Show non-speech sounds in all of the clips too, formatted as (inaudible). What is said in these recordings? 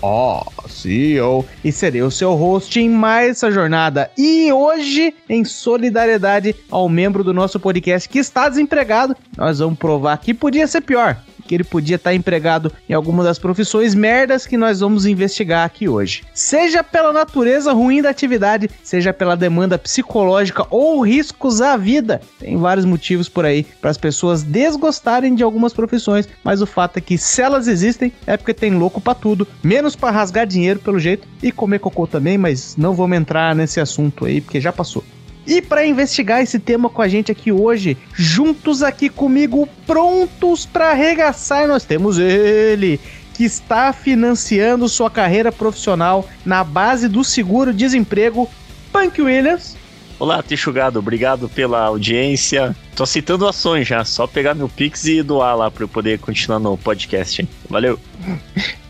Ó, oh, CEO, e serei o seu host em mais essa jornada. E hoje, em solidariedade ao membro do nosso podcast que está desempregado, nós vamos provar que podia ser pior que ele podia estar empregado em alguma das profissões merdas que nós vamos investigar aqui hoje. Seja pela natureza ruim da atividade, seja pela demanda psicológica ou riscos à vida. Tem vários motivos por aí para as pessoas desgostarem de algumas profissões, mas o fato é que se elas existem é porque tem louco para tudo, menos para rasgar dinheiro pelo jeito e comer cocô também, mas não vamos entrar nesse assunto aí porque já passou. E para investigar esse tema com a gente aqui hoje, juntos aqui comigo, prontos para arregaçar, nós temos ele, que está financiando sua carreira profissional na base do seguro-desemprego, Punk Williams. Olá, Tichugado, obrigado pela audiência. Tô aceitando ações já, só pegar meu Pix e doar lá para eu poder continuar no podcast. Hein? Valeu.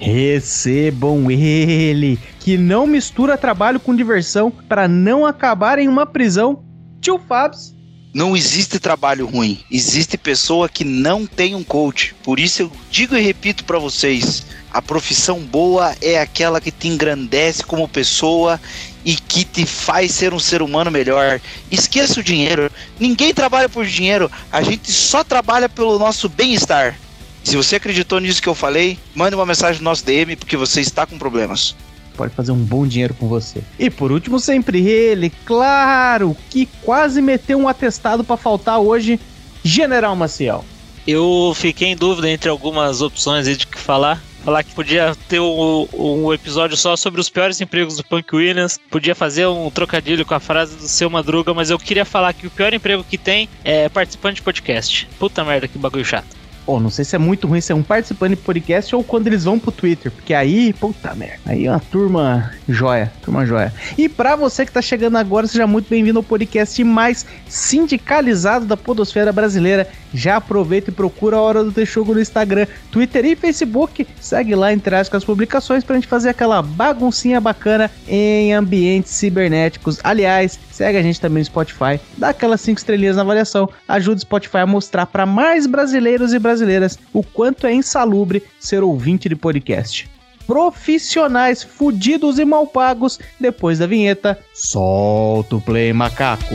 Recebam ele, que não mistura trabalho com diversão para não acabar em uma prisão. Tio Fabs. Não existe trabalho ruim, existe pessoa que não tem um coach. Por isso eu digo e repito para vocês: a profissão boa é aquela que te engrandece como pessoa e que te faz ser um ser humano melhor. Esqueça o dinheiro. Ninguém trabalha por dinheiro, a gente só trabalha pelo nosso bem-estar. Se você acreditou nisso que eu falei, mande uma mensagem no nosso DM porque você está com problemas. Pode fazer um bom dinheiro com você. E por último, sempre ele, claro, que quase meteu um atestado para faltar hoje, General Maciel. Eu fiquei em dúvida entre algumas opções de que falar falar que podia ter um, um, episódio só sobre os piores empregos do Punk Williams, podia fazer um trocadilho com a frase do seu Madruga, mas eu queria falar que o pior emprego que tem é participante de podcast. Puta merda, que bagulho chato. Oh, não sei se é muito ruim ser um participante de podcast ou quando eles vão pro Twitter, porque aí, puta merda, aí é uma turma joia, turma joia. E para você que tá chegando agora, seja muito bem-vindo ao podcast mais sindicalizado da podosfera brasileira. Já aproveita e procura a Hora do Texugo no Instagram, Twitter e Facebook. Segue lá, interage com as publicações pra gente fazer aquela baguncinha bacana em ambientes cibernéticos. Aliás, segue a gente também no Spotify, dá aquelas 5 estrelinhas na avaliação, ajuda o Spotify a mostrar para mais brasileiros e brasileiras o quanto é insalubre ser ouvinte de podcast profissionais fudidos e mal pagos. Depois da vinheta, solta o play macaco.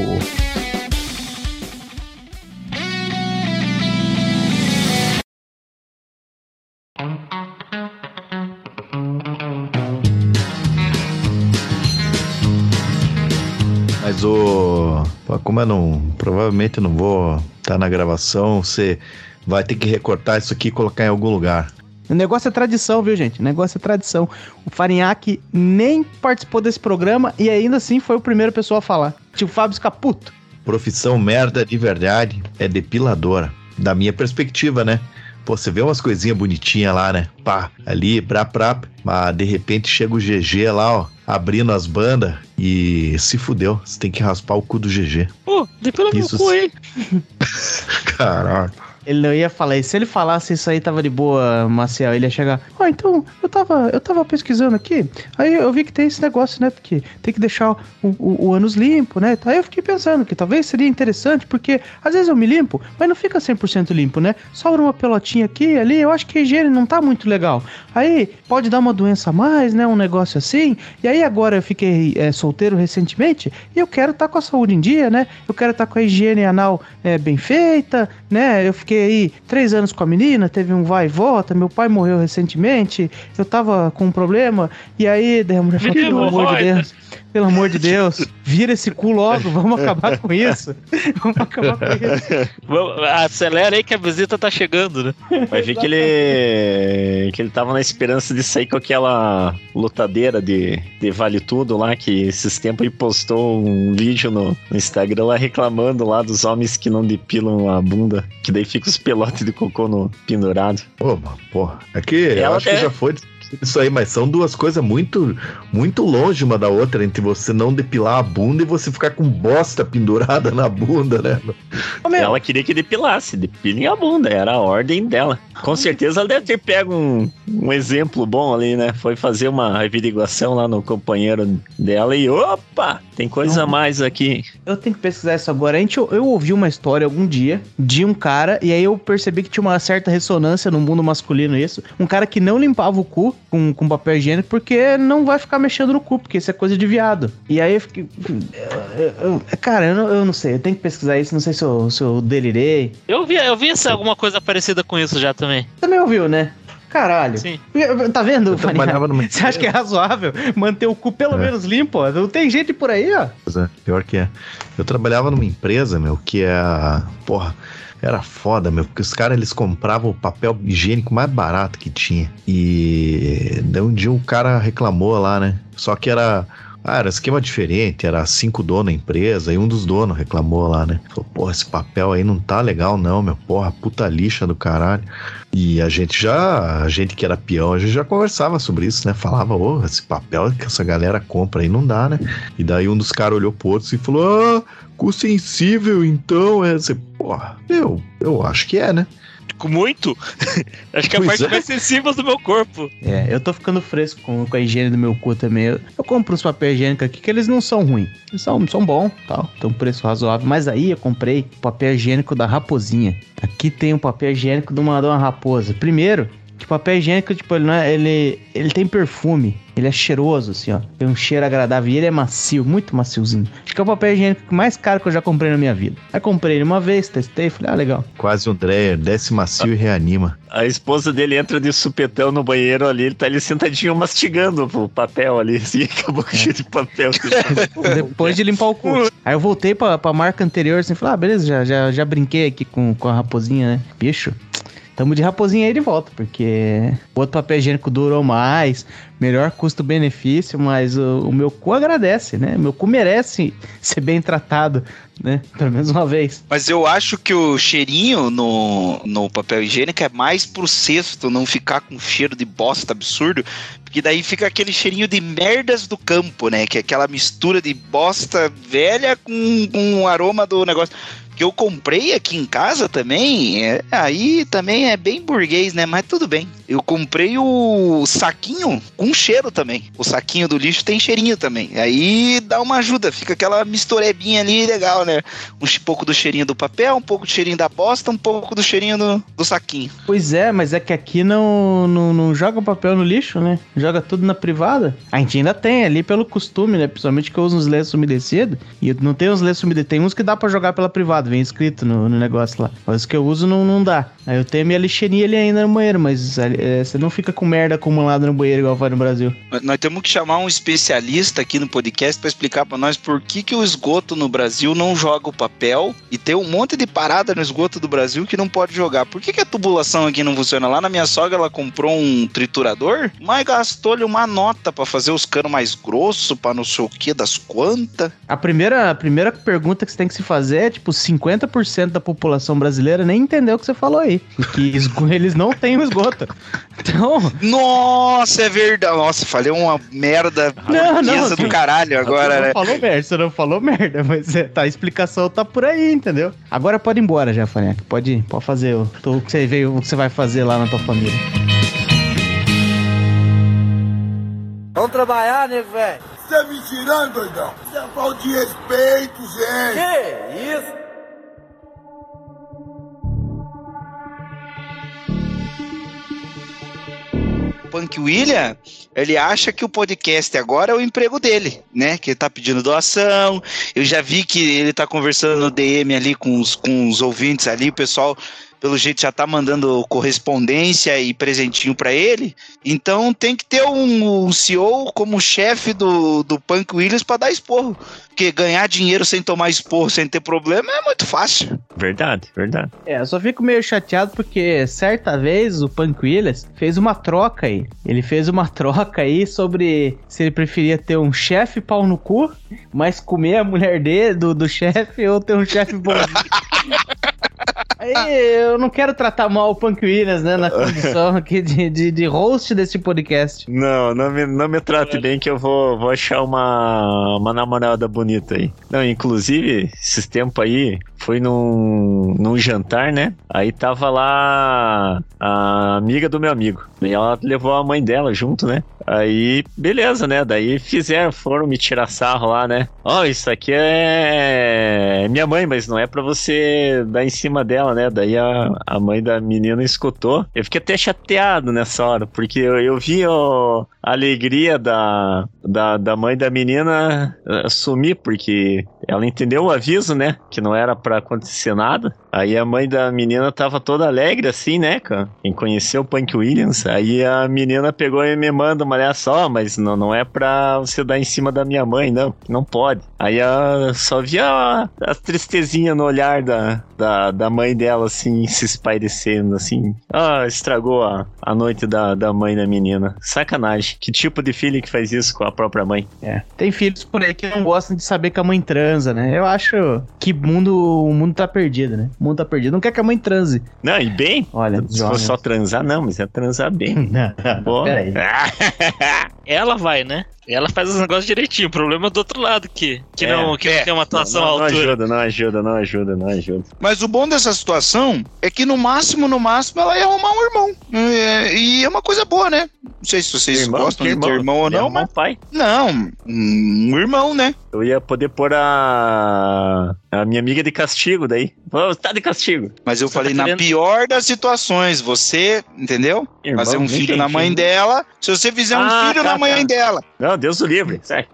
O. Como eu não. Provavelmente não vou estar tá na gravação, você vai ter que recortar isso aqui e colocar em algum lugar. O negócio é tradição, viu, gente? O negócio é tradição. O Farinhaque nem participou desse programa e ainda assim foi o primeiro pessoa a falar. Tio Fábio Escaputo. Profissão merda de verdade é depiladora. Da minha perspectiva, né? Pô, você vê umas coisinhas bonitinhas lá, né? Pá, ali, brá, brá. Mas de repente chega o GG lá, ó, abrindo as bandas e se fudeu. Você tem que raspar o cu do GG. Pô, depila Isso meu cu aí. (laughs) Caraca. Ele não ia falar isso. Se ele falasse isso aí, tava de boa, Maciel. Ele ia chegar. Ó, oh, então, eu tava, eu tava pesquisando aqui. Aí eu vi que tem esse negócio, né? Porque tem que deixar o, o, o ânus limpo, né? Aí eu fiquei pensando que talvez seria interessante, porque às vezes eu me limpo, mas não fica 100% limpo, né? Sobra uma pelotinha aqui ali. Eu acho que a higiene não tá muito legal. Aí pode dar uma doença a mais, né? Um negócio assim. E aí agora eu fiquei é, solteiro recentemente e eu quero estar tá com a saúde em dia, né? Eu quero estar tá com a higiene anal é, bem feita, né? Eu fiquei fiquei aí três anos com a menina, teve um vai e volta, meu pai morreu recentemente, eu tava com um problema, e aí, daí a mulher falou, pelo amor de Deus, pelo amor de Deus, vira esse cu logo, vamos acabar com isso. Vamos acabar com isso. Acelera aí que a visita tá chegando, né? Vai ver que ele que ele tava na esperança de sair com aquela lutadeira de, de Vale Tudo lá, que esses tempos ele postou um vídeo no, no Instagram lá reclamando lá dos homens que não depilam a bunda, que daí fica os pelotes de cocô no pendurado. Pô, porra. É que Ela eu acho é... que já foi Isso aí, mas são duas coisas muito, muito longe uma da outra, entre você não depilar a bunda e você ficar com bosta pendurada na bunda, né? Ela queria que depilasse, depilem a bunda, era a ordem dela. Com certeza ela deve ter pego um, um exemplo bom ali, né? Foi fazer uma averiguação lá no companheiro dela e opa, tem coisa a mais aqui. Eu tenho que pesquisar isso agora. A gente, eu ouvi uma história algum dia de um cara, e aí eu percebi que tinha uma certa ressonância no mundo masculino isso. Um cara que não limpava o cu com, com papel higiênico porque não vai ficar mexendo no cu, porque isso é coisa de viado. E aí eu fiquei. eu- eu- eu- cara, eu não, eu não sei, eu tenho que pesquisar isso, não sei se eu, se eu delirei. Eu vi, eu vi essa, alguma coisa parecida com isso já também. Também ouviu, né? Caralho. Sim. Tá vendo, Você acha que é razoável manter o cu pelo É. menos limpo? ó? Não tem gente por aí, ó. empresa, pior que é. Eu trabalhava numa empresa, meu, que é. Porra. Era foda, meu, porque os caras eles compravam o papel higiênico mais barato que tinha. E um dia o cara reclamou lá, né? Só que era. Ah, era esquema diferente, era cinco donos da empresa, e um dos donos reclamou lá, né? Falou, porra, esse papel aí não tá legal, não, meu. Porra, puta lixa do caralho. E a gente já, a gente que era peão, a gente já conversava sobre isso, né? Falava, ô, esse papel que essa galera compra aí não dá, né? E daí um dos caras olhou pro outro e falou: Ah, cu sensível, então. É, você, porra, eu, eu acho que é, né? Com muito? (laughs) Acho que é a Pois parte é. mais sensível do meu corpo. É, eu tô ficando fresco com, com a higiene do meu cu também. Eu, eu compro uns papéis higiênicos aqui que eles não são ruins. Eles são, são bons, tal. Tem um preço razoável. Mas aí eu comprei o papel higiênico da raposinha. Aqui tem um papel higiênico de uma, de uma raposa. Primeiro, que papel higiênico, tipo, ele, não é, ele, ele tem perfume. Ele é cheiroso, assim, ó. Tem um cheiro agradável. E ele é macio, muito maciozinho. Acho que é o papel higiênico mais caro que eu já comprei na minha vida. Aí comprei ele uma vez, testei, falei, ah, legal. Quase um Dreyer, desce macio e reanima. A esposa dele entra de supetão no banheiro ali, ele tá ali sentadinho mastigando o papel ali, assim, (laughs) acabou com cheio de papel. (laughs) Depois de limpar o cu. Aí eu voltei pra, pra marca anterior assim, falei, ah, beleza, já, já, já brinquei aqui com, com a raposinha, né? Bicho, tamo de raposinha aí de volta, porque o outro papel higiênico durou mais, melhor custo-benefício, mas o, o meu cu agradece, né? Meu cu merece ser bem tratado, né? Pelo menos uma vez. Mas eu acho que o cheirinho no, no papel higiênico é mais pro cesto não ficar com cheiro de bosta absurdo, porque daí fica aquele cheirinho de merdas do campo, né? Que é aquela mistura de bosta velha com, com o aroma do negócio. Que eu comprei aqui em casa também, é, aí também é bem burguês, né? Mas tudo bem. Eu comprei o saquinho com cheiro também. O saquinho do lixo tem cheirinho também. Aí dá uma ajuda, fica aquela misturebinha ali legal, né? um pouco do cheirinho do papel, um pouco do cheirinho da bosta, um pouco do cheirinho do, do saquinho. Pois é, mas é que aqui não, não, não joga papel no lixo, né? Joga tudo na privada. A gente ainda tem ali pelo costume, né? Principalmente que eu uso uns lenços umedecidos. E não tem uns lenços umedecidos. Tem uns que dá pra jogar pela privada, vem escrito no, no negócio lá. Mas os que eu uso não, não dá. Aí eu tenho minha lixeirinha ali ainda no banheiro, mas é, você não fica com merda acumulada no banheiro igual faz no Brasil. Nós- temos que chamar um especialista aqui no podcast para explicar para nós por que, que o esgoto no Brasil não joga o papel e tem um monte de parada no esgoto do Brasil que não pode jogar. Por que, que a tubulação aqui não funciona? Lá na minha sogra ela comprou um triturador, mas gastou-lhe uma nota para fazer os canos mais grossos, para não sei o que das quantas. A primeira, a primeira pergunta que você tem que se fazer é, tipo, 50% da população brasileira nem entendeu o que você falou aí. Que (laughs) eles não têm o esgoto. Então, Nossa, é verdade. Nossa, falei uma merda Não, não, burguesa do caralho agora, você né? não falou merda, você não falou merda, (laughs) mas é, tá, a explicação tá por aí, entendeu? Agora pode ir embora já, Faneca. Pode, pode fazer o, o que você veio, o que você vai fazer lá na tua família. Vamos trabalhar, nego, velho. Você tá me tirando, doidão? Isso é falta de respeito, gente. Que isso? Punk William, ele acha que o podcast agora é o emprego dele, né? Que ele tá pedindo doação. Eu já vi que ele tá conversando no DM ali com os, com os ouvintes ali, o pessoal, pelo jeito, já tá mandando correspondência e presentinho pra ele. Então tem que ter um, um CEO como chefe do, do Punk Williams pra dar esporro. Porque ganhar dinheiro sem tomar esporro, sem ter problema, é muito fácil. Verdade, verdade. É, eu só fico meio chateado porque certa vez o Punk Williams fez uma troca aí. Ele fez uma (laughs) troca aí sobre se ele preferia ter um chefe pau no cu, mas comer a mulher dele, do, do chefe, ou ter um chefe bonzinho. (laughs) Eu não quero tratar mal o Punk Williams, né? Na condição (laughs) aqui de, de, de host desse podcast. Não, não me, não me trate bem que eu vou, vou achar uma, uma namorada bonita aí. Não, inclusive, esses tempos aí, fui num, num jantar, né? Aí tava lá a amiga do meu amigo. E ela levou a mãe dela junto, né? Aí, beleza, né? Daí fizeram, foram me tirar sarro lá, né? Ó, oh, isso aqui é minha mãe, mas não é pra você dar em cima dela, né? Daí a, a mãe da menina escutou. Eu fiquei até chateado nessa hora, porque eu, eu vi a alegria da, da, da mãe da menina uh, sumir, porque ela entendeu o aviso, né? Que não era pra acontecer nada. Aí a mãe da menina tava toda alegre, assim, né, cara? Quem conheceu o Punk Williams. Aí a menina pegou e me manda uma olhar só, mas não, não é pra você dar em cima da minha mãe, não. Não pode. Aí a, só via a, a tristezinha no olhar da, da, da mãe dela, assim, se espairecendo, assim. Ah, estragou a, a noite da, da mãe da menina. Sacanagem. Que tipo de filho que faz isso com a própria mãe? É. Tem filhos por aí que não gostam de saber que a mãe transa, né? Eu acho que mundo, o mundo tá perdido, né? O mundo tá perdido. Não quer que a mãe transe. Não, e bem? Olha, Se for só transar, não, mas é transar bem. (laughs) Pô. Peraí. (laughs) Ela vai, né? Ela faz os negócios direitinho. O problema é do outro lado, que, que, É, não, que é. não tem uma atuação não, à não altura. ajuda, não ajuda, não ajuda, não ajuda. Mas o bom dessa situação é que no máximo, no máximo, ela ia arrumar um irmão. É, e é uma coisa boa, né? Não sei se vocês Irmão, gostam de ter irmão ou não, irmão, mas. pai. Não, um irmão, né? Eu ia poder pôr a, a minha amiga de castigo daí. Ô, tá de castigo. Mas eu Você falei tá na querendo- pior das situações. Você, entendeu? Irmão, Fazer um filho na mãe filho. dela. Se você fizer um Ah, filho tá, na mãe tá. dela. Não, Deus o livre. Sai.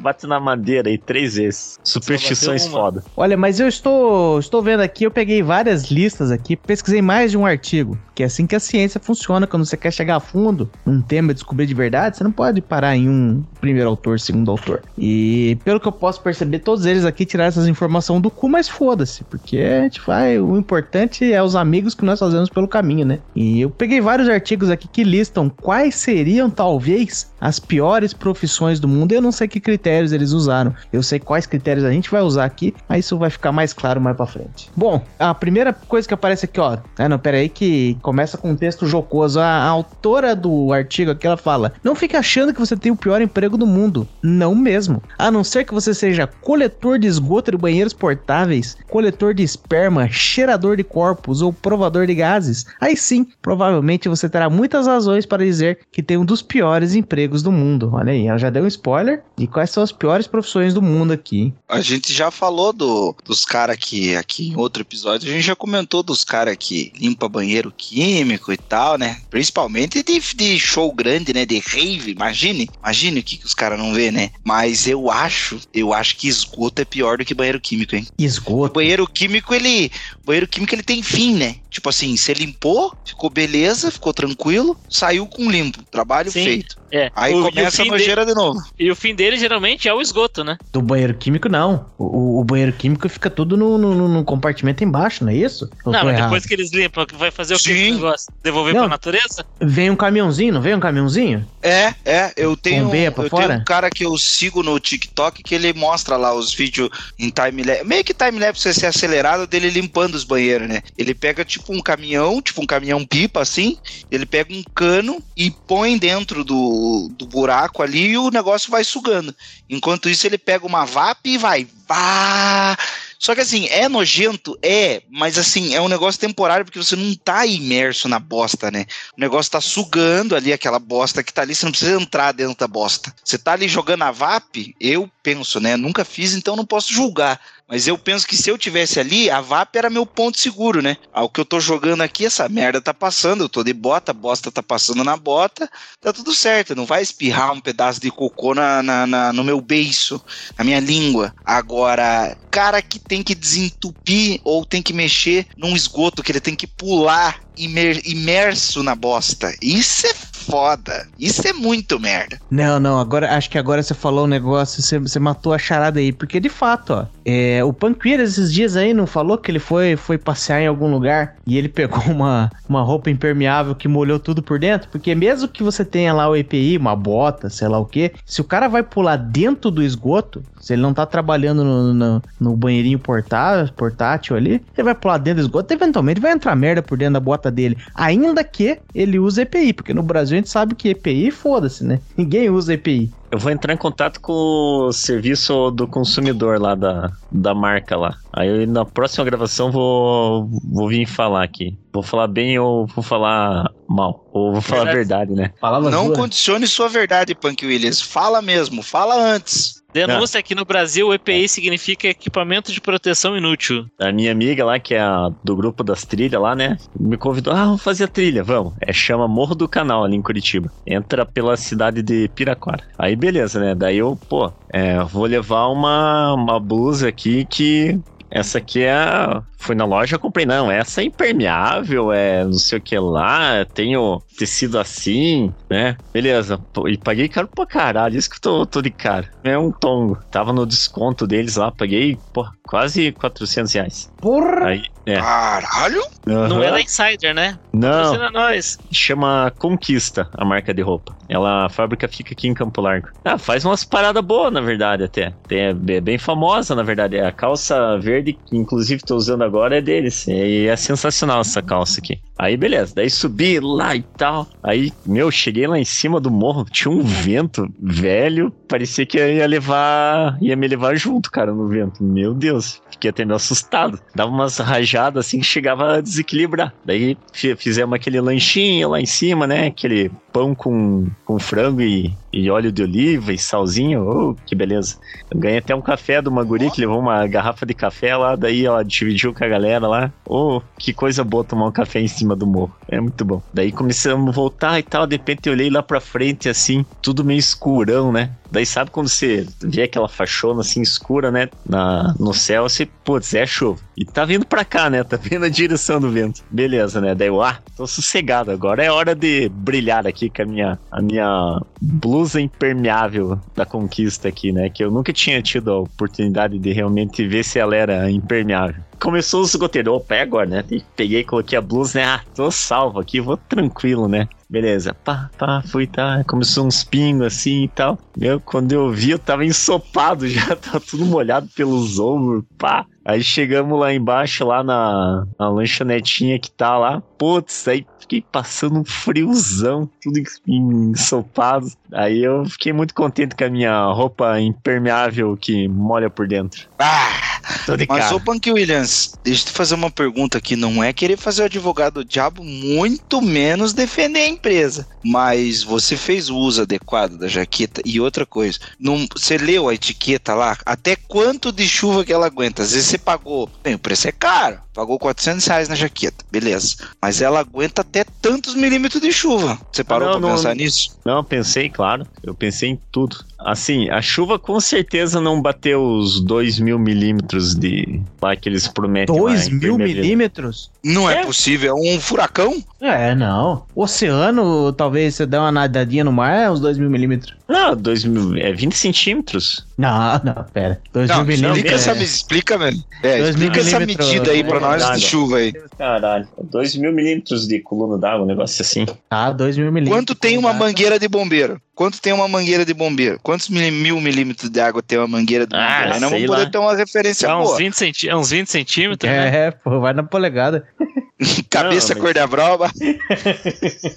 Bate na madeira aí três vezes. Superstições foda. Olha, mas eu estou, estou vendo aqui, eu peguei várias listas aqui, pesquisei mais de um artigo, que é assim que a ciência funciona, quando você quer chegar a fundo num tema e descobrir de verdade, você não pode parar em um primeiro autor, segundo autor. E pelo que eu posso perceber, todos eles aqui tiraram essas informações do cu, mas foda-se, porque a gente vai, o importante é os amigos que nós fazemos pelo caminho, né? E eu peguei vários artigos aqui que listam quais seriam, talvez, as piores profissões do mundo. Eu não sei que critérios eles usaram. Eu sei quais critérios a gente vai usar aqui, mas isso vai ficar mais claro mais pra frente. Bom, a primeira coisa que aparece aqui, ó. Ah, não, pera aí que começa com um texto jocoso. A, a autora do artigo aqui, ela fala: Não fique achando que você tem o pior emprego do mundo. Não mesmo. A não ser que você seja coletor de esgoto de banheiros portáveis, coletor de esperma, cheirador de corpos ou provador de gases. Aí sim, provavelmente você terá muitas razões para dizer que tem um dos piores empregos do mundo. Olha aí, ela já deu um spoiler de quais são as piores profissões do mundo aqui. A gente já falou do, dos caras que aqui em outro episódio, a gente já comentou dos caras que limpa banheiro químico e tal, né? Principalmente de, de show grande, né? De rave, imagine. Imagine o que, que os caras não vê, né? Mas eu acho, eu acho que esgoto é pior do que banheiro químico, hein? O Esgoto. banheiro químico, ele. O banheiro químico ele tem fim, né? Tipo assim, você limpou, ficou beleza, ficou tranquilo, saiu com limpo. Trabalho Sim. feito. É. Aí O- e o começa a fim nojeira de novo. E o fim dele geralmente é o esgoto, né? Do banheiro químico, não. O, o- banheiro químico fica tudo no, no- no compartimento embaixo, não é isso? Eu não, mas errado. depois que eles limpam, que vai fazer o que Sim. negócio? Devolver Não. pra natureza? Vem um caminhãozinho, não vem um caminhãozinho? É, é, eu tenho, pra eu fora? tenho um cara que eu sigo no TikTok que ele mostra lá os vídeos em time-lapse, meio que time-lapse você ser acelerado dele limpando os banheiros, né? Ele pega tipo um caminhão, tipo um caminhão pipa assim, ele pega um cano e põe dentro do, do buraco ali e o negócio vai sugando. Enquanto isso ele pega uma VAP e vai, vá... Só que assim, é nojento? É, mas assim, é um negócio temporário porque você não tá imerso na bosta, né? O negócio tá sugando ali aquela bosta que tá ali, você não precisa entrar dentro da bosta. Você tá ali jogando a VAP, eu penso, né? Nunca fiz, então não posso julgar. Mas eu penso que se eu tivesse ali, a VAP era meu ponto seguro, né? Ao que eu tô jogando aqui, essa merda tá passando, eu tô de bota, a bosta tá passando na bota, tá tudo certo. Não vai espirrar um pedaço de cocô na, na- na- no meu beiço, na minha língua. Agora, cara que tem que desentupir ou tem que mexer num esgoto, que ele tem que pular imer- imerso na bosta. Isso é foda. Isso é muito merda. Não, não, agora acho que agora você falou um negócio, você, você matou a charada aí, porque de fato, ó, É, o Panqueira esses dias aí não falou que ele foi, foi passear em algum lugar e ele pegou (laughs) uma, uma roupa impermeável que molhou tudo por dentro? Porque mesmo que você tenha lá o EPI, uma bota, sei lá o que, se o cara vai pular dentro do esgoto, se ele não tá trabalhando no, no, no banheirinho portátil, portátil ali, ele vai pular dentro do esgoto, eventualmente vai entrar merda por dentro da bota dele. Ainda que ele use EPI, porque no Brasil a gente sabe que EPI, foda-se, né? Ninguém usa EPI. Eu vou entrar em contato com o serviço do consumidor lá da, da marca lá. Aí na próxima gravação vou, vou vir falar aqui. Vou falar bem ou vou falar mal? Ou vou falar a verdade, né? Palavra Não dura. condicione sua verdade, Punk Williams. Fala mesmo, fala antes. Denúncia aqui no Brasil, o EPI significa equipamento de proteção inútil. A minha amiga lá, que é a do grupo das trilhas lá, né? Me convidou, ah, vamos fazer a trilha, vamos. É, chama Morro do Canal ali em Curitiba. Entra pela cidade de Piraquara. Aí beleza, né? Daí eu, pô, é, vou levar uma, uma blusa aqui que essa aqui é. a- Fui na loja comprei. Não, essa é impermeável, é não sei o que lá, tem o tecido assim, né? Beleza. E paguei caro pra caralho, isso que eu tô, tô de cara. É um tongo. Tava no desconto deles lá, paguei, pô, quase 400 reais. Porra! Aí, é. Caralho? Não Aham. é da Insider, né? Não, Patrocina nós. chama Conquista, a marca de roupa. Ela, a fábrica fica aqui em Campo Largo. Ah, faz umas paradas boas, na verdade, até. Tem, é bem- bem famosa, na verdade. É a calça verde, que inclusive tô usando agora, é deles. E é sensacional essa calça aqui. Aí, beleza. Daí subi lá e tal. Aí, meu, cheguei lá em cima do morro. Tinha um vento velho. Parecia que ia levar. ia me levar junto, cara, no vento. Meu Deus. Fiquei até meio assustado. Dava umas rajadas assim que chegava a desequilibrar. Daí fi- fizemos aquele lanchinho lá em cima, né? Aquele pão com, com frango e, e óleo de oliva e salzinho. Oh, que beleza. Eu ganhei até um café do Maguri que levou uma garrafa de café lá. Daí ela dividiu com a galera lá. Oh, que coisa boa tomar um café em cima do morro. É muito bom. Daí começamos a voltar e tal. De repente eu olhei lá pra frente assim, tudo meio escurão, né? Daí sabe quando você vê aquela fachona assim escura, né? Na, no céu, você, putz, é chuva. E tá vindo pra cá, né? Tá vindo a direção do vento. Beleza, né? Daí eu, ah, tô sossegado. Agora é hora de brilhar aqui com a minha, a minha blusa impermeável da conquista aqui, né? Que eu nunca tinha tido a oportunidade de realmente ver se ela era impermeável. Começou os goteiros, opa, é agora, né? Peguei, coloquei a blusa, né? Ah, tô salvo aqui, vou tranquilo, né? Beleza, pá, pá, fui, tá. Começou uns pingos assim e tal. Meu, quando eu vi, eu tava ensopado (laughs) já, tava tudo molhado pelos ombros, pá. Aí chegamos lá embaixo, lá na, na lanchonetinha que tá lá. Putz, aí fiquei passando um friozão, tudo ensopado. Aí eu fiquei muito contente com a minha roupa impermeável que molha por dentro. Ah, Tô de mas cara. ô Punk Williams, deixa eu te fazer uma pergunta aqui. Não é querer fazer o advogado do diabo, muito menos defender a empresa. Mas você fez o uso adequado da jaqueta e outra coisa. Não, você leu a etiqueta lá? Até quanto de chuva que ela aguenta? Às vezes você pagou. Bem, o preço é caro. Pagou 400 reais na jaqueta. Beleza. Mas ela aguenta até tantos milímetros de chuva. Você parou não, pra não- pensar nisso? Não, pensei, claro. Eu pensei em tudo. Assim, a chuva com certeza não bateu os 2 mil milímetros de. lá que eles prometem. lá, 2 mil milímetros? Não é, É. possível. É um furacão? É, não. Oceano, talvez você dê uma nadadinha no mar, é uns 2 mil milímetros. Não, 2 mil. É 20 centímetros. Não, não, pera. 2 Não, mil explica, milímetros. essa, é- explica, velho. É, Dois explica mil essa medida aí pra é nós verdade. de chuva aí. Caralho. 2 mil milímetros de coluna d'água, um negócio assim. Ah, 2 mil milímetros. Quanto tem uma mangueira de bombeiro? Quanto tem uma mangueira de bombeiro? Quantos mil, mil milímetros de água tem uma mangueira de Ah, bombeiro? Nós sei vamos poder lá. ter uma referência É uns boa. 20, centi é uns 20 centímetros, né? É, pô, vai na polegada. (laughs) Cabeça Não, cor da broba. (laughs)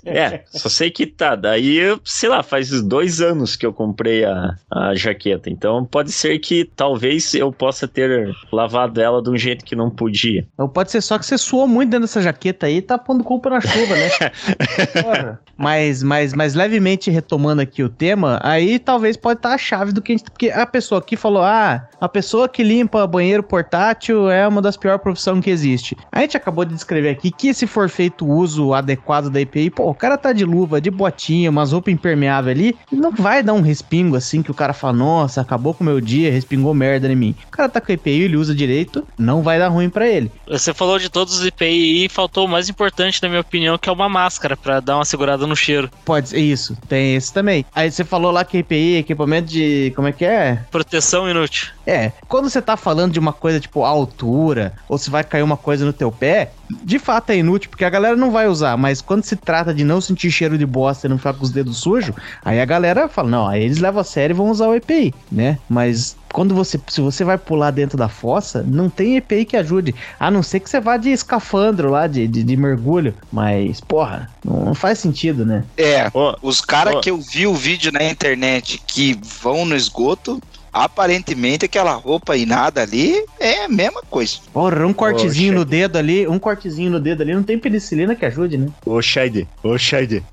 É, só sei que tá. Daí, sei lá, faz dois anos que eu comprei a, a jaqueta. Então pode ser que talvez eu possa ter lavado ela de um jeito que não podia. Ou pode ser só que você suou muito dentro dessa jaqueta aí e tá pondo culpa na chuva, né? (laughs) Porra. mas, mas, mas levemente retomando aqui o tema, aí talvez pode estar a chave do que a gente. Porque a pessoa aqui falou: ah, a pessoa que limpa banheiro portátil é uma das piores profissões que existe. A gente acabou de descrever é, que, se for feito o uso adequado da EPI, pô, o cara tá de luva, de botinha, umas roupas impermeáveis ali, não vai dar um respingo assim que o cara fala, nossa, acabou com o meu dia, respingou merda em mim. O cara tá com a EPI, ele usa direito, não vai dar ruim para ele. Você falou de todos os EPI e faltou o mais importante, na minha opinião, que é uma máscara para dar uma segurada no cheiro. Pode ser isso, tem esse também. Aí você falou lá que EPI, equipamento de. Como é que é? Proteção inútil. É, quando você tá falando de uma coisa tipo altura, ou se vai cair uma coisa no teu pé, de fato é inútil, porque a galera não vai usar, mas quando se trata de não sentir cheiro de bosta e não ficar com os dedos sujos, aí a galera fala, não, aí eles levam a sério e vão usar o EPI, né? Mas quando você, se você vai pular dentro da fossa, não tem EPI que ajude, a não ser que você vá de escafandro lá, de, de, de mergulho, mas, porra, não, faz sentido, né? É, Ô, os caras Ô. que eu vi o vídeo na internet que vão no esgoto, aparentemente aquela roupa e nada ali é a mesma coisa. Porra, um cortezinho no dedo ali, um cortezinho no dedo ali, não tem penicilina que ajude, né? Ô, Shade, ô, Shade.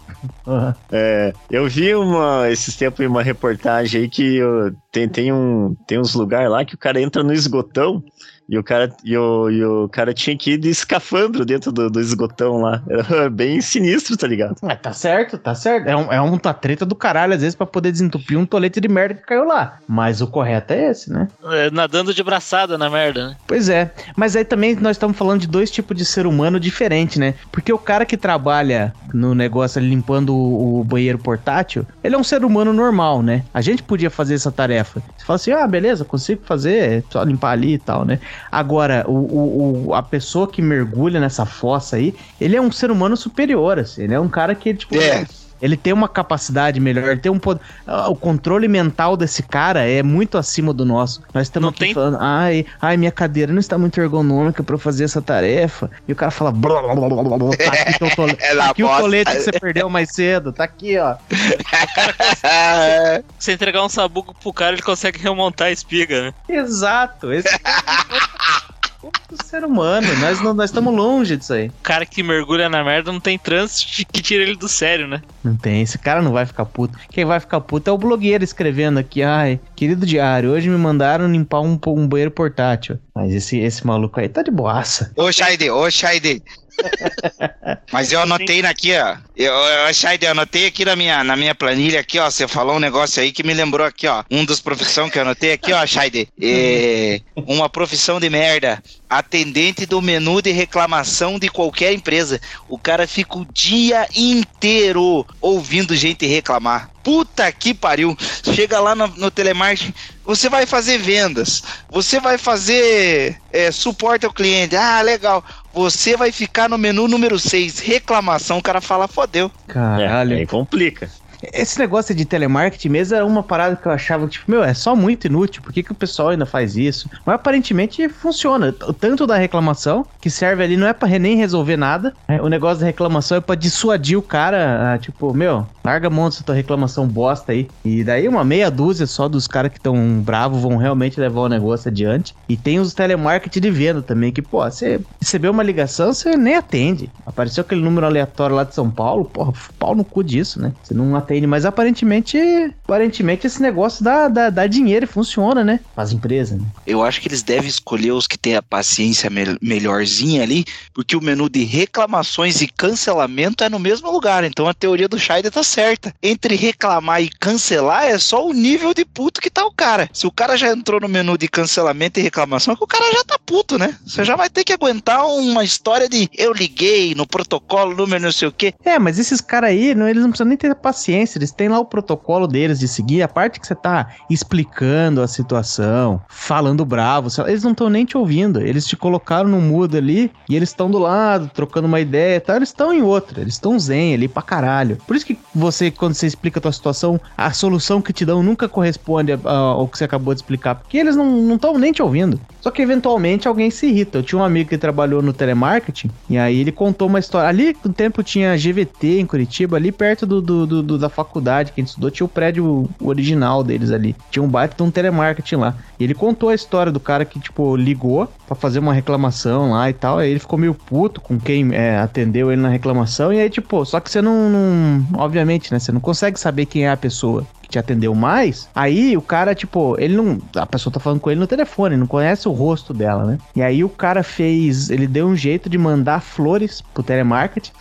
É, eu vi uma, esses tempos uma reportagem aí que ó, tem, tem, um, tem uns lugares lá que o cara entra no esgotão e o cara, e o, e o cara tinha que ir de escafandro dentro do, do esgotão lá. Era (laughs) bem sinistro, tá ligado? Mas tá certo, tá certo. É um, é um tá treta do caralho, às vezes, pra poder desentupir um tolete de merda que caiu lá. Mas o correto é esse, né? É, nadando de braçada na merda, né? Pois é. Mas aí também nós estamos falando de dois tipos de ser humano diferentes, né? Porque o cara que trabalha no negócio ali limpando o, o banheiro portátil, ele é um ser humano normal, né? A gente podia fazer essa tarefa. Você fala assim, ah, beleza, consigo fazer, é só limpar ali e tal, né? Agora, o, o- o- a pessoa que mergulha nessa fossa aí, ele é um ser humano superior, assim. Ele é um cara que, tipo... É. Ele tem uma capacidade melhor, ele tem um poder. Ah, O controle mental desse cara é muito acima do nosso. Nós estamos Não aqui tem- falando, ai, ai, minha cadeira não está muito ergonômica pra eu fazer essa tarefa. E o cara fala, blá, blá, blá, blá, blá, blá, tá aqui, teu tole- (laughs) É tá aqui o tolete que você perdeu mais cedo, tá aqui, ó. (laughs) Se entregar um sabugo pro cara, ele consegue remontar a espiga, né? Exato, esse (laughs) outro ser humano. Nós não- nós estamos longe disso aí. O cara que mergulha na merda não tem trânsito (laughs) que tira ele do sério, né? Não tem, esse cara não vai ficar puto. Quem vai ficar puto é o blogueiro escrevendo aqui, ai, querido diário, hoje me mandaram limpar um, um banheiro portátil. Mas esse, esse maluco aí tá de boaça. Ô, Shaide, ô, Shaide. (laughs) Mas eu anotei aqui, ó. Eu, eu, Shaide, eu anotei aqui na minha, na minha planilha aqui, ó. Você falou um negócio aí que me lembrou aqui, ó. Um dos profissões que eu anotei aqui, ó, Shaide. É, uma profissão de merda. Atendente do menu de reclamação de qualquer empresa. O cara fica o dia inteiro ouvindo gente reclamar. Puta que pariu. Chega lá no, no telemarketing, você vai fazer vendas, você vai fazer é, suporte ao cliente. Ah, legal. Você vai ficar no menu número 6, reclamação. O cara fala, fodeu. Caralho. É, aí complica. Esse negócio de telemarketing mesmo era uma parada que eu achava, tipo, meu, é só muito inútil. Por que, que o pessoal ainda faz isso? Mas aparentemente funciona. Tanto da reclamação, que serve ali, não é pra nem resolver nada. né? O negócio da reclamação é pra dissuadir o cara, tipo, meu, larga a mão dessa tua reclamação bosta aí. E daí uma meia dúzia só dos caras que estão bravos vão realmente levar o negócio adiante. E tem os telemarketing de venda também, que, pô, você recebeu uma ligação, você nem atende. Apareceu aquele número aleatório lá de São Paulo, porra, pau no cu disso, né? Você não atende, mas aparentemente, aparentemente esse negócio dá, dá, dá dinheiro e funciona, né? As empresas, né? Eu acho que eles devem escolher os que têm a paciência mel- melhorzinha ali, porque o menu de reclamações e cancelamento é no mesmo lugar. Então a teoria do Scheider tá certa. Entre reclamar e cancelar é só o nível de puto que tá o cara. Se o cara já entrou no menu de cancelamento e reclamação, é que o cara já tá puto, né? Você já vai ter que aguentar uma história de eu liguei no protocolo, número não sei o quê. É, mas esses caras aí, não, eles não precisam nem ter paciência, eles têm lá o protocolo deles de seguir, a parte que você tá explicando a situação, falando bravo, eles não estão nem te ouvindo, eles te colocaram no mudo ali e eles estão do lado, trocando uma ideia e tal, eles estão em outra, eles estão zen ali pra caralho. Por isso que você, quando você explica a tua situação, a solução que te dão nunca corresponde ao que você acabou de explicar, porque eles não estão nem te ouvindo. Só que eventualmente alguém se irrita. Eu tinha um amigo que trabalhou no telemarketing e aí ele contou uma história. Ali no tempo tinha GVT em Curitiba, ali perto do, do- do- do- da faculdade que a gente estudou, tinha o prédio original deles ali. Tinha um baita de um telemarketing lá. E ele contou a história do cara que, tipo, ligou pra fazer uma reclamação lá e tal. Aí ele ficou meio puto com quem é, atendeu ele na reclamação. E aí, tipo, só que você não, não- Obviamente, né? Você não consegue saber quem é a pessoa te atendeu mais, aí o cara, tipo, ele não. A pessoa tá falando com ele no telefone, não conhece o rosto dela, né? E aí o cara fez. Ele deu um jeito de mandar flores pro telemarketing (laughs)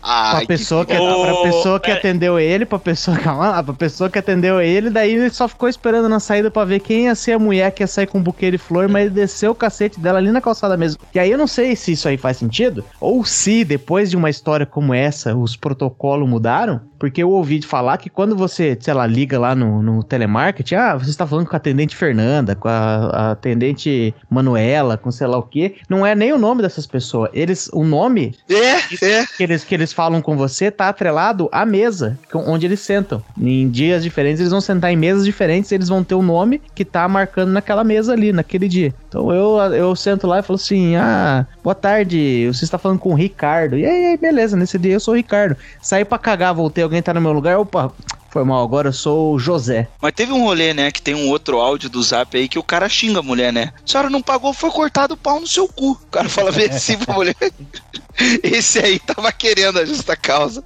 pra pessoa que, pra pessoa que atendeu ele, pra pessoa, calma (laughs) lá, pra pessoa que atendeu ele, daí ele só ficou esperando na saída pra ver quem ia ser a mulher que ia sair com um buquê de flor, mas ele desceu o cacete dela ali na calçada mesmo. E aí eu não sei se isso aí faz sentido, ou se depois de uma história como essa, os protocolos mudaram, porque eu ouvi de falar que quando você, sei lá, liga lá no, no telemarketing, ah, você está falando com a atendente Fernanda, com a, a atendente Manuela, com sei lá o quê, não é nem o nome dessas pessoas. Eles, o nome É, é. que eles, que eles falam com você tá atrelado à mesa onde eles sentam. Em dias diferentes, eles vão sentar em mesas diferentes, eles vão ter o nome que tá marcando naquela mesa ali, naquele dia. Então eu, eu sento lá e falo assim: ah, boa tarde, você está falando com o Ricardo. E aí, beleza, nesse dia eu sou o Ricardo. Saí pra cagar, voltei, alguém tá no meu lugar, opa. Foi mal, agora eu sou o José. Mas teve um rolê, né, que tem um outro áudio do zap aí que o cara xinga a mulher, né? A senhora não pagou, foi cortado o pau no seu cu. O cara fala assim pra mulher. (laughs) Esse aí tava querendo a justa causa.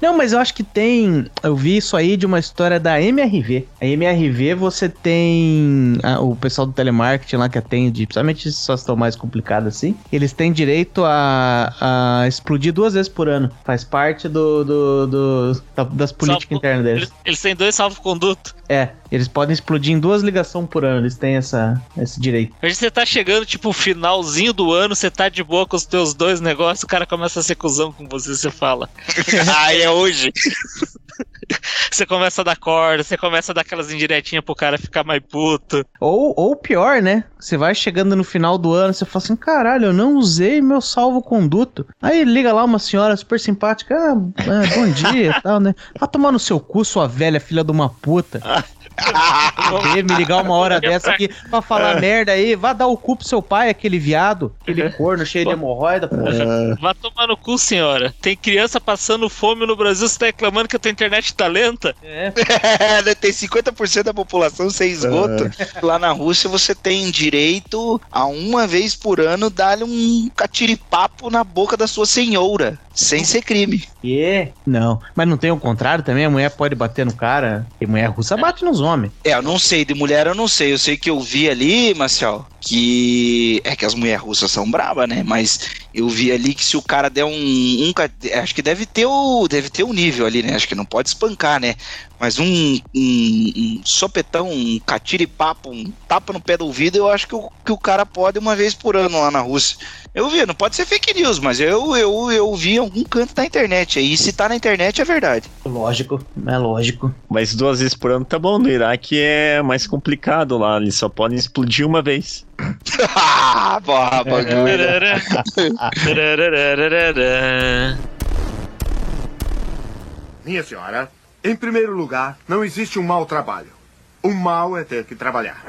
Não, mas eu acho que tem. Eu vi isso aí de uma história da MRV. A MRV você tem ah, o pessoal do telemarketing lá que atende, principalmente essas situação mais complicada assim. Eles têm direito a, a explodir duas vezes por ano. Faz parte do, do- do- da- das políticas Salvo- internas deles. Eles, eles têm dois salvo-conduto. É, eles podem explodir em duas ligações por ano. Eles têm essa, esse direito. Hoje você tá chegando, tipo, finalzinho do ano, você tá de boa com os teus dois negócios, o cara começa a ser cuzão com você, você fala. (laughs) ah, é hoje. (laughs) Você começa a dar corda, você começa a dar aquelas indiretinhas pro cara ficar mais puto. Ou, ou pior, né? Você vai chegando no final do ano, você fala assim: caralho, eu não usei meu salvo-conduto. Aí liga lá uma senhora super simpática: ah, é, bom dia e tal, né? (laughs) Vai tomar no seu cu, sua velha filha de uma puta. Me ligar uma hora dessa aqui pra falar merda aí. Vá dar o cu pro seu pai, aquele viado, aquele corno cheio de hemorroida, porra. Vá tomar no cu, senhora. Tem criança passando fome no Brasil, você tá reclamando que a tua internet tá lenta? É, (laughs) tem 50% da população sem esgoto. Lá na Rússia você tem direito a uma vez por ano dar um catiripapo na boca da sua senhora. Sem ser crime. e Não, mas não tem o contrário também? A mulher pode bater no cara? E mulher russa bate nos homens. É, eu não sei, de mulher eu não sei. Eu sei que eu vi ali, Marcel, que. É que as mulheres russas são bravas, né? Mas eu vi ali que se o cara der um. um acho que deve ter o. Deve ter o nível ali, né? Acho que não pode espancar, né? Mas um, um, um sopetão, um catiripapo, um tapa no pé do ouvido, eu acho que o, que o cara pode uma vez por ano lá na Rússia. Eu vi, não pode ser fake news, mas eu, eu, eu vi em algum canto da internet aí. Se tá na internet, é verdade. Lógico, é lógico. Mas duas vezes por ano tá bom. No Iraque é mais complicado lá. Eles só podem explodir uma vez. (laughs) porra, bagulho. Minha senhora, em primeiro lugar, não existe um mau trabalho. O mal é ter que trabalhar.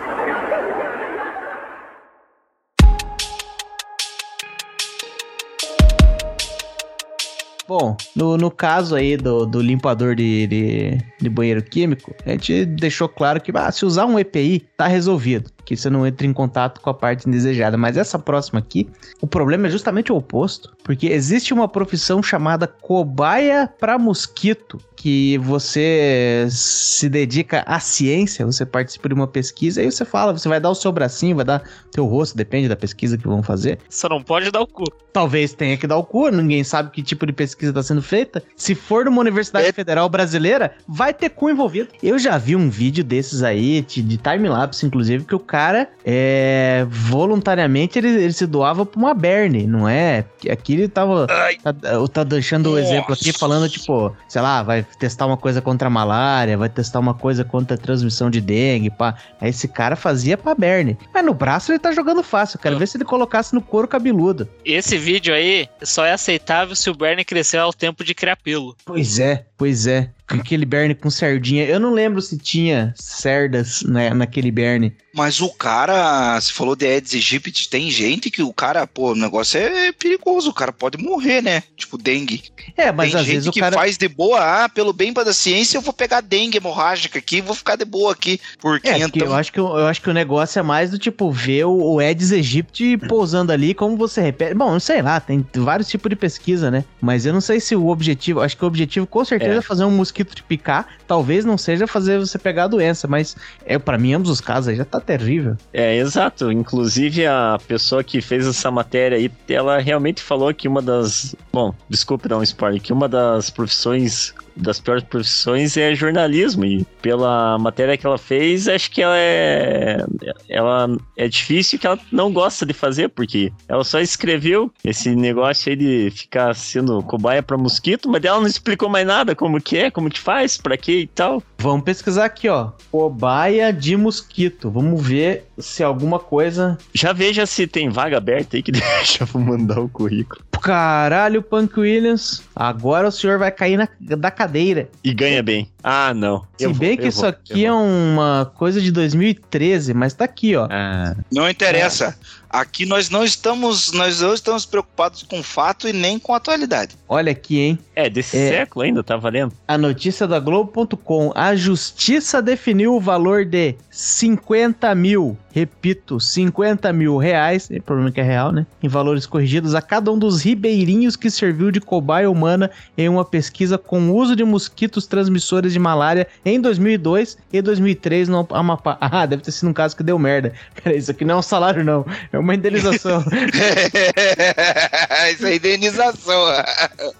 Bom, no, no caso aí do, do limpador de, de, de banheiro químico, a gente deixou claro que ah, se usar um EPI, tá resolvido. Que você não entra em contato com a parte indesejada. Mas essa próxima aqui, o problema é justamente o oposto. Porque existe uma profissão chamada cobaia para mosquito. Que você se dedica à ciência, você participa de uma pesquisa, aí você fala, você vai dar o seu bracinho, vai dar teu rosto, depende da pesquisa que vão fazer. Só não pode dar o cu. Talvez tenha que dar o cu, ninguém sabe que tipo de pesquisa está sendo feita. Se for numa universidade É. federal brasileira, vai ter cu envolvido. Eu já vi um vídeo desses aí, de, time-lapse, inclusive, que o cara, é, voluntariamente, ele, ele se doava pra uma berne, não é? Aqui ele tava, tá, tá deixando o exemplo aqui, falando, tipo, sei lá, vai testar uma coisa contra a malária, vai testar uma coisa contra a transmissão de dengue, pá. Aí esse cara fazia pra berne. Mas no braço ele tá jogando fácil, quero ver se ele colocasse no couro cabeludo. Esse vídeo aí só é aceitável se o Bernie crescer ao tempo de criar pelo. Pois é, pois é. Aquele berne com sardinha. Eu não lembro se tinha cerdas né, naquele berne. Mas o cara, você falou de Aedes aegypti, tem gente que o cara, pô, o negócio é perigoso, o cara pode morrer, né? Tipo dengue. É, mas tem às gente vezes o que cara. faz de boa, ah, pelo bem da ciência eu vou pegar dengue hemorrágica aqui, vou ficar de boa aqui por É, porque eu acho, que, o- eu acho que o negócio é mais do tipo ver o, o Aedes aegypti pousando ali, como você repete. Bom, não sei lá, tem vários tipos de pesquisa, né? Mas eu não sei se o objetivo. Acho que o objetivo com certeza É. fazer um mosquito te picar, talvez não seja fazer você pegar a doença, mas é para mim ambos os casos aí já tá terrível. É, exato. Inclusive, a pessoa que fez essa matéria aí, ela realmente falou que uma das. Bom, desculpe dar um spoiler, que uma das profissões. Das piores profissões é jornalismo. E pela matéria que ela fez, acho que ela é. Ela é difícil que ela não gosta de fazer, porque ela só escreveu esse negócio aí de ficar sendo cobaia pra mosquito, mas ela não explicou mais nada como que é, como que faz, pra quê e tal. Vamos pesquisar aqui, ó. Cobaia de mosquito. Vamos ver se alguma coisa. Já veja se tem vaga aberta aí que (laughs) deixa eu mandar o currículo. Caralho, Punk Williams. Agora o senhor vai cair na, da cadeira. E ganha bem. Ah, não. Se Eu vou, bem que isso vou, aqui é vou. uma coisa de 2013, mas tá aqui, ó. Ah, Não interessa. Aqui nós não estamos, nós não estamos preocupados com fato e nem com atualidade. Olha aqui, hein? é, desse É. século ainda, tá valendo? A notícia da Globo.com. A justiça definiu o valor de 50 mil, repito, 50 mil reais, é problema que é real, né? Em valores corrigidos a cada um dos ribeirinhos que serviu de cobaia humana em uma pesquisa com o uso de mosquitos transmissores de malária em 2002 e 2003 no Amapá. (laughs) Ah, deve ter sido um caso que deu merda. Peraí, isso aqui não é um salário, não. É uma indenização. (laughs) Isso é indenização.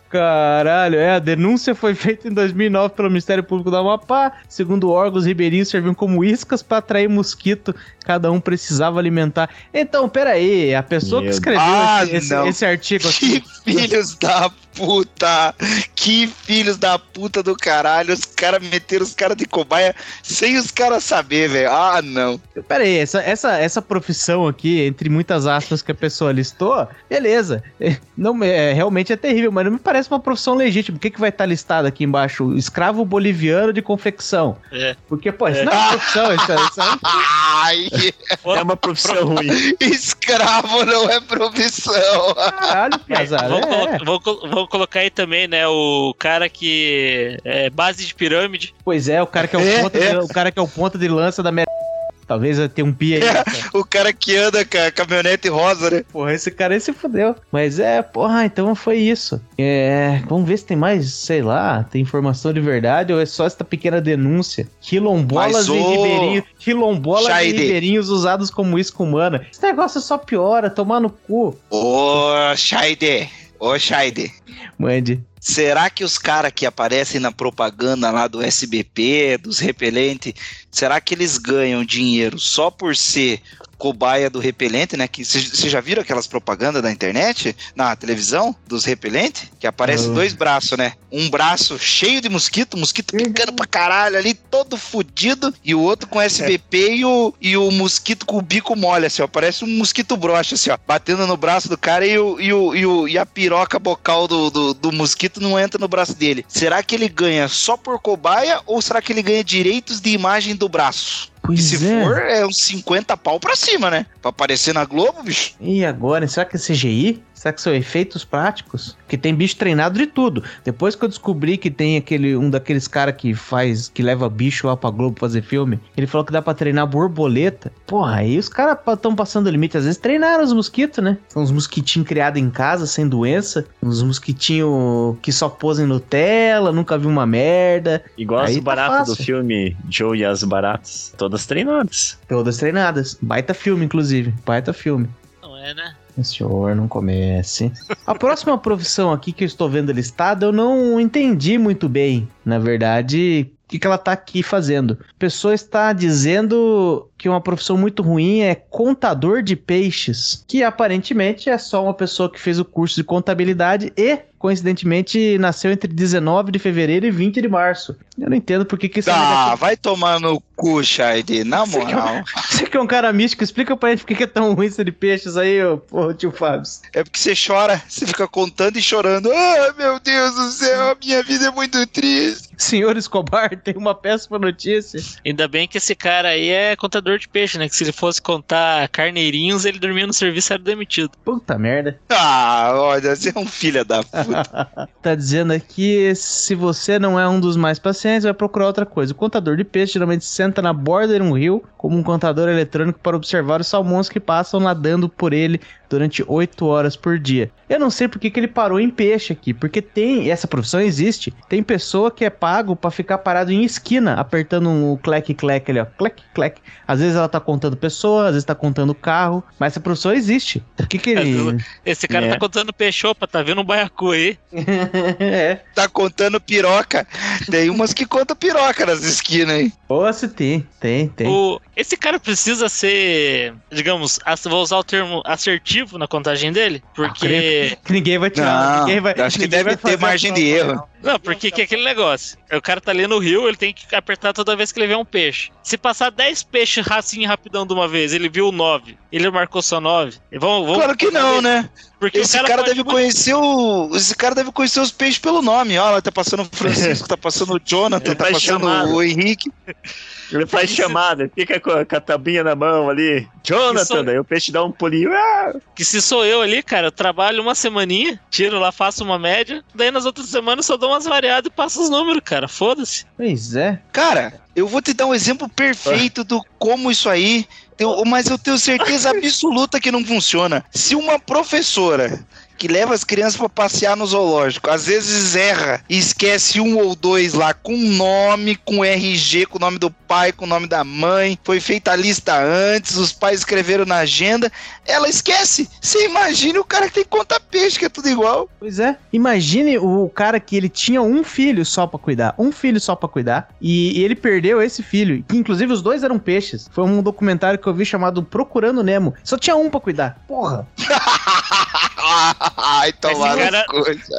Caralho, é, a denúncia foi feita em 2009 pelo Ministério Público do Amapá. Segundo órgãos, ribeirinhos serviam como iscas para atrair mosquito. Cada um precisava alimentar. Então, peraí, a pessoa que Meu escreveu Ah, esse, esse- não. esse artigo aqui. Que filhos da puta! Que filhos da puta do caralho! Os caras meteram os caras de cobaia sem os caras saber, velho. Ah, não. Peraí, essa, essa, essa profissão aqui, entre muitas aspas que a pessoa listou, beleza. É, Não, é, realmente é terrível, mas não me parece uma profissão legítima. O que, que vai estar listado aqui embaixo? Escravo boliviano de confecção. É. Porque, pô, isso não é uma profissão, isso, é- isso é Ai, É uma profissão ruim. escravo não é profissão. caralho, Piazada. Vamos, É. colo- vamos vamos colocar aí também, né? O cara que é base de pirâmide. Pois é, o cara que é o, É, ponta, é. De, o cara que é o ponta de lança da merda. Talvez eu tenha um pia aí. É. cara. O cara que anda com a caminhonete rosa, né? Porra, esse cara aí se fudeu. Mas é, porra, então foi isso. É, vamos ver se tem mais, sei lá, tem informação de verdade ou é só essa pequena denúncia. Quilombolas Mas, e quilombolas e ribeirinhos usados como isca humana. Esse negócio só piora, tomar no cu. Ô, Shaide. Ô, Shaide. Mande. Será que os caras que aparecem na propaganda lá do SBP, dos repelentes, será que eles ganham dinheiro só por ser cobaia do repelente, né? Que vocês já viram aquelas propagandas da internet, na televisão, dos repelentes? Que aparecem Ah. dois braços, né? Um braço cheio de mosquito, mosquito picando pra caralho ali, todo fudido, e o outro com SBP e, o, e o mosquito com o bico mole, assim, ó. Parece um mosquito broxa, assim, ó. Batendo no braço do cara e, o, e, o, e, o, e a piroca bocal do, do, do mosquito não entra no braço dele. Será que ele ganha só por cobaia ou será que ele ganha direitos de imagem do braço? Pois e se é. for, é uns 50 pau pra cima, né? Pra aparecer na Globo, bicho. E agora, será que é CGI? Será que são efeitos práticos? Que tem bicho treinado de tudo. Depois que eu descobri que tem aquele um daqueles cara que faz, que leva bicho lá pra Globo fazer filme, ele falou que dá pra treinar borboleta. Porra, aí os caras estão passando o limite. Às vezes treinaram os mosquitos, né? São uns mosquitinhos criados em casa, sem doença. Uns mosquitinhos que só posam em Nutella, nunca vi uma merda. Igual as Aí tá baratas do filme Joe e as Baratas. Todas treinadas. Todas treinadas. Baita filme, inclusive. Baita filme. Não é, né? Senhor, não comece. A próxima profissão aqui que eu estou vendo listada, eu não entendi muito bem, na verdade, que, que ela está aqui fazendo. A pessoa está dizendo que uma profissão muito ruim é contador de peixes, que aparentemente é só uma pessoa que fez o curso de contabilidade e, coincidentemente, nasceu entre 19 de fevereiro e 20 de março. Eu não entendo por que, que isso negativo. vai tomar no cu, Shaide, na Você que é um- moral. (laughs) Você que é um cara místico, explica pra gente por que que é tão ruim isso de peixes aí, ô, ô tio Fábio. É porque você chora, você fica contando e chorando. Ah, meu Deus do céu, a minha vida é muito triste. Senhor Escobar, (laughs) tem uma péssima notícia. Ainda bem que esse cara aí é contador de peixe, né? Que se ele fosse contar carneirinhos, ele dormia no serviço e era demitido. Puta merda. Ah, olha, você é um filho da (laughs) puta. tá dizendo aqui, se você não é um dos mais pacientes, vai procurar outra coisa. O contador de peixe geralmente senta na borda de um rio como um contador eletrônico para observar os salmões que passam nadando por ele durante 8 horas por dia. Eu não sei porque que ele parou em peixe aqui, porque tem, essa profissão existe. Tem pessoa que é pago para ficar parado em esquina, apertando um clec clec ali, ó, clec clec. Às vezes ela tá contando pessoa, às vezes tá contando carro, mas essa profissão existe. Por que que ele (laughs) Esse cara É. tá contando peixopa, tá vendo um baiacu aí. (laughs) É. Tá contando piroca. Tem umas que contam piroca nas esquinas, hein? Pô, se tem, tem, tem. O, esse cara precisa ser, digamos, vou usar o termo assertivo na contagem dele, porque. Que ninguém vai tirar. Não, ninguém vai, acho que deve ter margem a de erro. não. Não, porque que é aquele negócio. O cara tá ali no rio, ele tem que apertar toda vez que ele vê um peixe. Se passar 10 peixes assim rapidão de uma vez, ele viu 9, ele marcou só 9. Vamos, vamos Claro que não, né? Porque Esse cara, cara, deve muito- conhecer o. Esse cara deve conhecer os peixes pelo nome. Olha, tá passando o Francisco, tá passando o Jonathan, tá passando chamada. o Henrique. Ele faz chamada, fica com a, com a tabinha na mão ali. Jonathan, daí o peixe dá um pulinho. Ah! Que se sou eu ali, cara, eu trabalho uma semaninha, tiro lá, faço uma média, daí nas outras semanas só dou umas variadas e passo os números, cara. Foda-se. Pois é. Cara, eu vou te dar um exemplo perfeito do como isso aí. Mas eu tenho certeza absoluta que não funciona. Se uma professora que leva as crianças pra passear no zoológico, às vezes erra e esquece um ou dois lá com nome, com RG, com o nome do pai, com o nome da mãe, foi feita a lista antes, os pais escreveram na agenda, ela esquece. Você imagina o cara que tem conta peixe, que é tudo igual. Pois é. Imagine o cara que ele tinha um filho só pra cuidar. Um filho só pra cuidar. E, ele perdeu esse filho. Que inclusive os dois eram peixes. Foi um documentário que eu vi chamado Procurando Nemo. Só tinha um pra cuidar. Porra. (laughs) (laughs) Ai, tomar Esse cara-.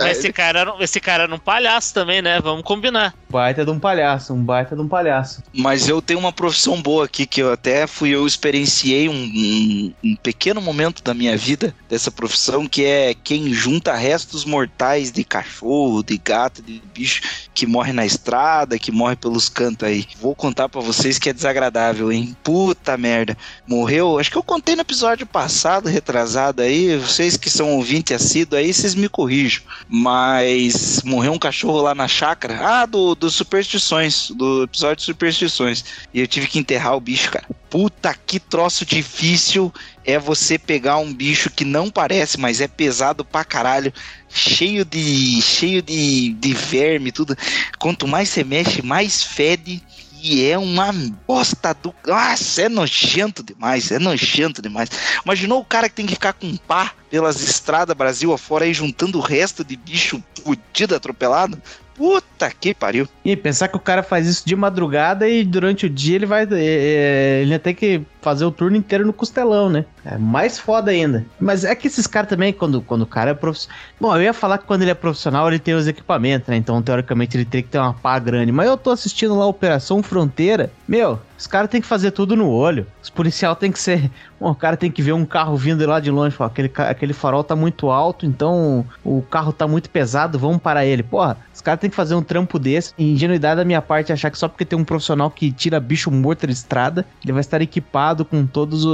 Mas esse cara, era um- esse cara era um palhaço também, né? Vamos combinar. Baita de um palhaço. Um baita de um palhaço. Mas eu tenho uma profissão boa aqui que eu até fui, eu experienciei um, um- um pequeno momento da minha vida dessa profissão, que é quem junta restos mortais de cachorro, de gato, de bicho que morre na estrada, que morre pelos cantos aí. Vou contar pra vocês que é desagradável, hein? Puta merda. Morreu, acho que eu contei no episódio passado, retrasado aí, vocês que são ouvintes assíduos aí, vocês me corrijam. Mas morreu um cachorro lá na chácara. Ah, do, do Superstições, do episódio de Superstições. E eu tive que enterrar o bicho, cara. Puta que troço difícil é você pegar um bicho que não parece, mas é pesado pra caralho, cheio de cheio de, de verme, tudo. Quanto mais você mexe, mais fede. E é uma bosta do. Nossa, é nojento demais, é nojento demais. Imaginou o cara que tem que ficar com pá pelas estradas Brasil afora aí juntando o resto de bicho fudido, atropelado? Puta que pariu. E pensar que o cara faz isso de madrugada e durante o dia ele vai. é, é, ele ter que fazer o turno inteiro no costelão, né? É mais foda ainda. Mas é que esses caras também, quando, quando o cara é profissional. Bom, eu ia falar que quando ele é profissional ele tem os equipamentos, né? Então teoricamente ele teria que ter uma pá grande. Mas eu tô assistindo lá a Operação Fronteira. Meu, os caras têm que fazer tudo no olho. Os policial tem que ser. Bom, (laughs) o cara tem que ver um carro vindo lá de longe. Aquele, aquele farol tá muito alto, então o carro tá muito pesado, vamos parar ele. Porra, os caras têm que fazer um trampo desse. Ingenuidade da minha parte é achar que só porque tem um profissional que tira bicho morto da estrada, ele vai estar equipado com todas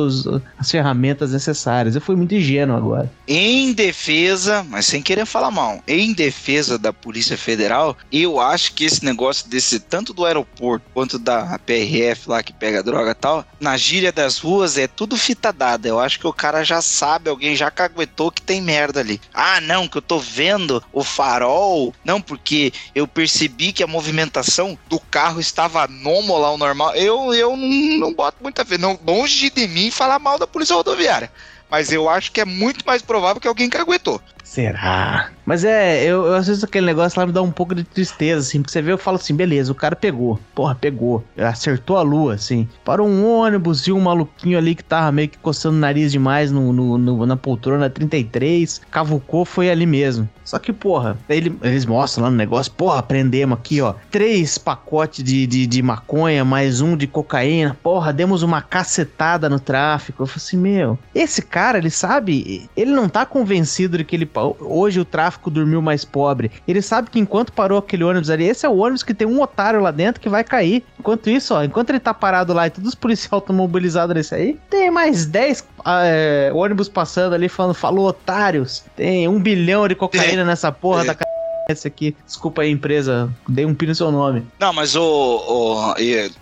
as ferramentas necessárias. Eu fui muito ingênuo agora. Em defesa, mas sem querer falar mal, em defesa da Polícia Federal, eu acho que esse negócio desse, tanto do aeroporto quanto da PRF lá que pega droga e tal, na gíria das ruas é tudo fita dada. Eu acho que o cara já sabe, alguém já caguetou que tem merda ali. Ah, não, que eu tô vendo o farol. Não, porque eu percebi que a movimentação do carro estava anômala ao normal. Eu, eu não, não boto muita fé. Não, longe de mim falar mal da Polícia Rodoviária. Mas eu acho que é muito mais provável que alguém caguetou. Será? Mas é, eu, eu às vezes aquele negócio lá me dá um pouco de tristeza, assim, porque você vê, eu falo assim, beleza, o cara pegou, porra, pegou, acertou a lua, assim. Parou um ônibus e um maluquinho ali que tava meio que coçando o nariz demais no, no- no- na poltrona 33, cavucou, foi ali mesmo. Só que, porra, ele- eles mostram lá no negócio, porra, prendemos aqui, ó, três pacotes de, de, de maconha, mais um de cocaína, porra, demos uma cacetada no tráfico. Eu falei assim, meu, esse cara, ele sabe, ele não tá convencido de que ele. Hoje o tráfico dormiu mais pobre. Ele sabe que enquanto parou aquele ônibus ali, esse é o ônibus que tem um otário lá dentro que vai cair. Enquanto isso, ó, enquanto ele tá parado lá e todos os policiais (laughs) estão mobilizados nesse aí, tem mais 10 é, ônibus passando ali falando, falou otários. Tem um bilhão de cocaína nessa porra da esse aqui. Desculpa aí, empresa. Dei um pino no seu nome. Não, mas o, o-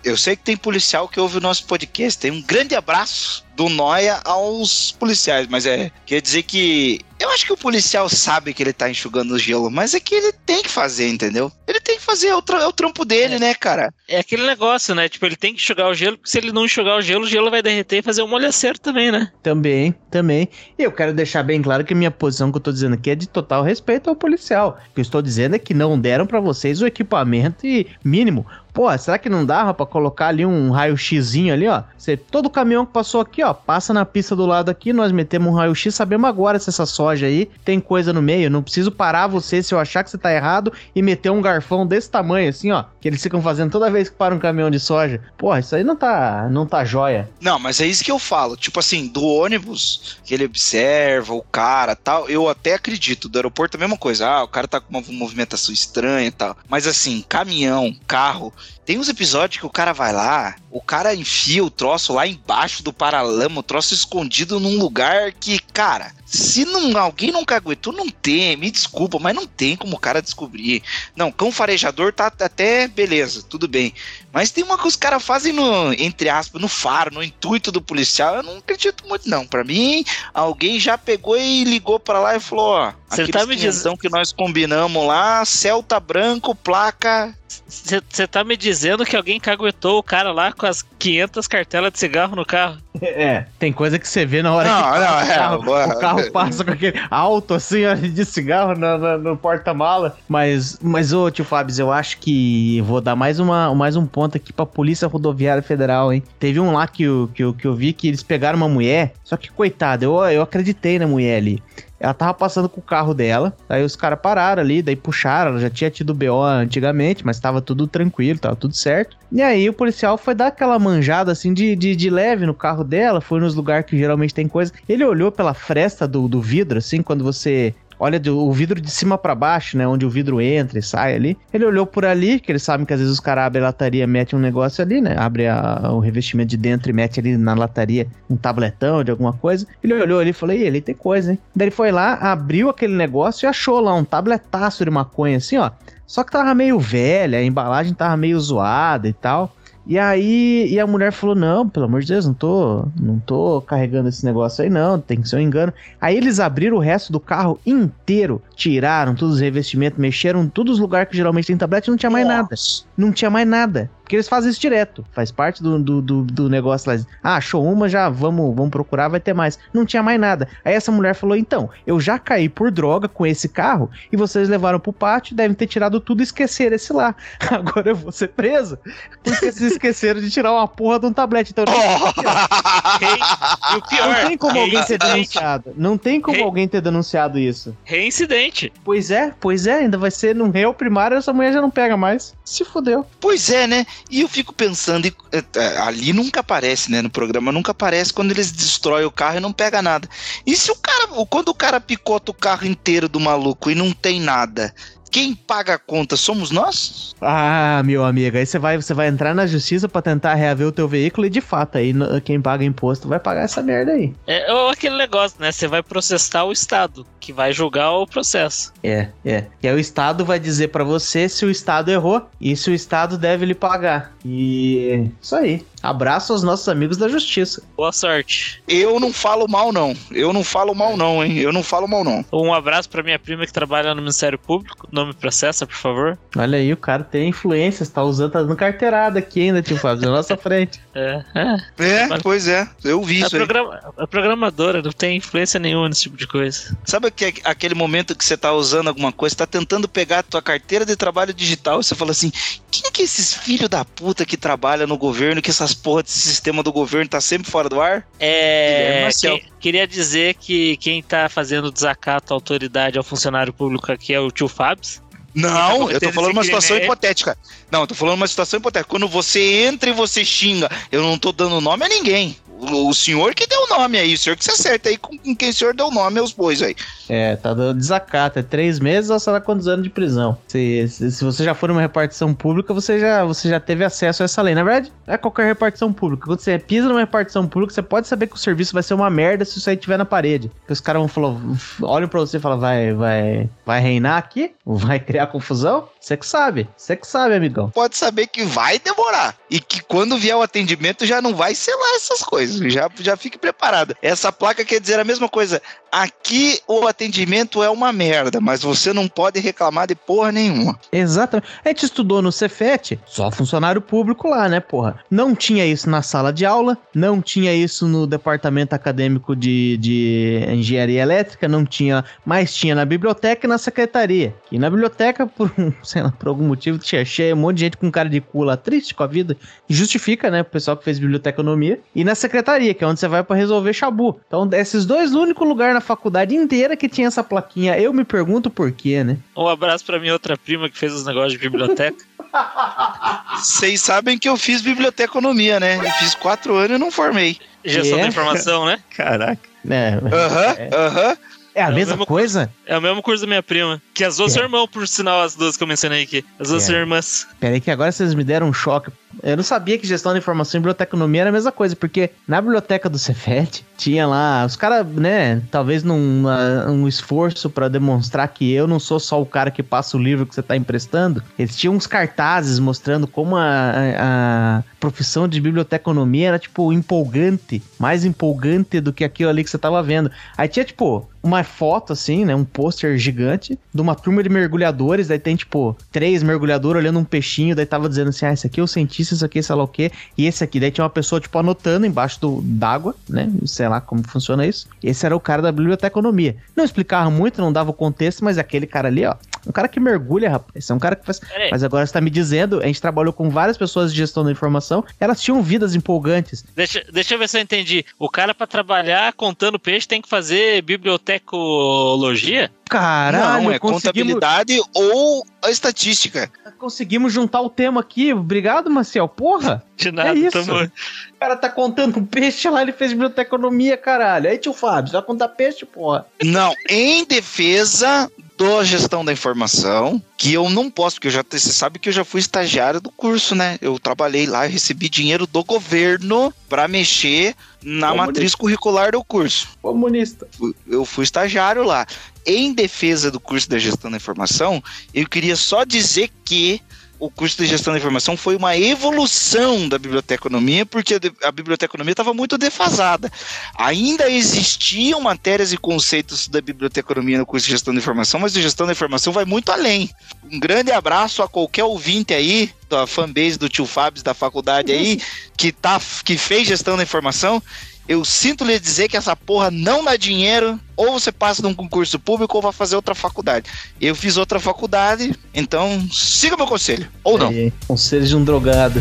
eu sei que tem policial que ouve o nosso podcast. Tem um grande abraço do Noia aos policiais, mas é quer dizer que eu acho que o policial sabe que ele tá enxugando o gelo, mas é que ele tem que fazer, entendeu? Ele tem que fazer, é o, é o trampo dele, né, cara? É aquele negócio, né? Tipo, ele tem que enxugar o gelo, porque se ele não enxugar o gelo, o gelo vai derreter e fazer um molhaceiro também, né? Também, também. E eu quero deixar bem claro que a minha posição que eu tô dizendo aqui é de total respeito ao policial. O que eu estou dizendo é que não deram pra vocês o equipamento e mínimo. Pô, será que não dava pra colocar ali um raio-xzinho ali, ó? Você, todo caminhão que passou aqui, ó, passa na pista do lado aqui, nós metemos um raio-x, sabemos agora se essa soja aí tem coisa no meio. Não preciso parar você se eu achar que você tá errado e meter um garfão desse tamanho assim, ó, que eles ficam fazendo toda vez que para um caminhão de soja. Porra, isso aí não tá, não tá joia. Não, mas é isso que eu falo. Tipo assim, do ônibus, que ele observa o cara tal, eu até acredito. Do aeroporto a mesma coisa. Ah, o cara tá com uma movimentação estranha e tal. Mas assim, caminhão, carro. Tem uns episódios que o cara vai lá, o cara enfia o troço lá embaixo do paralama, o troço escondido num lugar que, cara, se não, alguém não caguetou, não tem, me desculpa, mas não tem como o cara descobrir. Não, cão farejador tá até beleza, tudo bem. Mas tem uma que os caras fazem no, entre aspas, no faro, no intuito do policial. Eu não acredito muito, não. Pra mim, alguém já pegou e ligou pra lá e falou: ó, Você tá me quinhentão que nós combinamos lá, Celta branco, placa. Você tá me dizendo que alguém caguetou o cara lá com as 500 cartelas de cigarro no carro? É, tem coisa que você vê na hora Não, que não, passa o, é, carro, agora- o carro passa com aquele alto assim, ó, de cigarro no, no- no porta-mala. Mas, mas ô tio Fábio, eu acho que vou dar mais, uma, mais um ponto aqui pra Polícia Rodoviária Federal, hein? Teve um lá que eu, que, eu, que eu vi que eles pegaram uma mulher, só que coitada, eu, eu acreditei na mulher ali. Ela tava passando com o carro dela, aí os caras pararam ali, daí puxaram, ela já tinha tido BO antigamente, mas tava tudo tranquilo, tava tudo certo. E aí o policial foi dar aquela manjada assim de, de, de leve no carro dela, foi nos lugares que geralmente tem coisa. Ele olhou pela fresta do, do vidro, assim, quando você olha o vidro de cima pra baixo, né? Onde o vidro entra e sai ali. Ele olhou por ali, que eles sabem que às vezes os caras abrem a lataria, metem um negócio ali, né? Abre a- o revestimento de dentro e mete ali na lataria um tabletão de alguma coisa. Ele olhou ali e falou: Ih, ali tem coisa, hein? Daí ele foi lá, abriu aquele negócio e achou lá um tabletaço de maconha, assim, ó. Só que tava meio velha, a embalagem tava meio zoada e tal. E aí, e a mulher falou: Não, pelo amor de Deus, não tô, não tô carregando esse negócio aí, não, tem que ser um engano. Aí eles abriram o resto do carro inteiro, tiraram todos os revestimentos, mexeram em todos os lugares que geralmente tem tablete, não tinha mais nada. Não tinha mais nada. Porque eles fazem isso direto. Faz parte do, do, do, do negócio lá. Ah, achou uma, já vamos, vamos procurar, vai ter mais. Não tinha mais nada. Aí essa mulher falou: então, eu já caí por droga com esse carro e vocês levaram pro pátio, devem ter tirado tudo e esqueceram esse lá. (laughs) Agora eu vou ser presa porque vocês esqueceram de tirar uma porra de um tablete. Então, Rei- (laughs) E o pior, não tem como alguém ter denunciado. Não tem como alguém ter denunciado isso. Reincidente. Pois é, pois é, ainda vai ser num réu primário, essa mulher já não pega mais. Se fudeu. Pois é, né? E eu fico pensando, e, é, é, ali nunca aparece, né? No programa nunca aparece quando eles destroem o carro e não pega nada. E se o cara, quando o cara picota o carro inteiro do maluco e não tem nada, quem paga a conta somos nós? Ah, meu amigo, aí você vai, você vai entrar na justiça pra tentar reaver o teu veículo e de fato aí quem paga imposto vai pagar essa merda aí. É ou aquele negócio, né? Você vai processar o Estado, que vai julgar o processo. É, é. E aí o Estado vai dizer pra você se o Estado errou e se o Estado deve lhe pagar. E isso aí. Abraço aos nossos amigos da justiça. Boa sorte. Eu não falo mal, não. Eu não falo mal, não, hein? Eu não falo mal, não. Um abraço pra minha prima que trabalha no Ministério Público. Não me processa, por favor. Olha aí, o cara tem influências, tá usando, tá dando carteirada aqui ainda, tipo, Fábio, na nossa frente. (laughs) É, é. É, Mas- pois é. Eu vi É, isso aí. programa, é programadora, não tem influência nenhuma nesse tipo de coisa. Sabe que, aquele momento que você tá usando alguma coisa, tá tentando pegar a tua carteira de trabalho digital e você fala assim: quem que é esses filhos da puta que trabalham no governo, que essas porra desse sistema do governo tá sempre fora do ar? É, Marcel. que- queria dizer que quem tá fazendo desacato à autoridade ao funcionário público aqui é o tio Fabs. Não, tá eu tô falando uma situação hipotética. Não, eu tô falando uma situação hipotética. Quando você entra e você xinga, eu não tô dando nome a ninguém. O, senhor que deu o nome aí, o senhor que se acerta aí com, com quem o senhor deu o nome aos bois aí. É, tá dando desacato. É três meses ou será quantos anos de prisão? Se, se, se você já for numa repartição pública, você já, você já teve acesso a essa lei. Na verdade, é qualquer repartição pública. Quando você pisa numa repartição pública, você pode saber que o serviço vai ser uma merda se isso aí tiver na parede. Porque os caras vão falar, olham pra você e falam, vai, vai, vai reinar aqui? Vai criar confusão? Você que sabe. Você que sabe, amigão. Pode saber que vai demorar. E que quando vier o atendimento já não vai selar essas coisas. Já, já fique preparado. Essa placa quer dizer a mesma coisa. Aqui o atendimento é uma merda, mas você não pode reclamar de porra nenhuma. Exatamente. A gente estudou no Cefet, só funcionário público lá, né, porra? Não tinha isso na sala de aula, não tinha isso no departamento acadêmico de, de engenharia elétrica, não tinha, mas tinha na biblioteca e na secretaria. E na biblioteca, por, sei lá, por algum motivo, tinha cheio um monte de gente com cara de cu lá, triste com a vida. E justifica, né, o pessoal que fez biblioteconomia. E na secretaria, que é onde você vai para resolver chabu. Então, esses dois, o único lugar na faculdade inteira que tinha essa plaquinha. Eu me pergunto por quê, né? Um abraço pra minha outra prima que fez os negócios de biblioteca. (laughs) Vocês sabem que eu fiz biblioteconomia, né? Eu fiz quatro anos e não formei. Gestão É? da informação, né? Caraca. É, Aham, aham. é a É mesma coisa? É o mesmo curso da minha prima. Que as duas É. são irmãos, por sinal, as duas que eu mencionei aqui. As duas É. são irmãs. Pera aí que agora vocês me deram um choque. Eu não sabia que gestão da informação e biblioteconomia era a mesma coisa, porque na biblioteca do Cefet tinha lá, os caras, né, talvez num ah, um esforço pra demonstrar que eu não sou só o cara que passa o livro que você tá emprestando, eles tinham uns cartazes mostrando como a, a- a profissão de biblioteconomia era, tipo, empolgante, mais empolgante do que aquilo ali que você tava vendo. Aí tinha, tipo, uma foto, assim, né, um pôster gigante de uma turma de mergulhadores, daí tem, tipo, três mergulhadores olhando um peixinho, daí tava dizendo assim, ah, esse aqui é o cientista, isso aqui sei lá o quê, e esse aqui, daí tinha uma pessoa, tipo, anotando embaixo do- d'água, né, sei lá como funciona isso, esse era o cara da biblioteconomia. Não explicava muito, não dava o contexto, mas aquele cara ali, ó, um cara que mergulha, rapaz, esse é um cara que faz... Mas agora você tá me dizendo, a gente trabalhou com várias pessoas de gestão da informação, elas tinham vidas empolgantes. Deixa, deixa eu ver se eu entendi. O cara, pra trabalhar contando peixe, tem que fazer bibliotecologia? Caralho, não, é conseguimos, contabilidade ou a estatística. conseguimos juntar o tema aqui. Obrigado, Marcel. Porra! De nada, isso. tamo- O cara tá contando um peixe lá, ele fez biblioteconomia, caralho. Aí, tio Fábio, você vai contar peixe, porra? Não, em defesa da gestão da informação, que eu não posso, porque eu já, você sabe que eu já fui estagiário do curso, né? Eu trabalhei lá, eu recebi dinheiro do governo para mexer na Comunista. matriz curricular do curso. Comunista. Eu fui estagiário lá. Em defesa do curso da gestão da informação, eu queria só dizer que o curso de gestão da informação foi uma evolução da biblioteconomia, porque a a biblioteconomia estava muito defasada. Ainda existiam matérias e conceitos da biblioteconomia no curso de gestão da informação, mas o gestão da informação vai muito além. Um grande abraço a qualquer ouvinte aí, da fanbase do tio Fábio da faculdade aí, que, tá, que fez gestão da informação. Eu sinto lhe dizer que essa porra não dá dinheiro, ou você passa num concurso público ou vai fazer outra faculdade. Eu fiz outra faculdade, então siga meu conselho. Ou não. Aí, conselho de um drogado.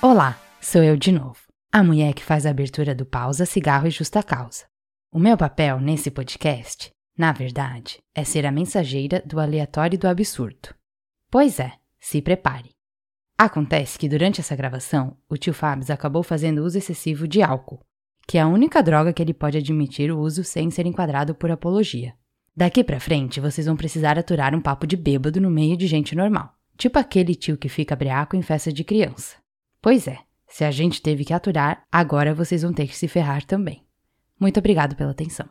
Olá, sou eu de novo, a mulher que faz a abertura do Pausa, Cigarro e Justa Causa. O meu papel nesse podcast, na verdade, é ser a mensageira do aleatório e do absurdo. Pois é, se prepare. Acontece que durante essa gravação, o tio Fábio acabou fazendo uso excessivo de álcool, que é a única droga que ele pode admitir o uso sem ser enquadrado por apologia. Daqui pra frente, vocês vão precisar aturar um papo de bêbado no meio de gente normal, tipo aquele tio que fica breaco em festa de criança. Pois é, se a gente teve que aturar, agora vocês vão ter que se ferrar também. Muito obrigado pela atenção.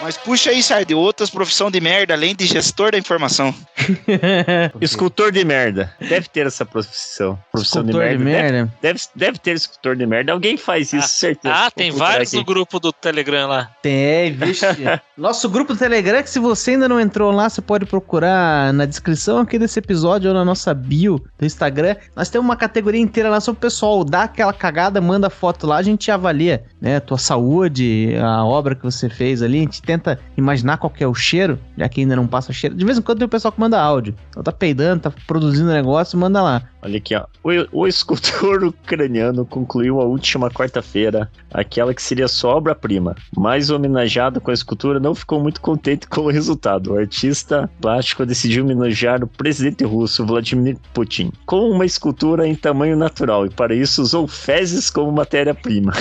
Mas puxa aí, Sardi, outras profissão de merda, além de gestor da informação. (laughs) Escultor de merda. Deve ter essa profissão. Profissão Escultor de de merda. merda. Deve, deve, deve ter escultor de merda. Alguém faz isso, certeza. Ah, tem vários aqui. no grupo do Telegram lá. Tem, vixe. (laughs) Nosso grupo do Telegram, que se você ainda não entrou lá, você pode procurar na descrição aqui desse episódio ou na nossa bio do Instagram. Nós temos uma categoria inteira lá sobre o pessoal. Dá aquela cagada, manda foto lá, a gente avalia, né? Tua saúde, a obra que você fez ali. A gente tenta imaginar qual que é o cheiro, já que ainda não passa cheiro. De vez em quando tem o pessoal que manda áudio. Então tá peidando, tá produzindo negócio, manda lá. Olha aqui, ó. O, o escultor (laughs) ucraniano concluiu a última quarta-feira aquela que seria sua obra-prima. Mais homenageado com a escultura, não ficou muito contente com o resultado. O artista plástico decidiu homenagear o presidente russo Vladimir Putin com uma escultura em tamanho natural e para isso usou fezes como matéria-prima.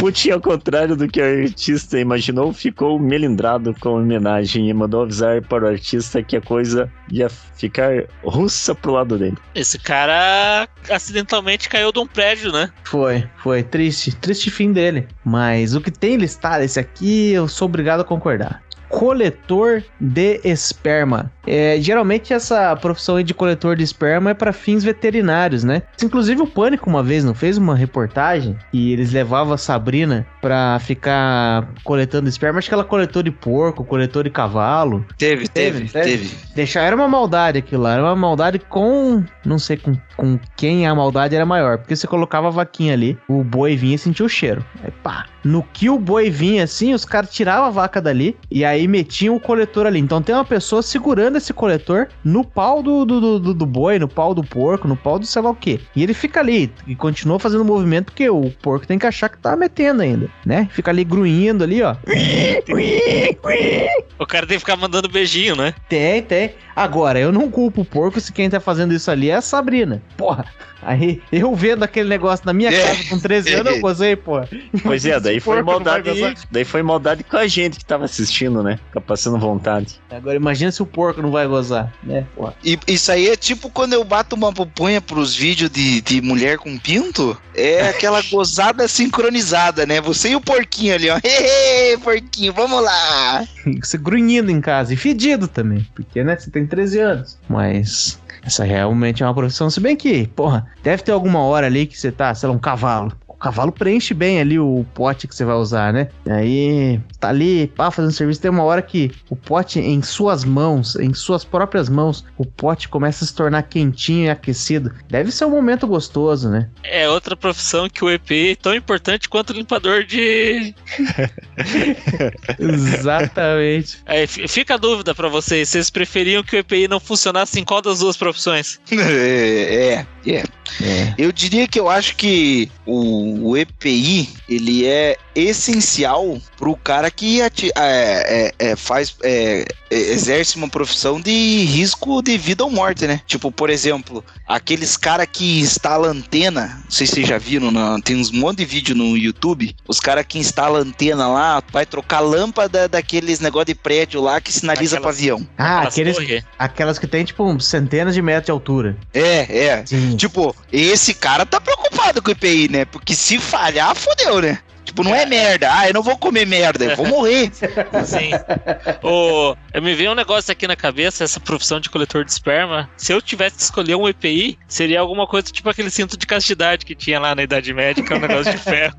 Putin, ao contrário do que o artista imaginou, ficou melindrado com a homenagem e mandou avisar para o artista que a coisa ia ficar russa pro lado dele. Esse cara acidentalmente caiu de um prédio, né? Foi, foi. Triste. Triste fim dele. Mas o que tem listado esse aqui, eu sou obrigado a concordar. Coletor de esperma. É, geralmente essa profissão aí de coletor de esperma é para fins veterinários, né? Inclusive o Pânico uma vez não fez uma reportagem e eles levavam a Sabrina pra ficar coletando esperma. Acho que ela coletou de porco, coletor de cavalo. Teve, teve, teve. Deixar era uma maldade aquilo lá, era uma maldade com, não sei com, com quem a maldade era maior, porque você colocava a vaquinha ali, o boi vinha e sentia o cheiro. Aí pá, no que o boi vinha assim, os caras tiravam a vaca dali e aí metiam o coletor ali. Então tem uma pessoa segurando esse coletor no pau do, do, do, do boi, no pau do porco, no pau do sei lá o que. E ele fica ali e continua fazendo movimento porque o porco tem que achar que tá metendo ainda, né? Fica ali grunhindo ali, ó. O cara tem que ficar mandando beijinho, né? Tem, tem. Agora, eu não culpo o porco se quem tá fazendo isso ali é a Sabrina. Porra. Aí, eu vendo aquele negócio na minha É. casa com 13 anos, eu gozei, pô. Pois é, daí (laughs) foi maldade. Daí foi maldade com a gente que tava assistindo, né? Fica passando vontade. Agora imagina se o porco não vai gozar, né? Porra. E isso aí é tipo quando eu bato uma pupunha pros vídeos de, de mulher com pinto. É aquela (laughs) gozada sincronizada, né? Você e o porquinho ali, ó. (laughs) Porquinho, vamos lá. Você grunhindo em casa e fedido também, porque, né, você tem 13 anos. Mas essa realmente é uma profissão, se bem que, porra, deve ter alguma hora ali que você tá, sei lá, um cavalo. O cavalo preenche bem ali o pote que você vai usar, né? Aí tá ali, pá, fazendo serviço. Tem uma hora que o pote em suas mãos, em suas próprias mãos, o pote começa a se tornar quentinho e aquecido. Deve ser um momento gostoso, né? É outra profissão que o EPI é tão importante quanto o limpador de. (laughs) Exatamente. Aí, fi- fica a dúvida pra vocês: vocês preferiam que o EPI não funcionasse em qual das duas profissões? (laughs) É, é, é. É. Eu diria que eu acho que o, o EPI ele é essencial pro cara que ati- é, é, é, faz é, exerce uma profissão de risco de vida ou morte, né? Tipo, por exemplo, aqueles cara que instala antena, não sei se vocês já viram, na- tem uns monte de vídeo no YouTube, os cara que instala antena lá, vai trocar lâmpada daqueles negócio de prédio lá que sinaliza Aquelas- pro avião. Ah, Aquelas aqueles, torres. aquelas que tem, tipo, centenas de metros de altura. É, é. Sim. Tipo, esse cara tá preocupado com o IPI, né? Porque se falhar, fodeu, né? Tipo, não é merda. Ah, eu não vou comer merda, eu vou morrer. (laughs) Sim. o, eu me veio um negócio aqui na cabeça, essa profissão de coletor de esperma. Se eu tivesse que escolher um EPI, seria alguma coisa tipo aquele cinto de castidade que tinha lá na Idade Média, que é um negócio de ferro.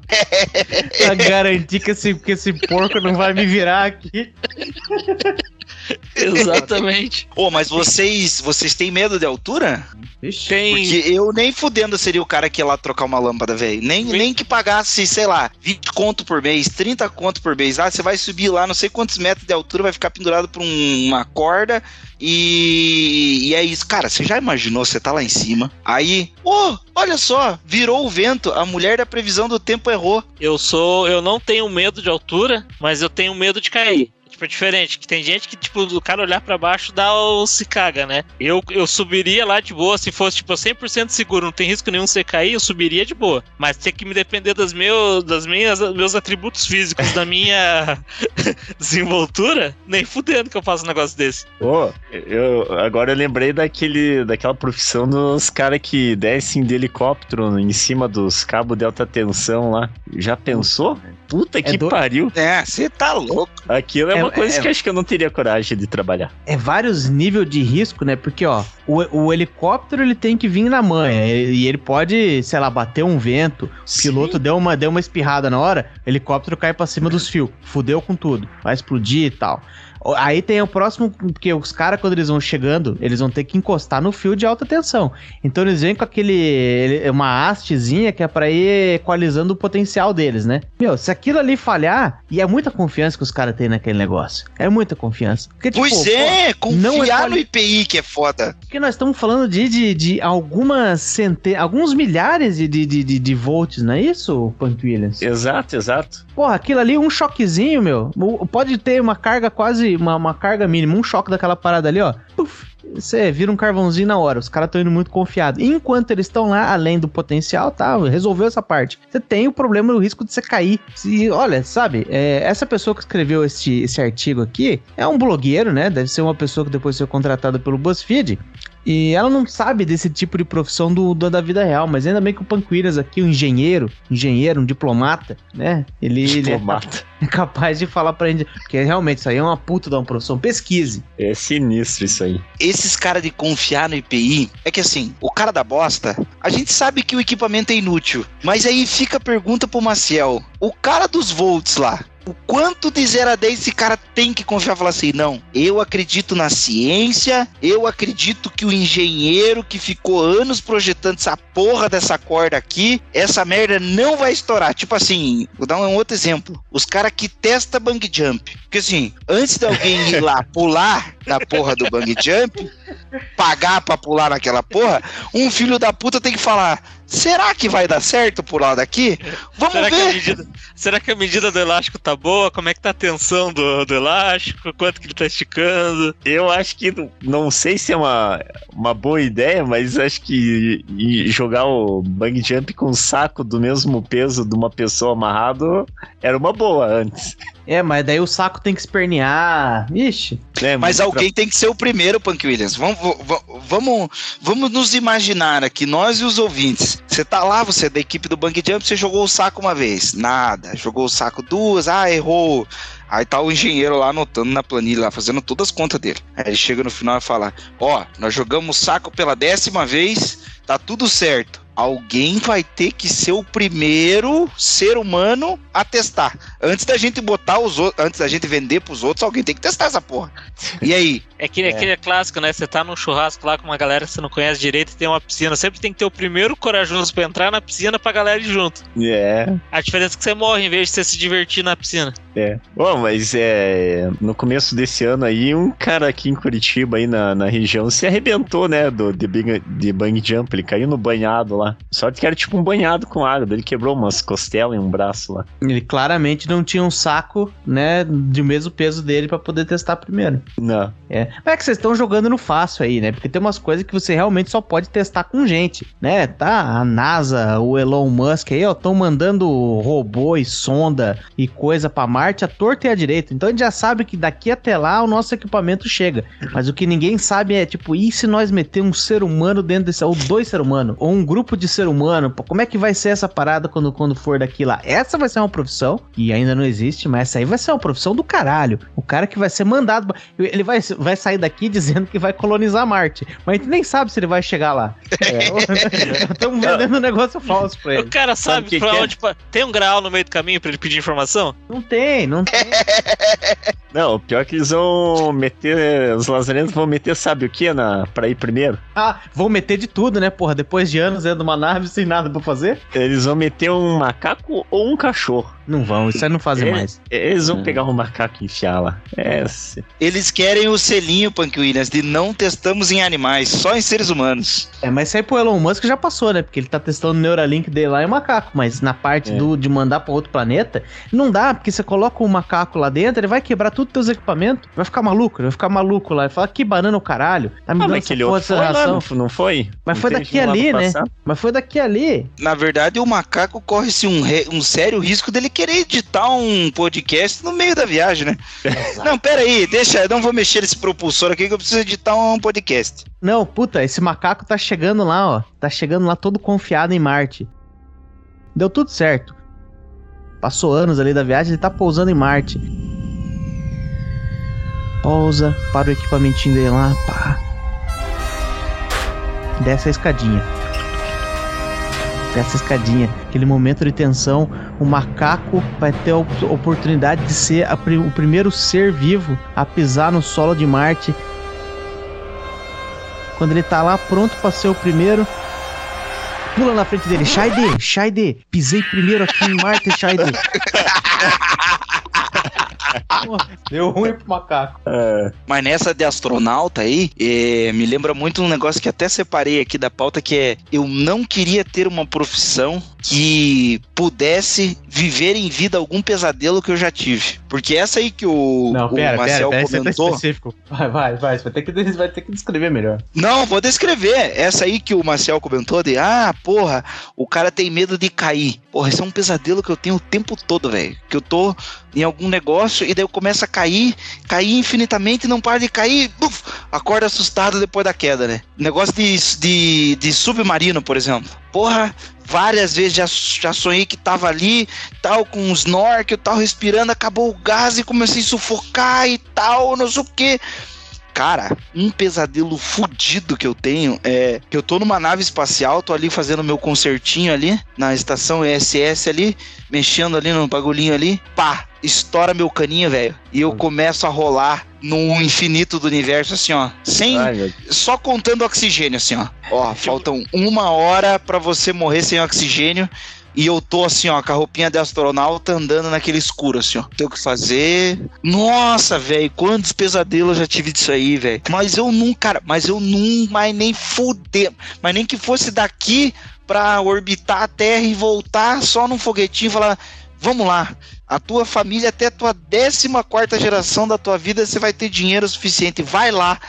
pra garantir que esse, que esse porco não vai me virar aqui. (laughs) (laughs) Exatamente. Ô, mas vocês, vocês têm medo de altura? Ixi. Tem. Porque eu nem fudendo seria o cara que ia lá trocar uma lâmpada, velho. Nem, nem que pagasse, sei lá, 20 conto por mês, 30 conto por mês. Ah, você vai subir lá, não sei quantos metros de altura, vai ficar pendurado por um- uma corda. E, e é isso. Cara, você já imaginou, você tá lá em cima. Aí, ô, olha só, virou o vento. A mulher da previsão do tempo errou. Eu sou. Eu não tenho medo de altura, mas eu tenho medo de cair. Tipo, é diferente, que tem gente que, tipo, o cara olhar pra baixo dá o se caga, né? Eu, eu subiria lá de boa, se fosse, tipo, 100% seguro, não tem risco nenhum de você cair, eu subiria de boa. Mas tem que me depender das, meu, das minhas, meus atributos físicos, da minha (laughs) desenvoltura, nem fudendo que eu faço um negócio desse. Ô, eu, agora eu lembrei daquele, daquela profissão dos caras que descem de helicóptero em cima dos cabos de alta tensão lá. Já pensou? Puta que do- pariu. É, você tá louco. Aquilo é, É- uma coisa é- que eu acho que eu não teria coragem de trabalhar. É vários níveis de risco, né? Porque, ó, o, o helicóptero ele tem que vir na manha. E ele pode, sei lá, bater um vento. O piloto deu uma, deu uma espirrada na hora, o helicóptero cai pra cima dos fios. Fudeu com tudo. Vai explodir e tal. Aí tem o próximo, porque os caras, quando eles vão chegando, eles vão ter que encostar no fio de alta tensão. Então eles vêm com aquele. uma hastezinha que é pra ir equalizando o potencial deles, né? Meu, se aquilo ali falhar, e é muita confiança que os caras têm naquele negócio. É muita confiança. Porque, tipo, Pois é, pô, não confiar no IPI que é foda. Porque nós estamos falando de, de, de algumas centenas, alguns milhares de, de, de, de- volts, não é isso, Punk Williams? Exato, exato. Porra, aquilo ali, um choquezinho, meu, pode ter uma carga quase, uma, uma carga mínima, um choque daquela parada ali, ó. Puf, você vira um carvãozinho na hora, os caras estão indo muito confiados. Enquanto eles estão lá, além do potencial, tá, resolveu essa parte. Você tem o problema do risco de você cair. E olha, sabe, é, essa pessoa que escreveu esse, esse artigo aqui é um blogueiro, né? Deve ser uma pessoa que depois foi contratada pelo BuzzFeed. E ela não sabe desse tipo de profissão do, do- da vida real, mas ainda bem que o Punk Williams aqui, um engenheiro, engenheiro, um diplomata, né? Ele, ele é Diplomata. (laughs) capaz de falar pra gente. Porque realmente isso aí é uma puta de uma profissão. Pesquise. É sinistro isso aí. Esses caras de confiar no IPI, é que assim, o cara da bosta, a gente sabe que o equipamento é inútil. Mas aí fica a pergunta pro Maciel: o cara dos volts lá. O quanto de 0 a 10 esse cara tem que confiar e falar assim, não, eu acredito na ciência, eu acredito que o engenheiro que ficou anos projetando essa porra dessa corda aqui, essa merda não vai estourar. Tipo assim, vou dar um outro exemplo. Os caras que testa bang jump. Porque assim, antes de alguém ir lá (laughs) pular na porra do bang jump, pagar pra pular naquela porra, um filho da puta tem que falar: será que vai dar certo pular daqui? Vamos Será que, a ver. medida, será que a medida do elástico tá boa? Como é que tá a tensão do, do elástico? Quanto que ele tá esticando? Eu acho que não- não sei se é uma, uma boa ideia, mas acho que e jogar o bang jump com o saco do mesmo peso de uma pessoa amarrado era uma boa antes. É, mas daí o saco tem que espernear. Ixi. né? Mas alguém tem que ser o primeiro, Punk Williams. Vamos, vamos, vamos, nos imaginar aqui, nós e os ouvintes. Você tá lá, você é da equipe do Bang Jump, você jogou o saco uma vez. Nada. Jogou o saco duas, ah, errou. Aí tá o engenheiro lá anotando na planilha, lá, fazendo todas as contas dele. Aí ele chega no final e fala: Ó, nós jogamos o saco pela décima vez, tá tudo certo. Alguém vai ter que ser o primeiro ser humano a testar. Antes da gente botar os outros, antes da gente vender pros outros, alguém tem que testar essa porra. E aí? (laughs) É aquele, aquele clássico, né? Você tá num churrasco lá com uma galera que você não conhece direito e tem uma piscina. Sempre tem que ter o primeiro corajoso pra entrar na piscina pra galera ir junto. É, A diferença é que você morre em vez de você se divertir na piscina. é. Bom, mas é. No começo desse ano aí, um cara aqui em Curitiba, aí na, na região, se arrebentou, né? Do, de, bang, de bang jump. Ele caiu no banhado lá. Sorte que era tipo um banhado com água. Ele quebrou umas costelas e um braço lá. Ele claramente não tinha um saco, né, de mesmo peso dele pra poder testar primeiro. Não. É. Mas é que vocês estão jogando no fácil aí, né? Porque tem umas coisas que você realmente só pode testar com gente, né? Tá, a NASA, o Elon Musk aí, ó, estão mandando robô e sonda e coisa pra Marte à torta e à direita. Então a gente já sabe que daqui até lá o nosso equipamento chega. Mas o que ninguém sabe é, tipo, e se nós meter um ser humano dentro desse, ou dois ser humanos, ou um grupo de ser humano, pô, como é que vai ser essa parada quando, quando for daqui lá? Essa vai ser uma profissão, e ainda não existe, mas essa aí vai ser uma profissão do caralho. O cara que vai ser mandado, ele vai, vai sair daqui dizendo que vai colonizar Marte, mas a gente nem sabe se ele vai chegar lá. (laughs) Estamos vendendo um negócio falso pra O ele. cara sabe, que pra que é? onde. pa- Tem um grau no meio do caminho pra ele pedir informação? Não tem, não tem. (laughs) Não, o pior é que eles vão meter. Os lazarentos vão meter, sabe o que na, pra ir primeiro? Ah, vão meter de tudo, né, porra? Depois de anos dentro de uma nave sem nada pra fazer? Eles vão meter um macaco ou um cachorro. Não vão, isso aí não fazem É. mais. Eles vão Hum. pegar um macaco e enfiar lá. É, Eles querem o selinho, Punk Williams, de não testamos em animais, só em seres humanos. É, mas isso aí pro Elon Musk já passou, né? Porque ele tá testando o Neuralink dele lá em macaco. Mas na parte É. do, de mandar pra outro planeta, não dá, porque você coloca um macaco lá dentro, ele vai quebrar tudo teus equipamentos. Vai ficar maluco, ele vai ficar maluco lá. Ele fala, que banana o caralho. Tá me Ah, dando mas aquele outro foi lá, não, não foi? Mas Não foi daqui ali, né? passado? Mas foi daqui ali. Na verdade, o macaco corre-se um, um sério risco dele querer editar um podcast no meio da viagem, né? não, pera aí, deixa, eu não vou mexer nesse propulsor aqui que eu preciso editar um podcast. Não, puta, esse macaco tá chegando lá, ó. Tá chegando lá todo confiado em Marte. Deu tudo certo. Passou anos ali da viagem, ele tá pousando em Marte. Pousa, para o equipamentinho dele lá, pá. Desce a escadinha. Desce a escadinha. Aquele momento de tensão. o macaco vai ter a op- oportunidade de ser a o primeiro ser vivo a pisar no solo de Marte. Quando ele tá lá pronto pra ser o primeiro, pula na frente dele. Shaide, Shaide, pisei primeiro aqui em Marte, Shaide. (laughs) Deu ruim pro macaco. Mas nessa de astronauta aí, é, me lembra muito um negócio que até separei aqui da pauta, que é eu não queria ter uma profissão que pudesse viver em vida algum pesadelo que eu já tive. Porque essa aí que o, Não, pera, pera, Marcel pera, você tá comentou. específico. Vai, vai, vai. Você vai ter que, vai ter que descrever melhor. Não, vou descrever. Essa aí que o Marcel comentou de, ah, porra, o cara tem medo de cair. Porra, esse é um pesadelo que eu tenho o tempo todo, velho. Que eu tô em algum negócio e daí eu começo a cair, cair infinitamente e não para de cair, buf, acorda assustado depois da queda, né? Negócio de, de, de submarino, por exemplo. Porra, várias vezes já, já sonhei que tava ali, tal, com os snorkel, tal, respirando, acabou o gás e comecei a sufocar e tal, não sei o que. Cara, um pesadelo fudido que eu tenho é que eu tô numa nave espacial, tô ali fazendo meu concertinho ali na estação ISS ali, mexendo ali no bagulhinho ali, pá, estoura meu caninho, velho, e eu começo a rolar no infinito do universo assim, ó, sem Ai, só contando oxigênio assim, ó. Ó, faltam uma hora pra você morrer sem oxigênio. E eu tô assim, ó, com a roupinha de astronauta andando naquele escuro, assim, ó. Tem o que fazer. Nossa, velho, quantos pesadelos eu já tive disso aí, velho. Mas eu nunca, cara, mas eu não mais nem fuder. Mas nem que fosse daqui pra orbitar a Terra e voltar só num foguetinho e falar: vamos lá. A tua família, até a tua 14 geração da tua vida, você vai ter dinheiro suficiente. Vai lá.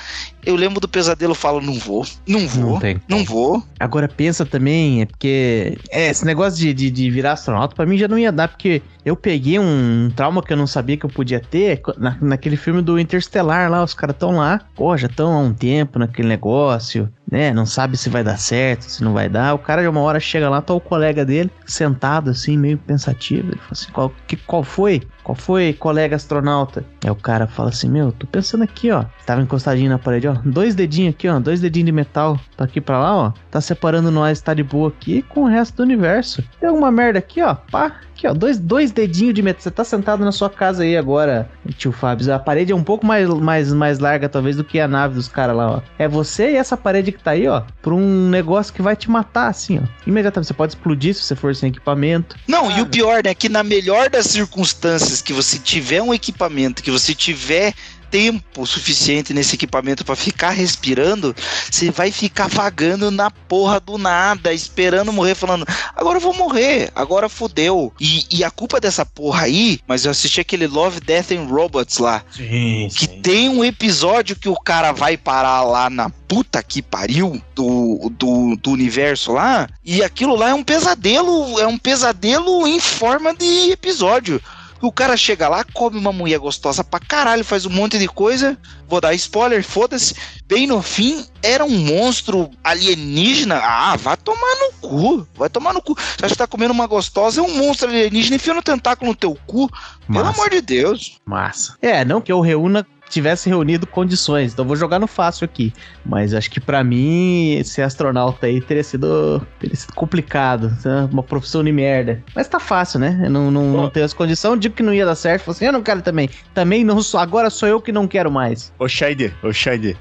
Eu lembro do pesadelo falo: não vou, não vou, Não não vou. Agora pensa também, é porque. É, esse negócio de, de, de virar astronauta pra mim já não ia dar, porque eu peguei um trauma que eu não sabia que eu podia ter na, naquele filme do Interstellar lá. Os caras tão lá, pô, já estão há um tempo naquele negócio, né? Não sabe se vai dar certo, se não vai dar. O cara de uma hora chega lá, tá o colega dele sentado assim, meio pensativo. Ele fala assim: qual, que, qual foi? Qual foi, colega astronauta? Aí o cara fala assim: Meu, tô pensando aqui, ó. Tava encostadinho na parede, ó. Dois dedinhos aqui, ó. Dois dedinhos de metal. Tá aqui pra lá, ó. Tá separando nós, tá de boa aqui com o resto do universo. Tem alguma merda aqui, ó. Pá. Aqui, ó. Dois, dois dedinhos de metal. Você tá sentado na sua casa aí agora, tio Fábio. A parede é um pouco mais, mais, mais larga, talvez, do que a nave dos caras lá, ó. É você e essa parede que tá aí, ó. Pra um negócio que vai te matar, assim, ó. Imediatamente. Você pode explodir se você for sem equipamento. Não, e o pior, né, que na melhor das circunstâncias que você tiver um equipamento, que você tiver tempo suficiente nesse equipamento pra ficar respirando, você vai ficar vagando na porra do nada, esperando morrer, falando, agora eu vou morrer, agora fodeu. E, e a culpa dessa porra aí, mas eu assisti aquele Love, Death and Robots lá, Sim, que tem um episódio que o cara vai parar lá na puta que pariu do, do, do universo lá, e aquilo lá é um pesadelo, é um pesadelo em forma de episódio. O cara chega lá, come uma mulher gostosa pra caralho, faz um monte de coisa. Vou dar spoiler, foda-se. Bem no fim, era um monstro alienígena. Ah, vai tomar no cu. Vai tomar no cu. Você acha que tá comendo uma gostosa? É um monstro alienígena. Enfia no tentáculo no teu cu. Pelo Massa. amor de Deus. Massa. É, não que eu reúna tivesse reunido condições, então vou jogar no fácil aqui. Mas acho que pra mim ser astronauta aí teria sido, teria sido complicado, né? uma profissão de merda. Mas tá fácil, né? Eu não, não, não tenho as condições, digo que não ia dar certo, falei assim, eu não quero também. Também não sou, agora sou eu que não quero mais. Ô, Shaide, ô, Shaide.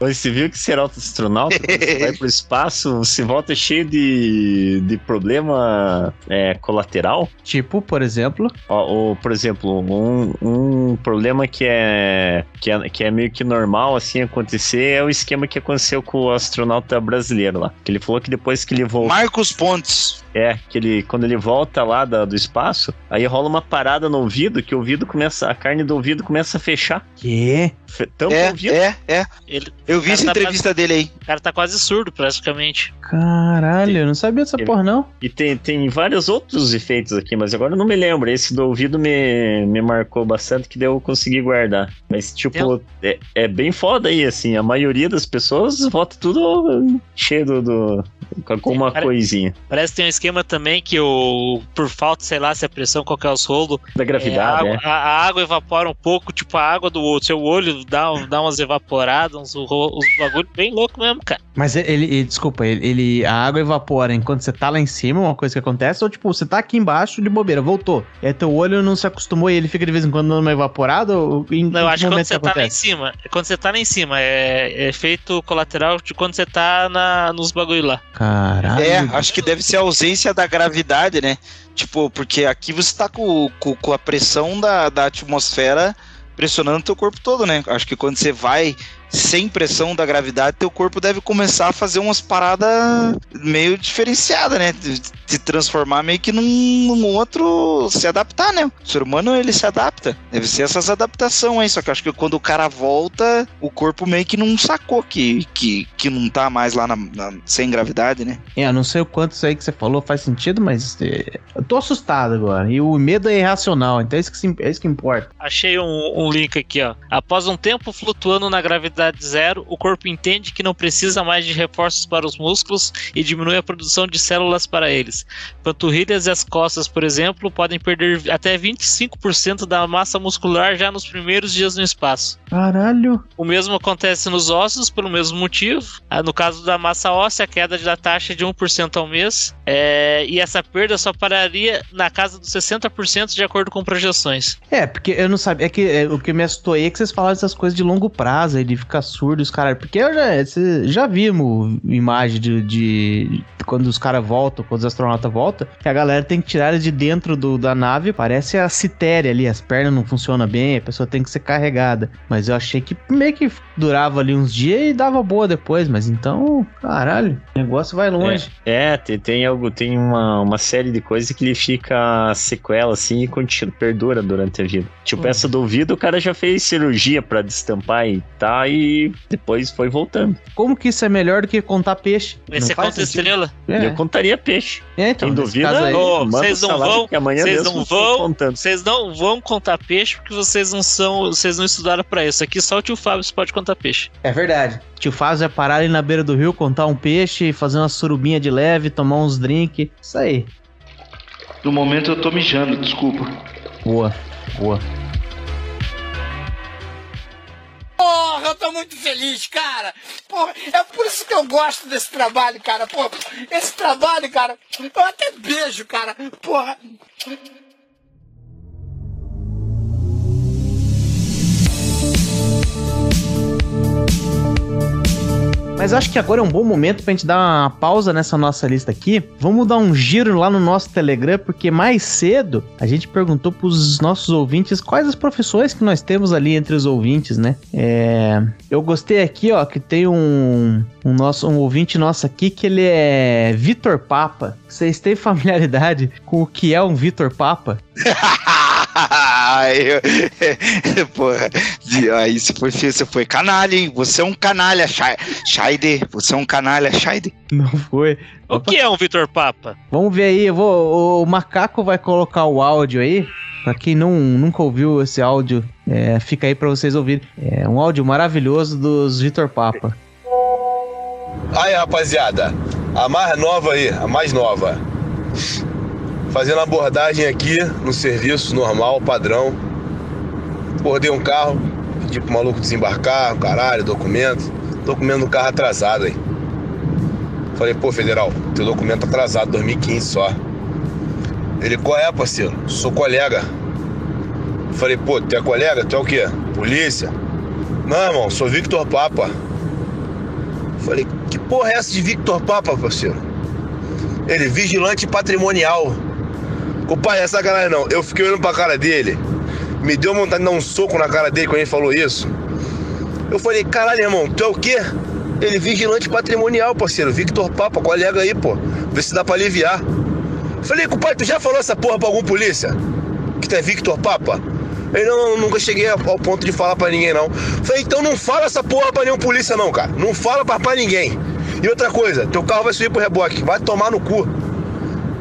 Você (laughs) viu que ser astronauta, quando você vai pro espaço, você volta cheio de, de problema é, colateral? Tipo, por exemplo, Ó, o, por exemplo, um, um problema que é, que é que é meio que normal assim acontecer é o esquema que aconteceu com o astronauta brasileiro lá. Que ele falou que depois que ele voltou, Marcos Pontes. É, que ele quando ele volta lá da- do espaço, aí rola uma parada no ouvido que o ouvido começa, a carne do ouvido começa a fechar. que? Fe- Tampa É, o ouvido. é, é. Ele, Eu vi essa tá entrevista dele aí. o cara tá quase surdo, praticamente. Caralho, eu não sabia dessa porra não. E tem, tem vários outros efeitos aqui, mas agora eu não me lembro. Esse do ouvido me, me marcou bastante que daí eu consegui guardar. Mas, tipo, é, é bem foda aí, assim. A maioria das pessoas volta tudo cheio do. do- com alguma coisinha. Parece que tem um esquema esquema também que o por falta, sei lá, se a pressão, qualquer os rolos, Da é, a, gravidade, água, né? a- a água evapora um pouco, tipo a água do seu olho dá, um- dá umas evaporadas, uns, uns bagulho bem louco mesmo, cara. Mas ele, ele- desculpa, ele, ele- a água evapora enquanto você tá lá em cima, uma coisa que acontece, ou tipo, você tá aqui embaixo de bobeira, voltou. E aí teu olho não se acostumou e ele fica de vez em quando dando uma evaporada? Ou em, Não, eu acho que quando você tá lá em cima, quando você tá lá em cima, é, é efeito colateral de quando você tá na, nos bagulho lá. Caralho. É, acho que deve ser a ausência da gravidade, né? Tipo, porque aqui você tá com, com, com a pressão da, da atmosfera pressionando teu corpo todo, né? Acho que quando você vai sem pressão da gravidade, teu corpo deve começar a fazer umas paradas meio diferenciadas, né? De- Se transformar meio que num, num outro. se adaptar, né? O ser humano ele se adapta. Deve ser essas adaptações aí. Só que acho que quando o cara volta, o corpo meio que não sacou que, que, que não tá mais lá na- na- sem gravidade, né? É, não sei o quanto isso aí que você falou faz sentido, mas é, eu tô assustado agora. E o medo é irracional, então é isso que, se- é isso que importa. Achei um, um link aqui, ó. Após um tempo flutuando na gravidade zero, o corpo entende que não precisa mais de reforços para os músculos e diminui a produção de células para eles. Panturrilhas e as costas, por exemplo, podem perder até 25% da massa muscular já nos primeiros dias no espaço. Caralho. O mesmo acontece nos ossos, pelo mesmo motivo. Ah, No caso da massa óssea, a queda da taxa é de 1% ao mês. É, e essa perda só pararia na casa dos 60% de acordo com projeções. É, porque eu não sabia. É que é, o que me assustou aí é que vocês falaram essas coisas de longo prazo, aí de ficar surdo, os caras. Porque eu já, já vimos imagem de, de- quando os caras voltam, quando os astronautas voltam, que a galera tem que tirar eles de dentro do- da nave. Parece a citéria ali, as pernas não funcionam bem, a pessoa tem que ser carregada. Mas eu achei que meio que durava ali uns dias e dava boa depois. Mas então, caralho, o negócio vai longe. É, tem, tem algo, tem uma, uma série de coisas que ele fica sequela assim e continua, perdura durante a vida. Tipo, Hum. essa do ouvido, o cara já fez cirurgia pra destampar e tá, e depois foi voltando. Como que isso é melhor do que contar peixe? Mas você conta sentido. estrela? É. Eu contaria peixe. É, então, Quem duvida, aí- manda vocês não vão- que amanhã vocês não vão- contando. Vocês não vão contar peixe porque vocês não são. Vocês não estudaram pra isso. Aqui só o tio Fábio pode contar peixe. É verdade. Tio Fábio vai parar ali na beira do rio, contar um peixe, fazer uma surubinha de leve, tomar uns drink. Isso aí. No momento eu tô mijando, desculpa. Boa, boa. Porra, eu tô muito feliz, cara. Porra, é por isso que eu gosto desse trabalho, cara. Porra, esse trabalho, cara, eu até beijo, cara. Porra. Mas acho que agora é um bom momento pra gente dar uma pausa nessa nossa lista aqui. Vamos dar um giro lá no nosso Telegram, porque mais cedo a gente perguntou pros nossos ouvintes quais as profissões que nós temos ali entre os ouvintes, né? É, eu gostei aqui, ó, que tem um, um, nosso, um ouvinte nosso aqui que ele é Vitor Papa. Vocês têm familiaridade com o que é um Vitor Papa? (laughs) (laughs) Eu- (laughs) Porra, aí você foi, você foi canalha, hein? Você é um canalha, Shaide. Você é um canalha, Shaide. Não foi. O que é um Vitor Papa? Vamos ver aí, eu vou, o Macaco vai colocar o áudio aí. Pra quem não, nunca ouviu esse áudio, é, fica aí pra vocês ouvirem. É um áudio maravilhoso dos Vitor Papa. Aí, rapaziada, a mais nova aí, a mais nova. Fazendo abordagem aqui no serviço normal, padrão. Bordei um carro, pedi pro maluco desembarcar, caralho, documento. Documento do carro atrasado, hein? Falei, pô, federal, teu documento atrasado, 2015 só. Ele, qual é, parceiro? Sou colega. Falei, pô, tu é colega? Tu é o quê? Polícia? Não, irmão, sou Victor Papa. Falei, que porra é essa de Victor Papa, parceiro? Ele, vigilante patrimonial. Compadre, essa galera não. Eu fiquei olhando pra cara dele. Me deu vontade de dar um soco na cara dele quando ele falou isso. Eu falei, caralho, irmão, tu é o quê? Ele, vigilante patrimonial, parceiro. Victor Papa, colega aí, pô. Vê se dá pra aliviar. Falei, compadre, tu já falou essa porra pra algum polícia? Que tu é Victor Papa? Ele, não, nunca cheguei ao ponto de falar pra ninguém, não. Falei, então não fala essa porra pra nenhum polícia, não, cara. Não fala pra, pra ninguém. E outra coisa, teu carro vai subir pro reboque. Vai tomar no cu.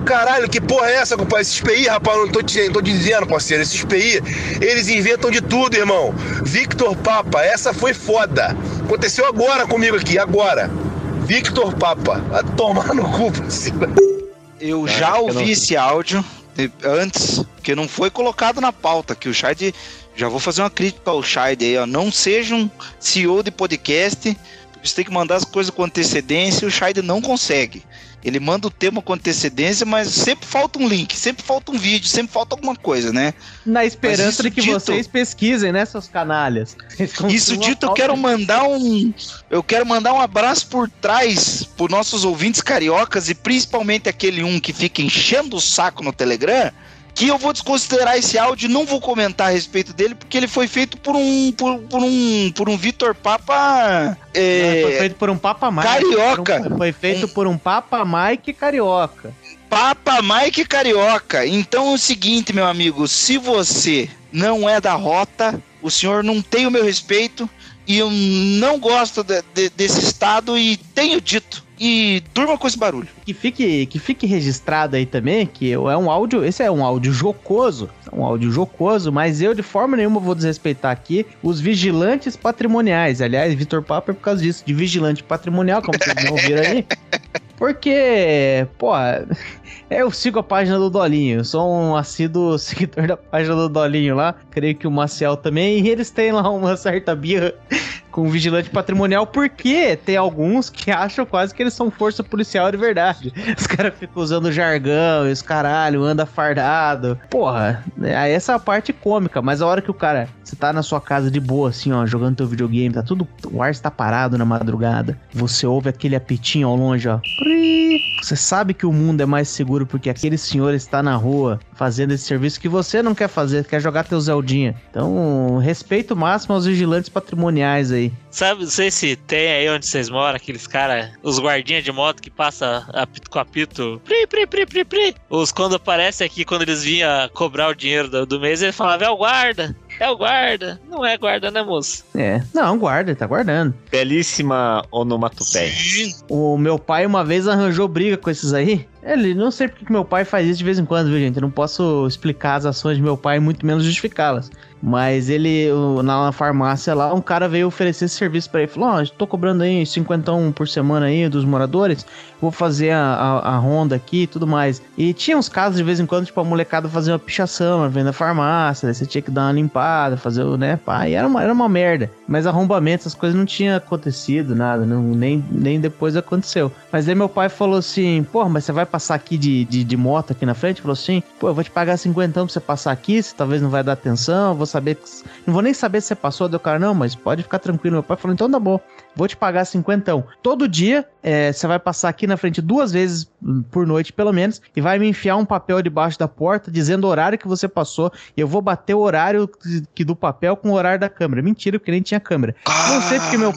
Caralho, que porra é essa, compadre? Esses PI, rapaz, não tô, te, tô dizendo, parceiro. Esses PI, eles inventam de tudo, irmão. Victor Papa, essa foi foda. Aconteceu agora comigo aqui, agora. Victor Papa. Vai tomar no cu, parceiro. Eu já eu ouvi não- esse áudio antes, que não foi colocado na pauta, que o Shade. Já vou fazer uma crítica ao Shade aí, ó. Não seja um CEO de podcast, porque você tem que mandar as coisas com antecedência e o Shade não consegue. Ele manda o tema com antecedência, mas sempre falta um link, sempre falta um vídeo, sempre falta alguma coisa, né? Na esperança de que dito- vocês pesquisem, né, seus canalhas. Isso dito, eu quero mandar um. Eu quero mandar um abraço por trás pros nossos ouvintes cariocas e principalmente aquele um que fica enchendo o saco no Telegram. Que eu vou desconsiderar esse áudio não vou comentar a respeito dele, porque ele foi feito por um. por, por um. por um Vitor Papa. é, Foi feito por um Papa Mike. Carioca. Por um- foi feito por um Papa Mike carioca. Papa Mike Carioca. Então é o seguinte, meu amigo, se você não é da rota, o senhor não tem o meu respeito e eu não gosto de- de- desse estado e tenho dito. E durma com esse barulho. Que fique, que fique registrado aí também que é um áudio, esse é um áudio jocoso, é um áudio jocoso, mas eu de forma nenhuma vou desrespeitar aqui os vigilantes patrimoniais. Aliás, Vitor Papa é por causa disso, de vigilante patrimonial, como vocês não ouviram aí. (laughs) Porque, pô, (laughs) eu sigo a página do Dolinho, eu sou um assíduo (laughs) seguidor da página do Dolinho lá, creio que o Maciel também, e eles têm lá uma certa birra com vigilante patrimonial, porque tem alguns que acham quase que eles são força policial de verdade. Os caras ficam usando jargão, e os caralho, anda fardado. Porra, é essa é a parte cômica, mas a hora que o cara, você tá na sua casa de boa, assim, ó, jogando teu videogame, tá tudo, o ar está parado na madrugada, você ouve aquele apitinho ao longe, ó. Você sabe que o mundo é mais seguro porque aquele senhor está na rua fazendo esse serviço que você não quer fazer, quer jogar teu Zeldinha. Então, respeito máximo aos vigilantes patrimoniais aí. everybody. Sabe, não sei se tem aí onde vocês moram, aqueles caras, os guardinhas de moto que passa apito com apito. Pri, pri, pri, pri, pri. Os quando aparece aqui, quando eles vinham cobrar o dinheiro do, do mês, ele falava, é o guarda, é o guarda. Não é guarda, né, moço? É, não, guarda, ele tá guardando. Belíssima onomatopeia. O meu pai uma vez arranjou briga com esses aí. Ele, não sei porque que meu pai faz isso de vez em quando, viu, gente? Eu não posso explicar as ações de meu pai, muito menos justificá-las. Mas ele, na, farmácia lá, um cara veio oferecer esse serviço pra ele. Falou: Ó, tô cobrando aí 50 por semana aí dos moradores. Vou fazer a, a, a ronda aqui e tudo mais. E tinha uns casos de vez em quando, tipo, a molecada fazia uma pichação, vendo a farmácia. Você tinha que dar uma limpada, fazer o, né, pá. E era uma, era uma merda. Mas arrombamento, essas coisas não tinha acontecido, nada. Não, nem, nem depois aconteceu. Mas aí meu pai falou assim: Pô, mas você vai passar aqui de, de, de moto aqui na frente? Falou assim: Pô, eu vou te pagar 50 pra você passar aqui. Você talvez não vai dar atenção. Vou saber. Não vou nem saber se você passou. Deu cara, não, mas pode ficar tranquilo. Meu pai falou: Então tá bom. Vou te pagar 50. Todo dia é, você vai passar aqui na frente duas vezes por noite, pelo menos, e vai me enfiar um papel debaixo da porta dizendo o horário que você passou. E eu vou bater o horário que- do papel com o horário da câmera. Mentira, porque nem tinha câmera. Não sei porque meu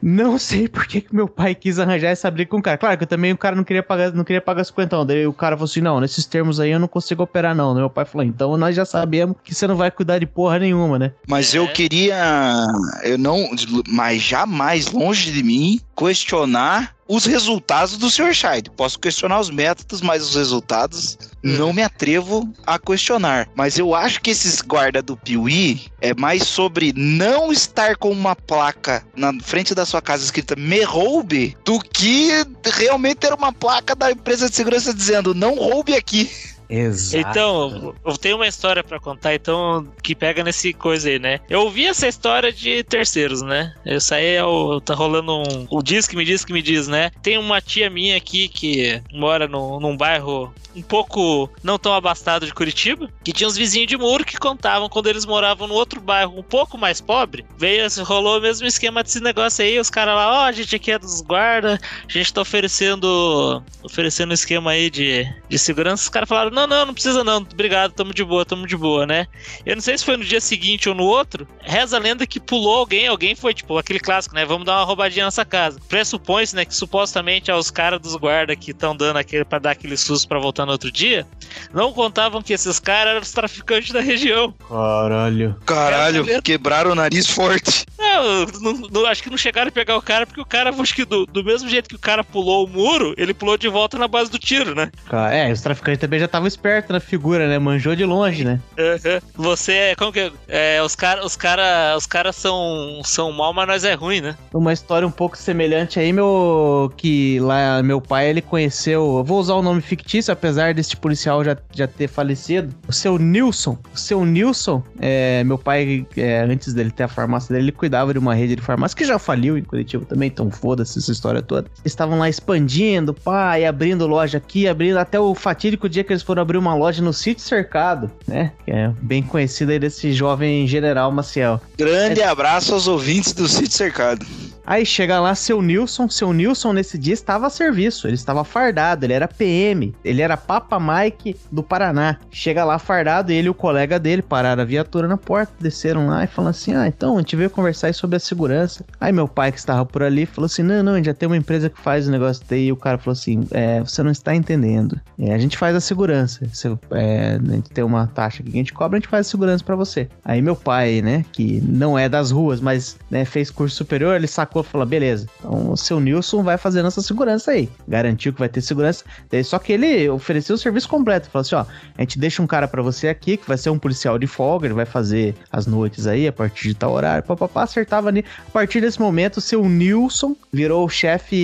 não sei por que meu pai quis arranjar essa briga com o cara. Claro que eu também o cara não queria pagar, não queria pagar 50. Daí o cara falou assim: não, nesses termos aí eu não consigo operar, não. Meu pai falou: então nós já sabemos que você não vai cuidar de porra nenhuma, né? Mas eu É. queria. Eu não. Mas jamais longe de mim questionar os resultados do Sr. Scheid. Posso questionar os métodos, mas os resultados não me atrevo a questionar. Mas eu acho que esses guarda do Piuí é mais sobre não estar com uma placa na frente da sua casa escrita me roube do que realmente ter uma placa da empresa de segurança dizendo não roube aqui. Exato. Então, eu tenho uma história pra contar, então, que pega nesse coisa aí, né? Eu ouvi essa história de terceiros, né? Isso aí é o. Tá rolando um. O diz que me diz que me diz, né? Tem uma tia minha aqui que mora no, num bairro um pouco não tão abastado de Curitiba, que tinha uns vizinhos de muro que contavam quando eles moravam no outro bairro um pouco mais pobre. Veio, rolou o mesmo esquema desse negócio aí, os caras lá, ó, a gente aqui é dos guarda, a gente tá oferecendo oferecendo um esquema aí de, de segurança. Os caras falaram: não, não, não precisa não, obrigado, tamo de boa, tamo de boa, né? Eu não sei se foi no dia seguinte ou no outro. Reza a lenda que pulou alguém, alguém foi tipo aquele clássico, né? Vamos dar uma roubadinha nessa casa. Pressupõe-se, né, que supostamente é os caras dos guarda que estão dando aquele para dar aquele susto pra voltar no outro dia. Não contavam que esses caras eram os traficantes da região. Caralho. Caralho, Quero quebraram o nariz forte. Não, não- não- acho que não chegaram a pegar o cara, porque o cara, acho que do, do mesmo jeito que o cara pulou o muro, ele pulou de volta na base do tiro, né? É, os traficantes também já estavam espertos na figura, né? Manjou de longe, né? Uhum. Você é. Como que é? é os caras os cara, os cara são, são mal, mas nós é ruim, né? Uma história um pouco semelhante aí, meu. Que lá meu pai ele conheceu. Eu vou usar o nome fictício, apesar deste policial já, já ter falecido. O seu Nilson. O seu Nilson, é, meu pai, é, antes dele ter a farmácia dele, ele cuidava de uma rede de farmácia que já faliu em Curitiba também, então foda-se essa história toda. Eles estavam lá expandindo, pá, e abrindo loja aqui, abrindo até o fatídico dia que eles foram abrir uma loja no sítio cercado, né? Que é bem conhecido aí desse jovem general Maciel. Grande abraço aos ouvintes do Sítio Cercado. Aí chega lá seu Nilson, seu Nilson nesse dia estava a serviço, ele estava fardado, ele era PM, ele era Papa Mike do Paraná. Chega lá fardado, ele e o colega dele pararam a viatura na porta, desceram lá e falaram assim: Ah, então a gente veio conversar sobre a segurança. Aí meu pai que estava por ali falou assim: Não, não, a gente já tem uma empresa que faz o negócio daí. E o cara falou assim: É, você não está entendendo. É, a gente faz a segurança. Você, é, a gente tem uma taxa que a gente cobra, a gente faz a segurança pra você. Aí meu pai, né, que não é das ruas, mas né, fez curso superior, ele sacou e falou: beleza, então o seu Nilson vai fazer nossa segurança aí. Garantiu que vai ter segurança. Só que ele ofereceu o serviço completo. Falou assim: ó, a gente deixa um cara pra você aqui, que vai ser um policial de folga, ele vai fazer as noites aí, a partir de tal horário, papapá, acertava ali. A partir desse momento, o seu Nilson virou o chefe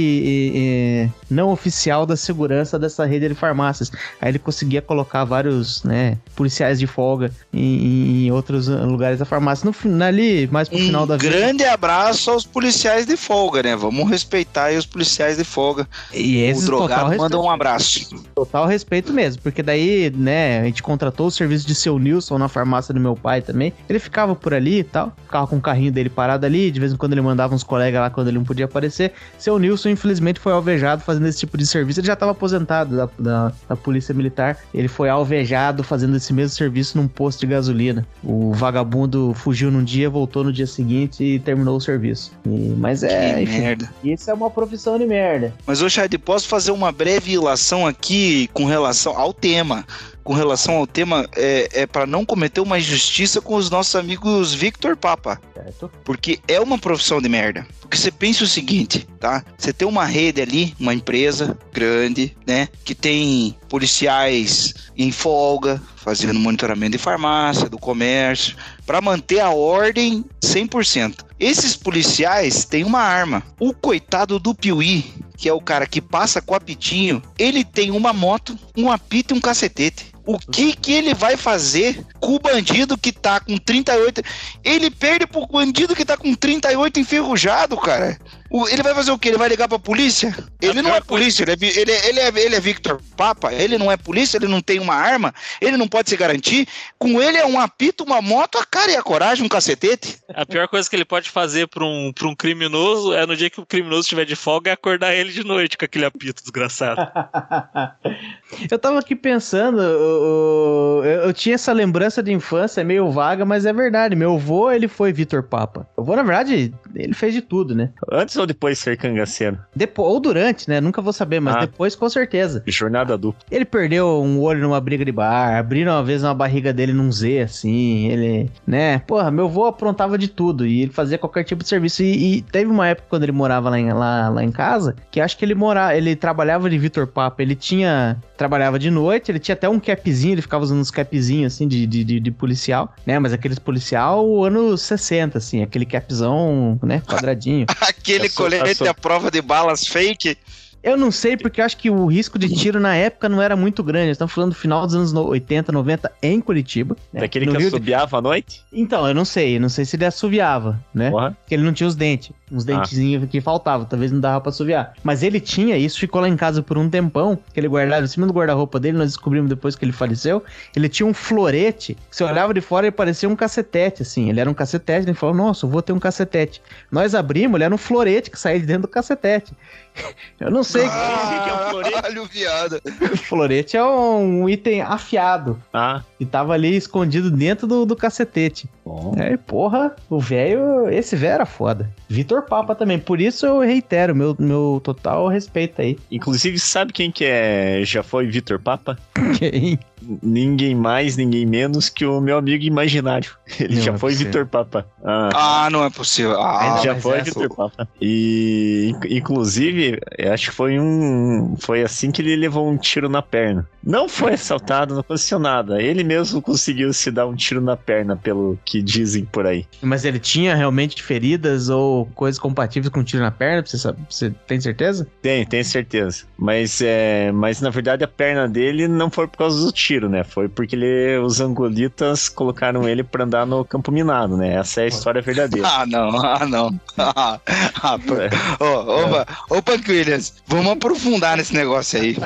eh, eh, não oficial da segurança dessa rede de farmácias. Aí ele conseguia colocar vários, né, policiais de folga em, em outros lugares da farmácia. No, ali, mais pro final Um da vida. grande abraço aos policiais de folga, né? Vamos respeitar aí os policiais de folga. E o esses total drogado manda um abraço. Total respeito mesmo, porque daí, né, a gente contratou o serviço de seu Nilson na farmácia do meu pai também. Ele ficava por ali e tal, ficava com o carrinho dele parado ali, de vez em quando ele mandava uns colegas lá quando ele não podia aparecer. Seu Nilson, infelizmente, foi alvejado fazendo esse tipo de serviço. Ele já estava aposentado da, da, da Polícia Militar. Ele foi alvejado fazendo esse mesmo serviço num posto de gasolina. O vagabundo fugiu num dia, voltou no dia seguinte e terminou o serviço. E- mas é, que enfim, merda. isso é uma profissão de merda. Mas, ô Chad, posso fazer uma breve ilação aqui com relação ao tema? Com relação ao tema, é, é para não cometer uma injustiça com os nossos amigos Victor Papa. Certo? Porque é uma profissão de merda. Porque você pensa o seguinte, tá? Você tem uma rede ali, uma empresa grande, né? Que tem policiais em folga, fazendo monitoramento de farmácia, do comércio, para manter a ordem 100%. Esses policiais têm uma arma. O coitado do Piuí, que é o cara que passa com apitinho, ele tem uma moto, um apito e um cacetete. O que que ele vai fazer com o bandido que tá com 38? Ele perde pro bandido que tá com 38 enferrujado, cara. O- ele vai fazer o quê? Ele vai ligar pra polícia? Ele não é polícia, ele é, ele, é, ele, é, ele é Victor Papa, ele não é polícia, ele não tem uma arma, ele não pode se garantir. Com ele é um apito, uma moto, a cara e a coragem, um cacetete. A pior coisa que ele pode fazer pra um, pra um criminoso é no dia que o criminoso estiver de folga é acordar ele de noite com aquele apito desgraçado. (laughs) eu tava aqui pensando, eu, eu- eu tinha essa lembrança de infância meio vaga, mas é verdade. Meu avô, ele foi Vitor Papa. Meu avô, na verdade, ele fez de tudo, né? Antes ou depois de ser cangaceiro? Depois, ou durante, né? Nunca vou saber, mas Ah. depois com certeza. Jornada dupla. Ele perdeu um olho numa briga de bar, abriram uma vez uma barriga dele num Z, assim, ele, né? Porra, meu avô aprontava de tudo e ele fazia qualquer tipo de serviço. E, e teve uma época quando ele morava lá em, lá, lá em casa, que acho que ele morava, ele trabalhava de Vitor Papa, ele tinha, trabalhava de noite, ele tinha até um capzinho, ele ficava usando uns capzinhos, assim, de, de, de, de policial, né? Mas aqueles policial anos 60, assim, aquele capzão, né? Quadradinho. (laughs) Aquele colete à prova de balas fake. Eu não sei, porque eu acho que o risco de tiro na época não era muito grande. Estamos falando do final dos anos no- 80, 90 em Curitiba. né? Daquele No que Rio de- assobiava à noite? Então, eu não sei. Eu não sei se ele assoviava, né? Porra. Porque ele não tinha os dentes. Uns Ah. dentezinhos que faltavam. Talvez não dava pra assoviar. Mas ele tinha, isso ficou lá em casa por um tempão. Que ele guardava em cima do guarda-roupa dele. Nós descobrimos depois que ele faleceu. Ele tinha um florete. Que você olhava de fora e parecia um cacetete, assim. Ele era um cacetete. Ele falou: Nossa, eu vou ter um cacetete. Nós abrimos, ele era um florete que saía de dentro do cacetete. (laughs) Eu não sei. (laughs) Caralho, viado. O florete é um item afiado. Ah, E tava ali escondido dentro do, do cacetete. Bom. É, porra, o velho. Esse velho era foda. Vitor Papa também. Por isso eu reitero meu, meu total respeito aí. Inclusive, sabe quem que é já foi Vitor Papa? Quem? ninguém mais, ninguém menos que o meu amigo imaginário. Ele Não já é foi. Vitor Papa. Ah, Ah, não é possível. Ah, ele já foi essa- Vitor Papa. E, in- inclusive, eu acho que foi um. Foi assim que ele levou um tiro na perna. Não foi assaltado, não aconteceu nada. Ele mesmo conseguiu se dar um tiro na perna, pelo que dizem por aí. Mas ele tinha realmente feridas ou coisas compatíveis com tiro na perna? Você, sabe, você tem certeza? Tem, tenho certeza. Mas, é, mas na verdade a perna dele não foi por causa do tiro, né? Foi porque ele, os angolitas colocaram ele pra andar no campo minado, né? Essa é a história verdadeira. (laughs) Ah, não, ah, não. Ah, (laughs) ah, pô. Ô, opa, ô, Punk Williams, vamos aprofundar nesse negócio aí.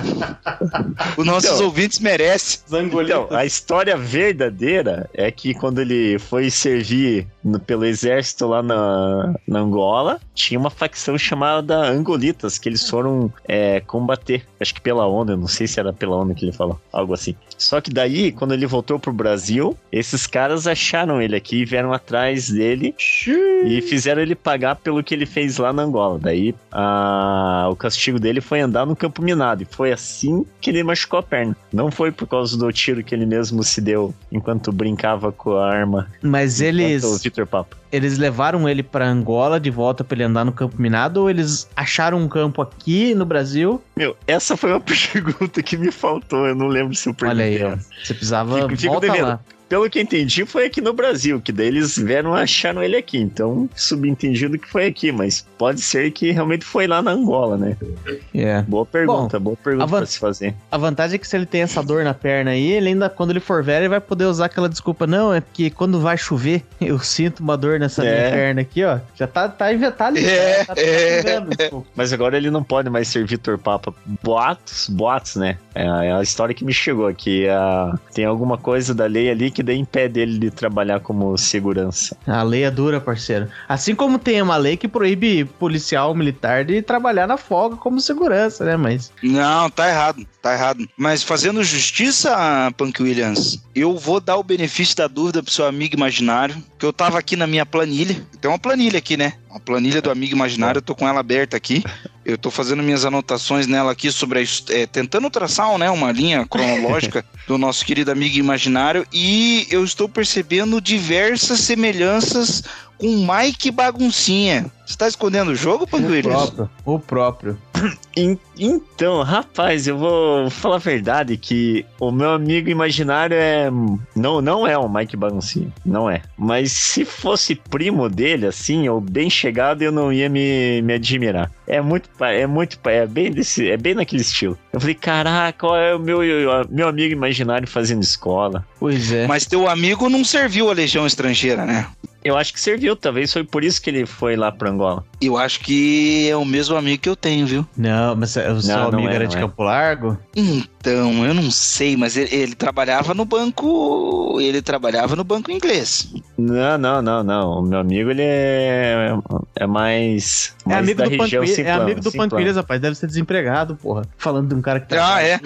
Os nossos Então. ouvintes merecem. Então, a história verdadeira é que quando ele foi servir no- pelo exército lá na, na Angola, tinha uma facção chamada Angolitas, que eles foram é, combater. Acho que pela eu não sei se era pela ONU que ele falou, algo assim. Só que daí, quando ele voltou pro Brasil, esses caras acharam ele aqui e vieram atrás dele e fizeram ele pagar pelo que ele fez lá na Angola. Daí, a- o castigo dele foi andar no campo minado. E foi assim que ele machucou a perna. Não foi por causa do tiro que ele mesmo se deu enquanto brincava com a arma. Mas eles, o Vitor Papa. eles levaram ele pra Angola de volta pra ele andar no campo minado ou eles acharam um campo aqui no Brasil? Meu, essa foi uma (laughs) pergunta que me faltou. Eu não lembro se eu Olha aí, perguntei. ó. Você precisava Fico- fico devendo. lá. Pelo que eu entendi, foi aqui no Brasil, que daí eles vieram e acharam ele aqui. Então, subentendido que foi aqui, mas pode ser que realmente foi lá na Angola, né? É. Boa pergunta, boa pergunta pra se fazer. A vantagem é que se ele tem essa dor na perna aí, ele ainda, quando ele for velho, ele vai poder usar aquela desculpa. Não, é porque quando vai chover, (laughs) eu sinto uma dor nessa minha É. perna aqui, ó. Já tá, tá inventado. É, tá, tá é. Mas agora ele não pode mais ser Vitor Papa. Boatos, boatos, né? É a, é a história que me chegou aqui. ah, tem alguma coisa da lei ali que daí impede ele de trabalhar como segurança. A lei é dura, parceiro. Assim como tem uma lei que proíbe policial militar de trabalhar na folga como segurança, né? Mas. Não, tá errado, tá errado. Mas fazendo justiça, Punk Williams, eu vou dar o benefício da dúvida pro seu amigo imaginário, que eu tava aqui na minha planilha. Tem uma planilha aqui, né? Uma planilha do amigo imaginário, eu tô com ela aberta aqui. Eu tô fazendo minhas anotações nela aqui sobre a, é, tentando traçar, né, uma linha cronológica (laughs) do nosso querido amigo imaginário e eu estou percebendo diversas semelhanças com Mike Baguncinha. Você tá escondendo o jogo, Punk O próprio. O próprio. (clears throat) En- Então, rapaz, eu vou falar a verdade que o meu amigo imaginário é. Não, não é o Mike Baguncinho, não é. Mas se fosse primo dele, assim, ou bem chegado, eu não ia me, me admirar. É muito, é muito, é bem desse, é bem naquele estilo. Eu falei, caraca, qual é o meu, meu amigo imaginário fazendo escola? Pois é. Mas teu amigo não serviu a Legião Estrangeira, né? Eu acho que serviu, talvez foi por isso que ele foi lá pra Angola. Eu acho que é o mesmo amigo que eu tenho, viu? Não, mas o seu Não, não amigo é, era não de é. Campo Largo? Então, eu não sei, mas ele, ele trabalhava no banco. Ele trabalhava no banco inglês. Não, não, não, não. O meu amigo, ele é, é mais, É mais amigo da do região Williams, é amigo do. Williams, rapaz. Deve ser desempregado, porra. Falando de um cara que tá. Ah, é?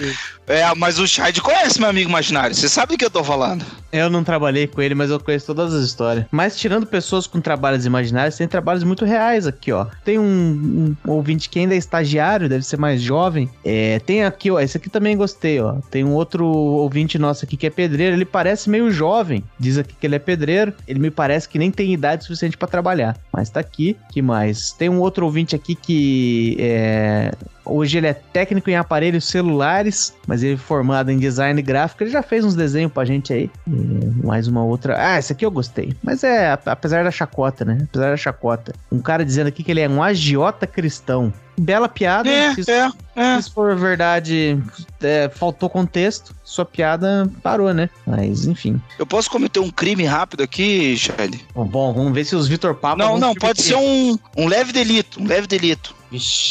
É, mas o Shade conhece meu amigo imaginário. Você sabe do que eu tô falando? Eu não trabalhei com ele, mas eu conheço todas as histórias. Mas tirando pessoas com trabalhos imaginários, tem trabalhos muito reais aqui, ó. Tem um, um ouvinte que ainda é estagiário, deve ser mais jovem. É, tem aqui, ó. Esse aqui também gostei, ó. Tem um outro ouvinte nosso aqui que é pedreiro. Ele parece meio jovem. Diz aqui que ele é pedreiro. Ele me parece que nem tem idade suficiente pra trabalhar. Mas tá aqui. Que mais? Tem um outro ouvinte aqui que é. Hoje ele é técnico em aparelhos celulares, mas ele é formado em design gráfico. Ele já fez uns desenhos pra gente aí. É, mais uma outra. Ah, essa aqui eu gostei. Mas é, ap- apesar da chacota, né? Apesar da chacota. Um cara dizendo aqui que ele é um agiota cristão. Bela piada. É, se, é, é. se for verdade, é, faltou contexto. Sua piada parou, né? Mas, enfim. Eu posso cometer um crime rápido aqui, Shade? Bom, bom, vamos ver se os Vitor Papa. Não, não, pode ser um, um leve delito. Um leve delito.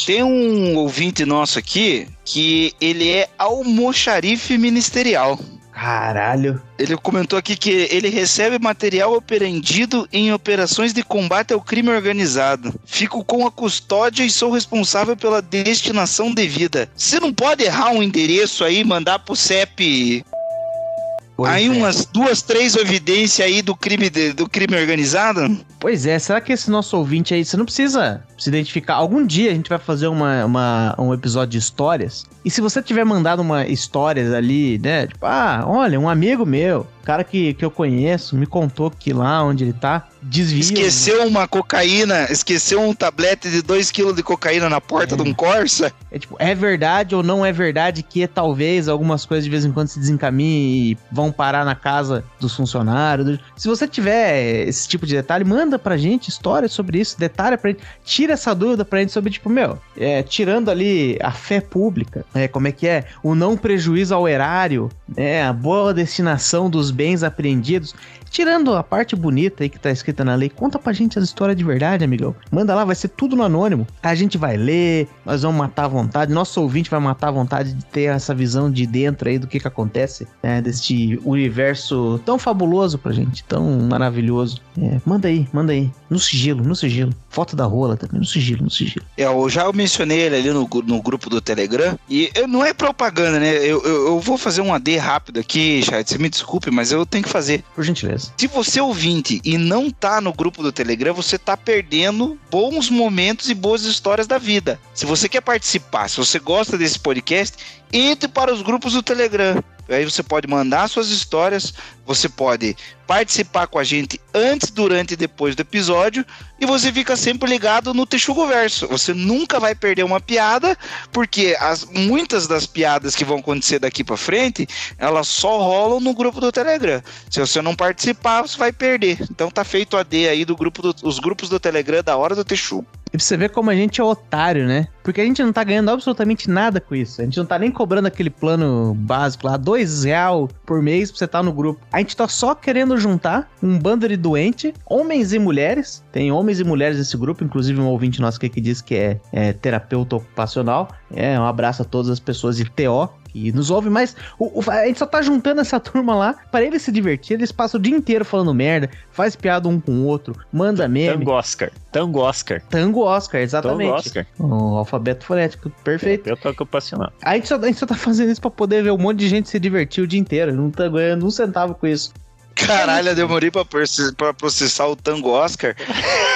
Tem um ouvinte nosso aqui que ele é almoxarife ministerial. Caralho. Ele comentou aqui que ele recebe material apreendido em operações de combate ao crime organizado. Fico com a custódia e sou responsável pela destinação devida. Você não pode errar um endereço aí mandar pro CEP. Pois aí é. umas duas, três evidências aí do crime, de- do crime organizado. Pois é, será que esse nosso ouvinte aí, você não precisa se identificar? Algum dia a gente vai fazer uma, uma- um episódio de histórias. E se você tiver mandado uma histórias ali, né? Tipo, ah, olha, um amigo meu, cara que, que eu conheço, me contou que lá onde ele tá, desvia. Esqueceu uma cocaína, esqueceu um tablete de 2 kg de cocaína na porta É. de um Corsa. É tipo, é verdade ou não é verdade que talvez algumas coisas de vez em quando se desencaminhem e vão parar na casa dos funcionários. Se você tiver esse tipo de detalhe, manda pra gente histórias sobre isso, detalhe pra gente, tira essa dúvida pra gente sobre, tipo, meu, é, tirando ali a fé pública, né, como é que é, o não prejuízo ao erário, né, a boa destinação dos bens apreendidos, tirando a parte bonita aí que tá escrita na lei, conta pra gente as histórias de verdade, amigão. Manda lá, vai ser tudo no anônimo. A gente vai ler, nós vamos matar à vontade, nosso ouvinte vai matar à vontade de ter essa visão de dentro aí do que que acontece, né, deste universo tão fabuloso pra gente, tão maravilhoso. É, manda aí, manda aí, no sigilo, no sigilo. Foto da rola também, no sigilo, no sigilo. É, Eu já mencionei ele ali no, no grupo do Telegram. E eu- não é propaganda, né? Eu, eu, eu vou fazer um AD rápido aqui, chat. Você me desculpe, mas eu tenho que fazer. Por gentileza. Se você ouvinte e não tá no grupo do Telegram, você tá perdendo bons momentos e boas histórias da vida. Se você quer participar, se você gosta desse podcast, entre para os grupos do Telegram. Aí você pode mandar suas histórias, você pode participar com a gente antes, durante e depois do episódio, e você fica sempre ligado no Texugo Verso. Você nunca vai perder uma piada, porque as, muitas das piadas que vão acontecer daqui para frente, elas só rolam no grupo do Telegram. Se você não participar, você vai perder. Então tá feito o AD aí do grupo do, os grupos do Telegram da hora do Texugo. E pra você ver como a gente é otário, né? Porque a gente não tá ganhando absolutamente nada com isso. A gente não tá nem cobrando aquele plano básico lá, dois real por mês pra você estar no grupo. A gente tá só querendo juntar um bando de doente, homens e mulheres. Tem homens e mulheres nesse grupo, inclusive um ouvinte nosso aqui que diz que é, é terapeuta ocupacional. É, um abraço a todas as pessoas de TO que nos ouvem, mas o- o- a gente só tá juntando essa (laughs) turma lá para eles se divertir. Eles passam o dia inteiro falando merda, faz piada um com o outro, manda meme. Tango Oscar. Tango Oscar. Tango Oscar, exatamente. Tango Oscar. O alfabeto fonético, perfeito. Terapeuta ocupacional. A gente, só, a gente só tá fazendo isso pra poder ver um monte de gente se divertir o dia inteiro. Não tá ganhando um centavo com isso. Caralho, eu demorei pra, pra processar o Tango Oscar.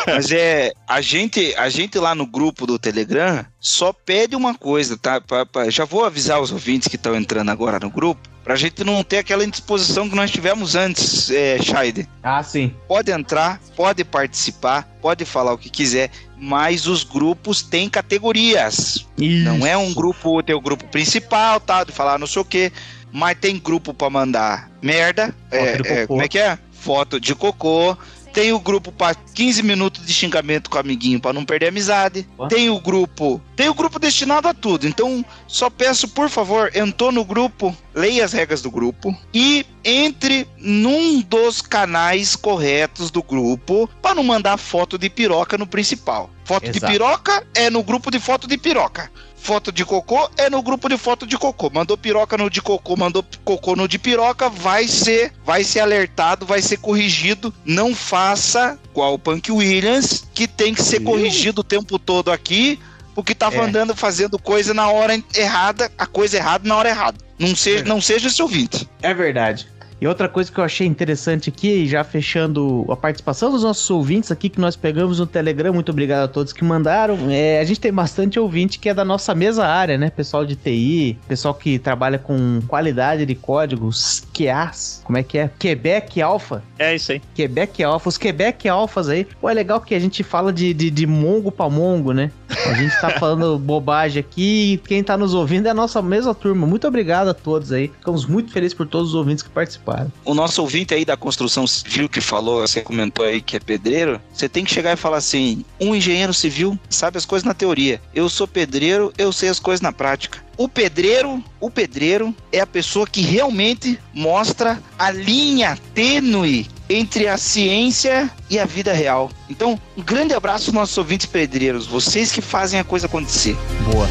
Mas é. A gente, a gente lá no grupo do Telegram só pede uma coisa, tá? Pra- pra- já vou avisar os ouvintes que estão entrando agora no grupo. Pra gente não ter aquela indisposição que nós tivemos antes, é, Shaide. Ah, sim. Pode entrar, pode participar, pode falar o que quiser, mas os grupos têm categorias. Não é um grupo, tem o grupo principal, tá? De falar não sei o quê. Mas tem grupo pra mandar merda. É, é, como é que é? Foto de cocô. Tem o grupo pra 15 minutos de xingamento com o amiguinho pra não perder a amizade. Tem o grupo. Tem o grupo destinado a tudo. Então, só peço, por favor, entrou no grupo, leia as regras do grupo e entre num dos canais corretos do grupo pra não mandar foto de piroca no principal. Foto de Exato. piroca é no grupo de foto de piroca. Foto de cocô é no grupo de foto de cocô. Mandou piroca no de cocô, mandou cocô no de piroca, vai ser, vai ser alertado, vai ser corrigido. Não faça igual o Punk Williams, que tem que ser corrigido o tempo todo aqui, porque tava É. andando fazendo coisa na hora errada, a coisa errada na hora errada. Não seja, não seja esse ouvinte. É verdade. E outra coisa que eu achei interessante aqui, já fechando a participação dos nossos ouvintes aqui que nós pegamos no Telegram, muito obrigado a todos que mandaram. É, a gente tem bastante ouvinte que é da nossa mesma área, né? Pessoal de TI, pessoal que trabalha com qualidade de códigos, QAs, como é que é? Quebec Alpha. É isso aí. Quebec Alpha, os Quebec Alphas aí. Pô, é legal que a gente fala de, de, de mongo pra mongo, né? A gente tá falando (laughs) bobagem aqui e quem tá nos ouvindo é a nossa mesma turma. Muito obrigado a todos aí. Ficamos muito felizes por todos os ouvintes que participaram. O nosso ouvinte aí da construção civil que falou, você comentou aí que é pedreiro, você tem que chegar e falar assim: um engenheiro civil sabe as coisas na teoria. Eu sou pedreiro, eu sei as coisas na prática. O pedreiro, o pedreiro é a pessoa que realmente mostra a linha tênue entre a ciência e a vida real. Então, um grande abraço aos nossos ouvintes pedreiros, vocês que fazem a coisa acontecer. Boa.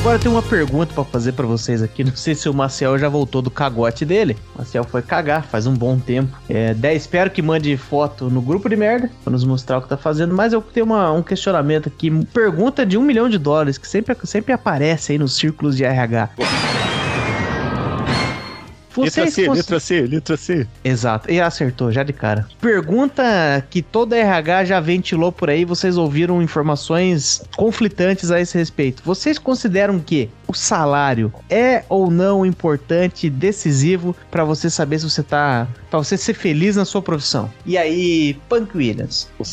Agora tenho uma pergunta pra fazer pra vocês aqui. Não sei se o Maciel já voltou do cagote dele. O Maciel foi cagar faz um bom tempo. É, 10, espero que mande foto no grupo de merda pra nos mostrar o que tá fazendo. Mas eu tenho uma- um questionamento aqui. Pergunta de um milhão de dólares que sempre, sempre aparece aí nos círculos de RH. Letra Vocês C, cons- letra C, letra C. Exato, e acertou já de cara. Pergunta que toda RH já ventilou por aí, vocês ouviram informações conflitantes a esse respeito. Vocês consideram que o salário é ou não importante, decisivo pra você saber se você tá, Pra você ser feliz na sua profissão? E aí, Punk Williams, O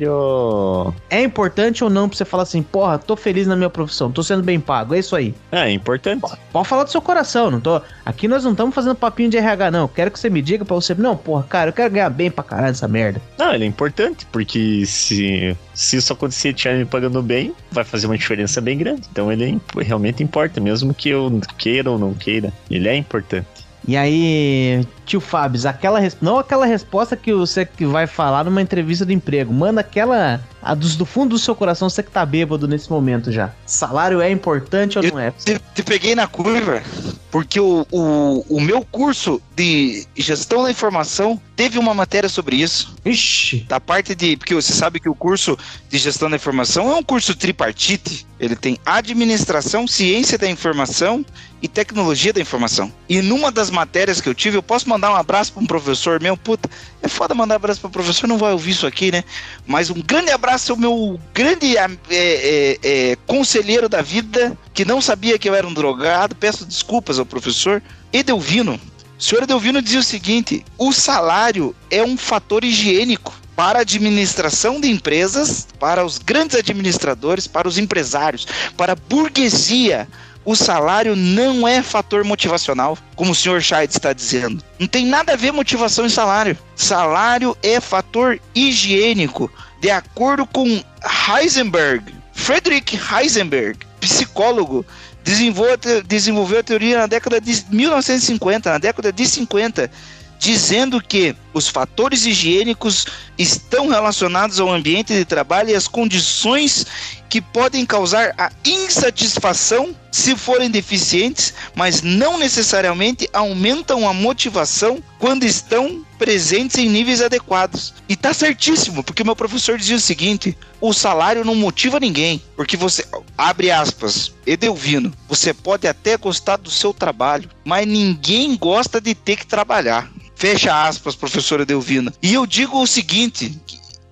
salário. é importante ou não pra você falar assim, porra, tô feliz na minha profissão, tô sendo bem pago, é isso aí. É, é importante. Pode falar do seu coração, não tô. Aqui nós não estamos fazendo papinho de RH, não. Quero que você me diga pra você. Não, porra, cara, eu quero ganhar bem pra caralho essa merda. Não, ele é importante, porque se, se isso acontecer estiver me pagando bem, vai fazer uma diferença bem grande. Então ele é imp- realmente importa, mesmo que eu queira ou não queira. Ele é importante. E aí, tio Fábio, aquela não aquela resposta que você que vai falar numa entrevista de emprego. Manda aquela a dos, do fundo do seu coração, você que tá bêbado nesse momento já. Salário é importante ou não é? Te, te peguei na curva, porque o, o, o meu curso de gestão da informação teve uma matéria sobre isso. Ixi, Da parte de. Porque você sabe que o curso de gestão da informação é um curso tripartite. Ele tem administração, ciência da informação e tecnologia da informação. E numa das matérias que eu tive, eu posso mandar um abraço para um professor meu. Puta, é foda mandar abraço para professor, não vai ouvir isso aqui, né? Mas um grande abraço ao meu grande é, é, é, conselheiro da vida, que não sabia que eu era um drogado. Peço desculpas ao professor. Edelvino. O senhor Edelvino dizia o seguinte: o salário é um fator higiênico para a administração de empresas, para os grandes administradores, para os empresários, para a burguesia. O salário não é fator motivacional, como o senhor Scheid está dizendo. Não tem nada a ver motivação e salário. Salário é fator higiênico, de acordo com Heisenberg, Friedrich Heisenberg, psicólogo, desenvolveu a teoria na década de 1950, na década de 50, dizendo que os fatores higiênicos estão relacionados ao ambiente de trabalho e às condições que podem causar a insatisfação se forem deficientes, mas não necessariamente aumentam a motivação quando estão presentes em níveis adequados. E tá certíssimo, porque meu professor dizia o seguinte: o salário não motiva ninguém, porque você abre aspas, Edelvino, você pode até gostar do seu trabalho, mas ninguém gosta de ter que trabalhar. Fecha aspas, professor Edelvino. E eu digo o seguinte,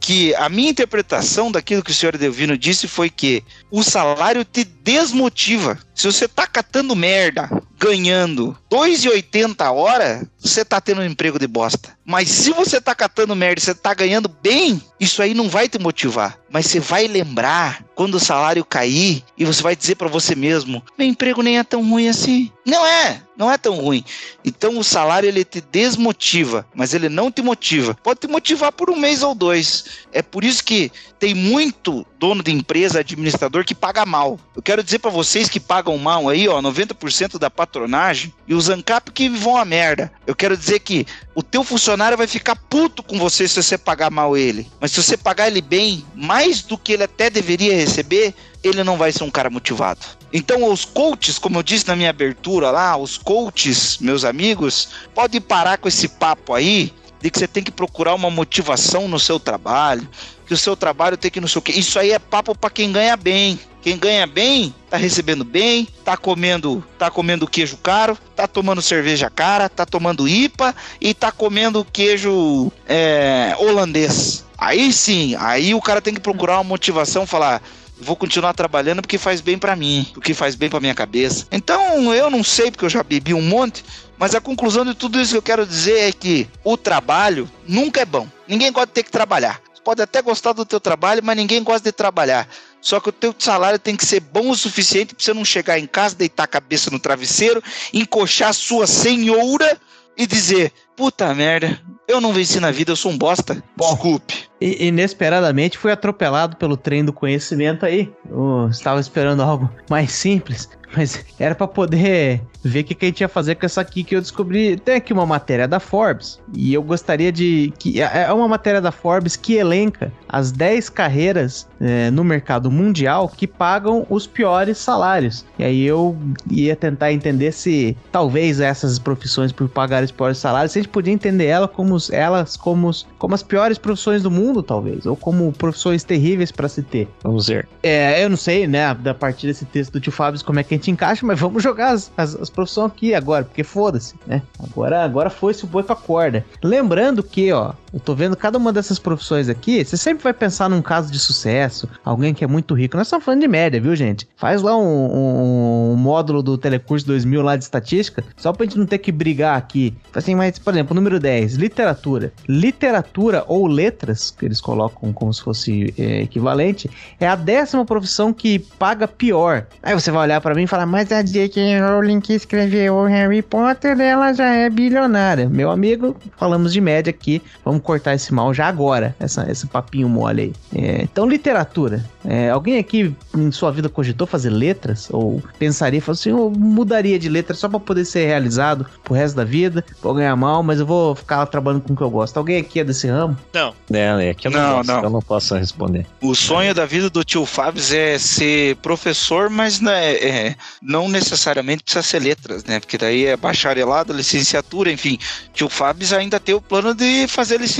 que- a minha interpretação daquilo que o senhor Edelvino disse foi que o salário te desmotiva. Se você tá catando merda, ganhando 2,80 a hora, você tá tendo um emprego de bosta. Mas se você tá catando merda e você tá ganhando bem, isso aí não vai te motivar. Mas você vai lembrar quando o salário cair e você vai dizer pra você mesmo: meu emprego nem é tão ruim assim. Não é, não é tão ruim. Então o salário ele te desmotiva, mas ele não te motiva. Pode te motivar por um mês ou dois. É por isso que tem muito dono de empresa, administrador que paga mal. Eu quero dizer pra vocês que pagam mal aí, ó, 90% da patronagem e os ANCAP que vão a merda. Eu quero dizer que o teu funcionário vai ficar puto com você se você pagar mal ele. Mas se você pagar ele bem, mais do que ele até deveria receber, ele não vai ser um cara motivado. Então, os coaches, como eu disse na minha abertura lá, os coaches, meus amigos, podem parar com esse papo aí de que você tem que procurar uma motivação no seu trabalho, que o seu trabalho tem que não sei o quê. Isso aí é papo para quem ganha bem. Quem ganha bem, tá recebendo bem, tá comendo, tá comendo queijo caro, tá tomando cerveja cara, tá tomando IPA e tá comendo queijo é, holandês. Aí sim, aí o cara tem que procurar uma motivação, falar, vou continuar trabalhando porque faz bem pra mim, porque faz bem pra minha cabeça. Então, eu não sei porque eu já bebi um monte, mas a conclusão de tudo isso que eu quero dizer é que o trabalho nunca é bom. Ninguém gosta de ter que trabalhar. Você pode até gostar do teu trabalho, mas ninguém gosta de trabalhar. Só que o teu salário tem que ser bom o suficiente para você não chegar em casa, deitar a cabeça no travesseiro, encoxar a sua senhora e dizer: Puta merda, eu não venci na vida, eu sou um bosta. Desculpe. Inesperadamente fui atropelado pelo trem do conhecimento aí. Eu estava esperando algo mais simples, mas era pra poder ver o que, que a gente ia fazer com essa aqui que eu descobri. Tem aqui uma matéria da Forbes e eu gostaria de que é é uma matéria da Forbes que elenca as 10 carreiras é, no mercado mundial que pagam os piores salários. E aí eu ia tentar entender se talvez essas profissões por pagarem os piores salários, se a gente podia entender ela como elas como, como as piores profissões do mundo, talvez, ou como profissões terríveis pra se ter. Vamos ver. É, eu não sei, né, da partir desse texto do tio Fábio, como é que a gente encaixa, mas vamos jogar as, as, as profissões aqui agora, porque foda-se, né? Agora, agora foi-se o boi pra corda. Lembrando que, ó, eu tô vendo cada uma dessas profissões aqui, você sempre vai pensar num caso de sucesso, alguém que é muito rico. Nós estamos falando de média, viu, gente? Faz lá um, um- um módulo do Telecurso 2000 lá de estatística, só pra gente não ter que brigar aqui. Assim, mas, por exemplo, número 10, literatura. Literatura ou letras, que eles colocam como se fosse é, equivalente, é a décima profissão que paga pior. Aí você vai olhar pra mim e falar, mas a J.K. Rowling que escreveu Harry Potter, ela já é bilionária. Meu amigo, falamos de média aqui, vamos cortar esse mal já agora, essa, esse papinho mole aí. É, então, literatura. É, alguém aqui em sua vida cogitou fazer letras? Ou pensaria, falou assim, eu mudaria de letra só pra poder ser realizado pro resto da vida, vou ganhar mal, mas eu vou ficar trabalhando com o que eu gosto. Alguém aqui é desse ramo? Não. É, é que eu não, Não, posso, não. eu não posso responder. O sonho da vida do tio Fábio é ser professor, mas né, é, não necessariamente precisa ser letras, né? Porque daí é bacharelado, licenciatura, enfim. Tio Fábio ainda tem o plano de fazer licenciatura,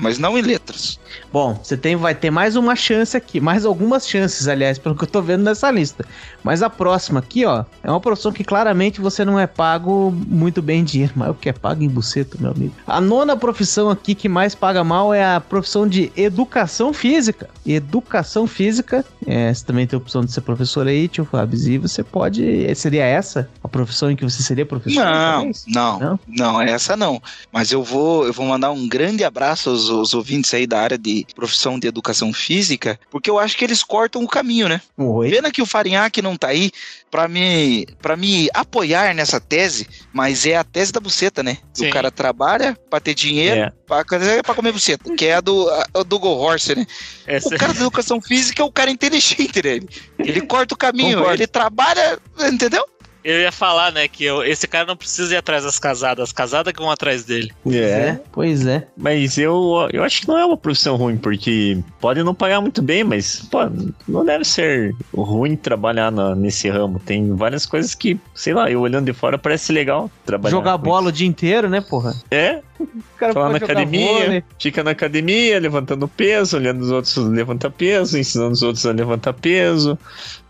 mas não em letras. Bom, você tem, vai ter mais uma chance aqui, mais algumas chances, aliás, pelo que eu tô vendo nessa lista. Mas a próxima aqui, ó, é uma profissão que claramente você não é pago muito bem em dinheiro, mas o que é pago em buceta, meu amigo. A nona profissão aqui que mais paga mal é a profissão de educação física. Educação física, é, você também tem a opção de ser professor aí, tio Fábio, e você pode, seria essa a profissão em que você seria professor? Não, não, Não? não, essa não. Mas eu vou, eu vou mandar um grande abraço aos, aos ouvintes aí da área de profissão de educação física, porque eu acho que eles cortam o caminho, né? Oi? Pena que o Farinhaque não tá aí pra me, pra me apoiar nessa tese, mas é a tese da buceta, né? Sim. O cara trabalha pra ter dinheiro, É. pra, pra comer buceta, que é a do, a do Go Horse, né? Essa- O cara da educação física é o cara inteligente, né? Ele, ele corta o caminho, Concordo. ele trabalha, entendeu? Eu ia falar, né, que eu- esse cara não precisa ir atrás das casadas, as casadas que vão atrás dele. Pois é, pois é. Mas eu, eu acho que não é uma profissão ruim, porque pode não pagar muito bem, mas pô, não deve ser ruim trabalhar na- nesse ramo. Tem várias coisas que, sei lá, eu olhando de fora parece legal trabalhar. Jogar bola o dia inteiro, né, porra? isso. É, O cara lá na academia, vôlei. fica na academia, levantando peso, olhando os outros levantar peso, ensinando os outros a levantar peso,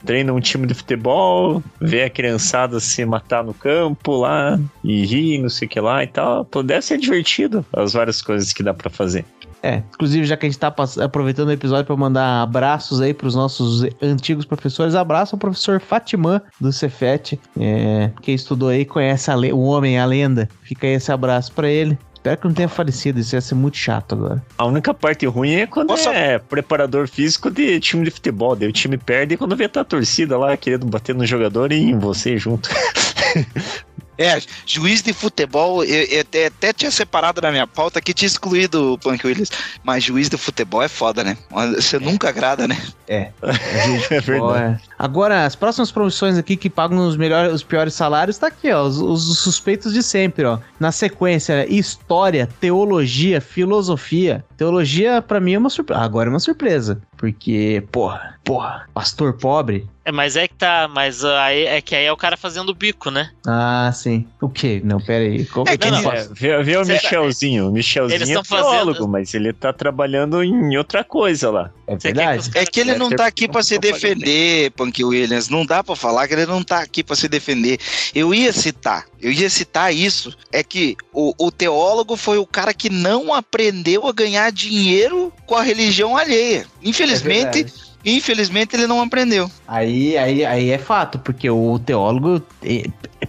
treina um time de futebol, vê a criançada se matar no campo lá, e ri, não sei o que lá e tal. Pô, deve ser divertido as várias coisas que dá pra fazer. É, inclusive, já que a gente tá aproveitando o episódio para mandar abraços aí pros nossos antigos professores, abraço ao professor Fatimã do Cefet, é, que estudou aí, conhece o homem, a lenda. Fica aí esse abraço para ele. Espero que não tenha falecido, isso ia ser muito chato agora. A única parte ruim é quando Nossa. é preparador físico de time de futebol. Daí o time perde e quando vê a torcida lá querendo bater no jogador e em você junto. (laughs) É, juiz de futebol, eu, eu até, até tinha separado na minha pauta que tinha excluído o Punk Williams, mas juiz de futebol é foda, né? Você nunca agrada, né? é (laughs) verdade. Ó, é. Agora, as próximas profissões aqui que pagam os melhores, os piores salários, tá aqui, ó. Os, os suspeitos de sempre, ó. Na sequência, história, teologia, filosofia. Teologia, pra mim, é uma surpresa. Agora é uma surpresa. Porque, porra, porra, pastor pobre. É, mas é que tá, mas aí, é que aí é o cara fazendo o bico, né? Ah, sim. O quê? Não, pera aí. Como É que eu não, É, vê, vê o Será- Michelzinho. O Michelzinho Eles é fazendo- teólogo, mas ele tá trabalhando em outra coisa lá. É verdade? É que ele não tá aqui pra se defender, Punk Williams. Não dá pra falar que ele não tá aqui pra se defender. Eu ia citar, eu ia citar isso. É que o, o teólogo foi o cara que não aprendeu a ganhar dinheiro com a religião alheia. É Infelizmente, verdade. Infelizmente ele não aprendeu. Aí, aí, aí é fato, porque o teólogo é,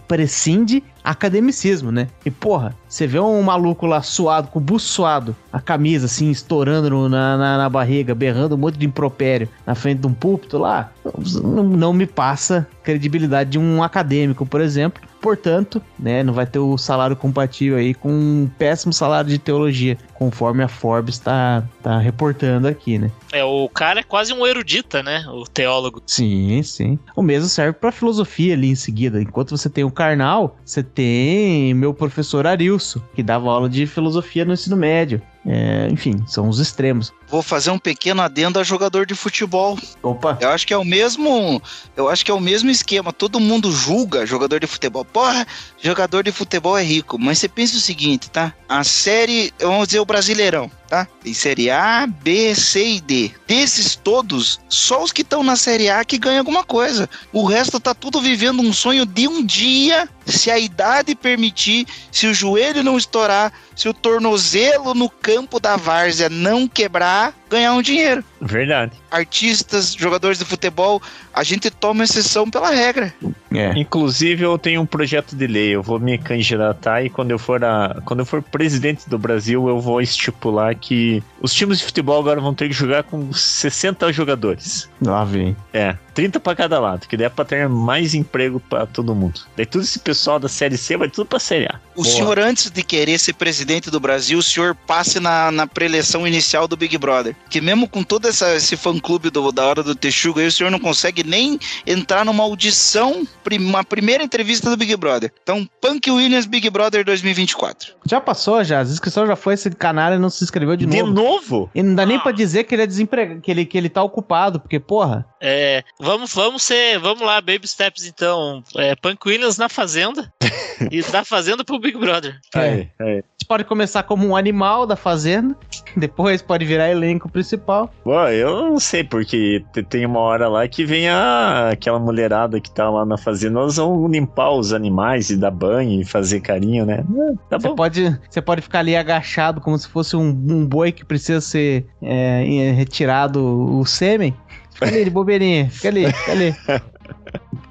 prescinde academicismo, né? E porra, você vê um maluco lá suado, com o buço suado, a camisa assim, estourando na, na, na barriga, berrando um monte de impropério na frente de um púlpito lá, não, não me passa credibilidade de um acadêmico, por exemplo. Portanto, né, não vai ter o salário compatível aí com um péssimo salário de teologia, conforme a Forbes tá, tá reportando aqui, né? É, o cara é quase um erudita, né? O teólogo. Sim, sim. O mesmo serve pra filosofia ali em seguida. Enquanto você tem o Karnal, você tem meu professor Arilson, que dava aula de filosofia no ensino médio. É, enfim, são os extremos. Vou fazer um pequeno adendo a jogador de futebol. Opa! Eu acho que é o mesmo, eu acho que é o mesmo esquema. Todo mundo julga jogador de futebol. Porra, jogador de futebol é rico. Mas você pensa o seguinte, tá? A série, vamos dizer o Brasileirão, tá? Tem série A, B, C e D. Desses todos, só os que estão na série A que ganham alguma coisa. O resto tá tudo vivendo um sonho de um dia, se a idade permitir, se o joelho não estourar, se o tornozelo no campo da várzea não quebrar, ganhar um dinheiro. Verdade. Artistas, jogadores de futebol, a gente toma exceção pela regra. É. Inclusive, eu tenho um projeto de lei. Eu vou me candidatar e quando eu for a, quando eu for presidente do Brasil, eu vou estipular que os times de futebol agora vão ter que jogar com 60 jogadores. Lá vem. É, 30 para cada lado, que daí é pra ter mais emprego para todo mundo. Daí todo esse pessoal da Série C vai tudo pra Série A. O Boa. senhor, antes de querer ser presidente do Brasil, o senhor passe na, na preleção inicial do Big Brother. Que mesmo com todo essa, esse fã-clube do- da hora do Texugo aí, o senhor não consegue nem entrar numa audição, prim- uma primeira entrevista do Big Brother. Então, Punk Williams Big Brother 2024. Já passou já, as inscrições já foi, esse canalha não se inscreveu de, De novo. novo? E não dá nem pra dizer que ele é desempregado, que ele, que ele tá ocupado, porque, porra, É, vamos, vamos ser, vamos lá, baby steps então. É, Punk Williams na Fazenda (laughs) e da Fazenda pro Big Brother. Aí, aí. a gente pode começar como um animal da fazenda, depois pode virar elenco principal. Bom, eu não sei, porque te- tem uma hora lá que vem a, aquela mulherada que tá lá na fazenda, elas vão limpar os animais e dar banho e fazer carinho, né? Ah, Tá Você bom. pode, você pode ficar ali agachado como se fosse um, um boi que precisa ser é, retirado o sêmen. Fica ali de bobeirinha, fica ali, fica ali. (laughs)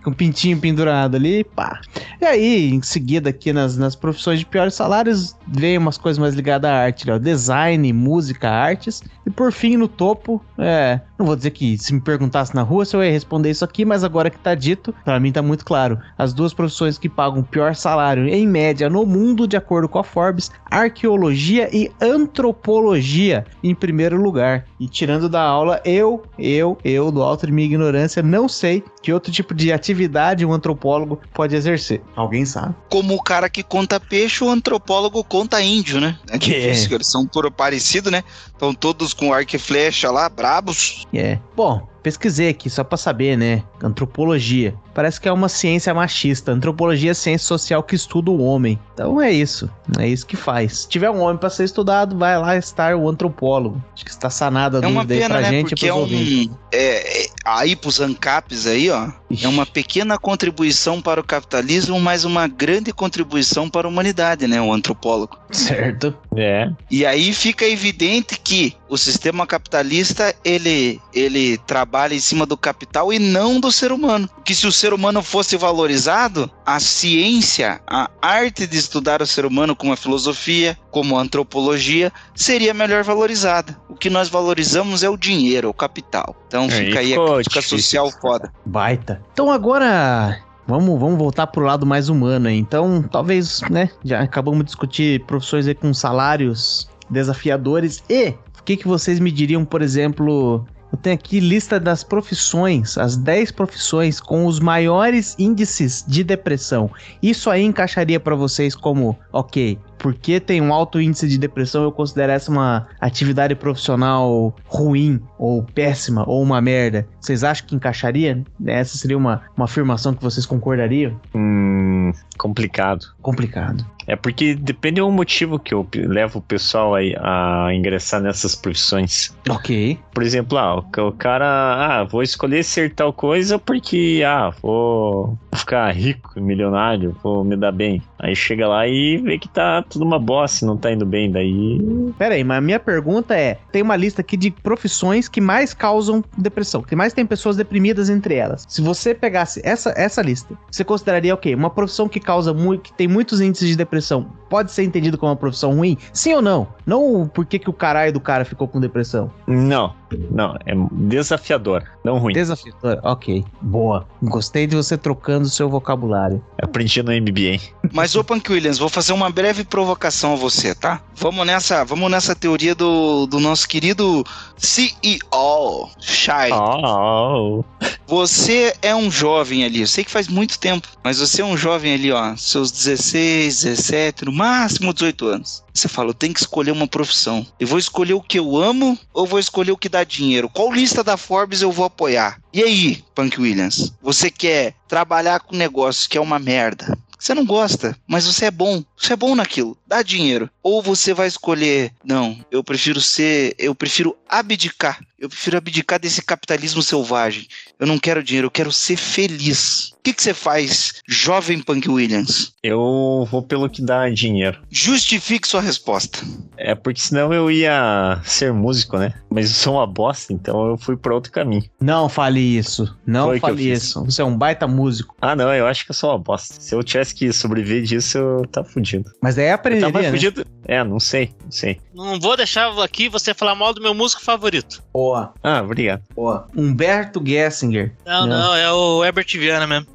Com o pintinho pendurado ali, pá. E aí, em seguida, aqui nas, nas profissões de piores salários, vem umas coisas mais ligadas à arte, né? Design, música, artes. E por fim, no topo, é. Não vou dizer que se me perguntasse na rua se eu ia responder isso aqui, mas agora que tá dito, pra mim tá muito claro. As duas profissões que pagam o pior salário, em média, no mundo, de acordo com a Forbes, arqueologia e antropologia, em primeiro lugar. E tirando da aula, eu, eu, eu, do alto de minha ignorância, não sei que outro tipo de atividade um antropólogo pode exercer. Alguém sabe? Como o cara que conta peixe, o antropólogo conta índio, né? É Que é. eles são todos parecidos, né? Estão todos com arco e flecha lá, brabos. É. Bom, pesquisei aqui só pra saber, né? Antropologia. Parece que é uma ciência machista. Antropologia é ciência social que estuda o homem. Então é isso. É isso que faz. Se tiver um homem pra ser estudado, vai lá estar o antropólogo. Acho que está sanada a É dúvida aí pena, pra né? gente e Porque pros é ouvintes. um. É, é, aí pros ANCAPs aí, ó. É uma pequena contribuição para o capitalismo, mas uma grande contribuição para a humanidade, né? O antropólogo. Certo. É. E aí fica evidente que o sistema capitalista ele, ele trabalha em cima do capital e não do ser humano. Que se o ser humano fosse valorizado, a ciência, a arte de estudar o ser humano, como a filosofia, como a antropologia, seria melhor valorizada. O que nós valorizamos é o dinheiro, o capital. Então Aí fica aí a crítica difícil. social foda. Baita. Então agora. Vamos, vamos voltar pro lado mais humano aí. Então, talvez, né? Já acabamos de discutir profissões aí com salários desafiadores. E o que, que vocês me diriam, por exemplo? Eu tenho aqui lista das profissões, as 10 profissões com os maiores índices de depressão. Isso aí encaixaria pra vocês como, ok, porque tem um alto índice de depressão, eu considero essa uma atividade profissional ruim, ou péssima, ou uma merda. Vocês acham que encaixaria? Essa seria uma, uma afirmação que vocês concordariam? Hum, complicado. Complicado. É porque depende do motivo que eu levo o pessoal aí a ingressar nessas profissões. Ok. Por exemplo, ah, o, o cara, ah, vou escolher ser tal coisa porque, ah, vou ficar rico, milionário, vou me dar bem. Aí chega lá e vê que tá tudo uma bosta, não tá indo bem, daí... Pera aí, mas a minha pergunta é: tem uma lista aqui de profissões que mais causam depressão, que mais tem pessoas deprimidas entre elas. Se você pegasse essa, essa lista, você consideraria o quê? Uma profissão que causa muito, que tem muitos índices de depressão pode ser entendido como uma profissão ruim? Sim ou não? Não por que, que o caralho do cara ficou com depressão. Não, não, é desafiador, não ruim. Desafiador, ok. Boa. Gostei de você trocando o seu vocabulário. Aprendi no MBA. Mas, ô Punk Williams, vou fazer uma breve provocação a você, tá? Vamos nessa, vamos nessa teoria do, do nosso querido CEO, Shai. Oh, Você é um jovem ali, eu sei que faz muito tempo, mas você é um jovem ali, ó, seus 16, 17, no máximo 18 anos. Você fala, eu tenho que escolher uma profissão. Eu vou escolher o que eu amo ou vou escolher o que dá dinheiro? Qual lista da Forbes eu vou apoiar? E aí, Punk Williams, você quer trabalhar com negócio que é uma merda? Você não gosta, mas você é bom. Você é bom naquilo. Dá dinheiro. Ou você vai escolher, não, eu prefiro ser, eu prefiro abdicar. Eu prefiro abdicar desse capitalismo selvagem. Eu não quero dinheiro, eu quero ser feliz. O que, que você faz, jovem Punk Williams? eu vou pelo que dá dinheiro. Justifique sua resposta. É porque senão eu ia ser músico, né? Mas eu sou uma bosta, então eu fui pra outro caminho. Não fale isso. Não Foi fale isso. Você é um baita músico. Ah, não, eu acho que eu sou uma bosta. Se eu tivesse que sobreviver disso, eu tava fudido. Mas daí Tava aprenderia, né? É, não sei, não sei. Não vou deixar aqui você falar mal do meu músico favorito. Boa, Ah, obrigado. boa. Humberto Gessinger. Não, Não. não, é o Herbert Viana mesmo.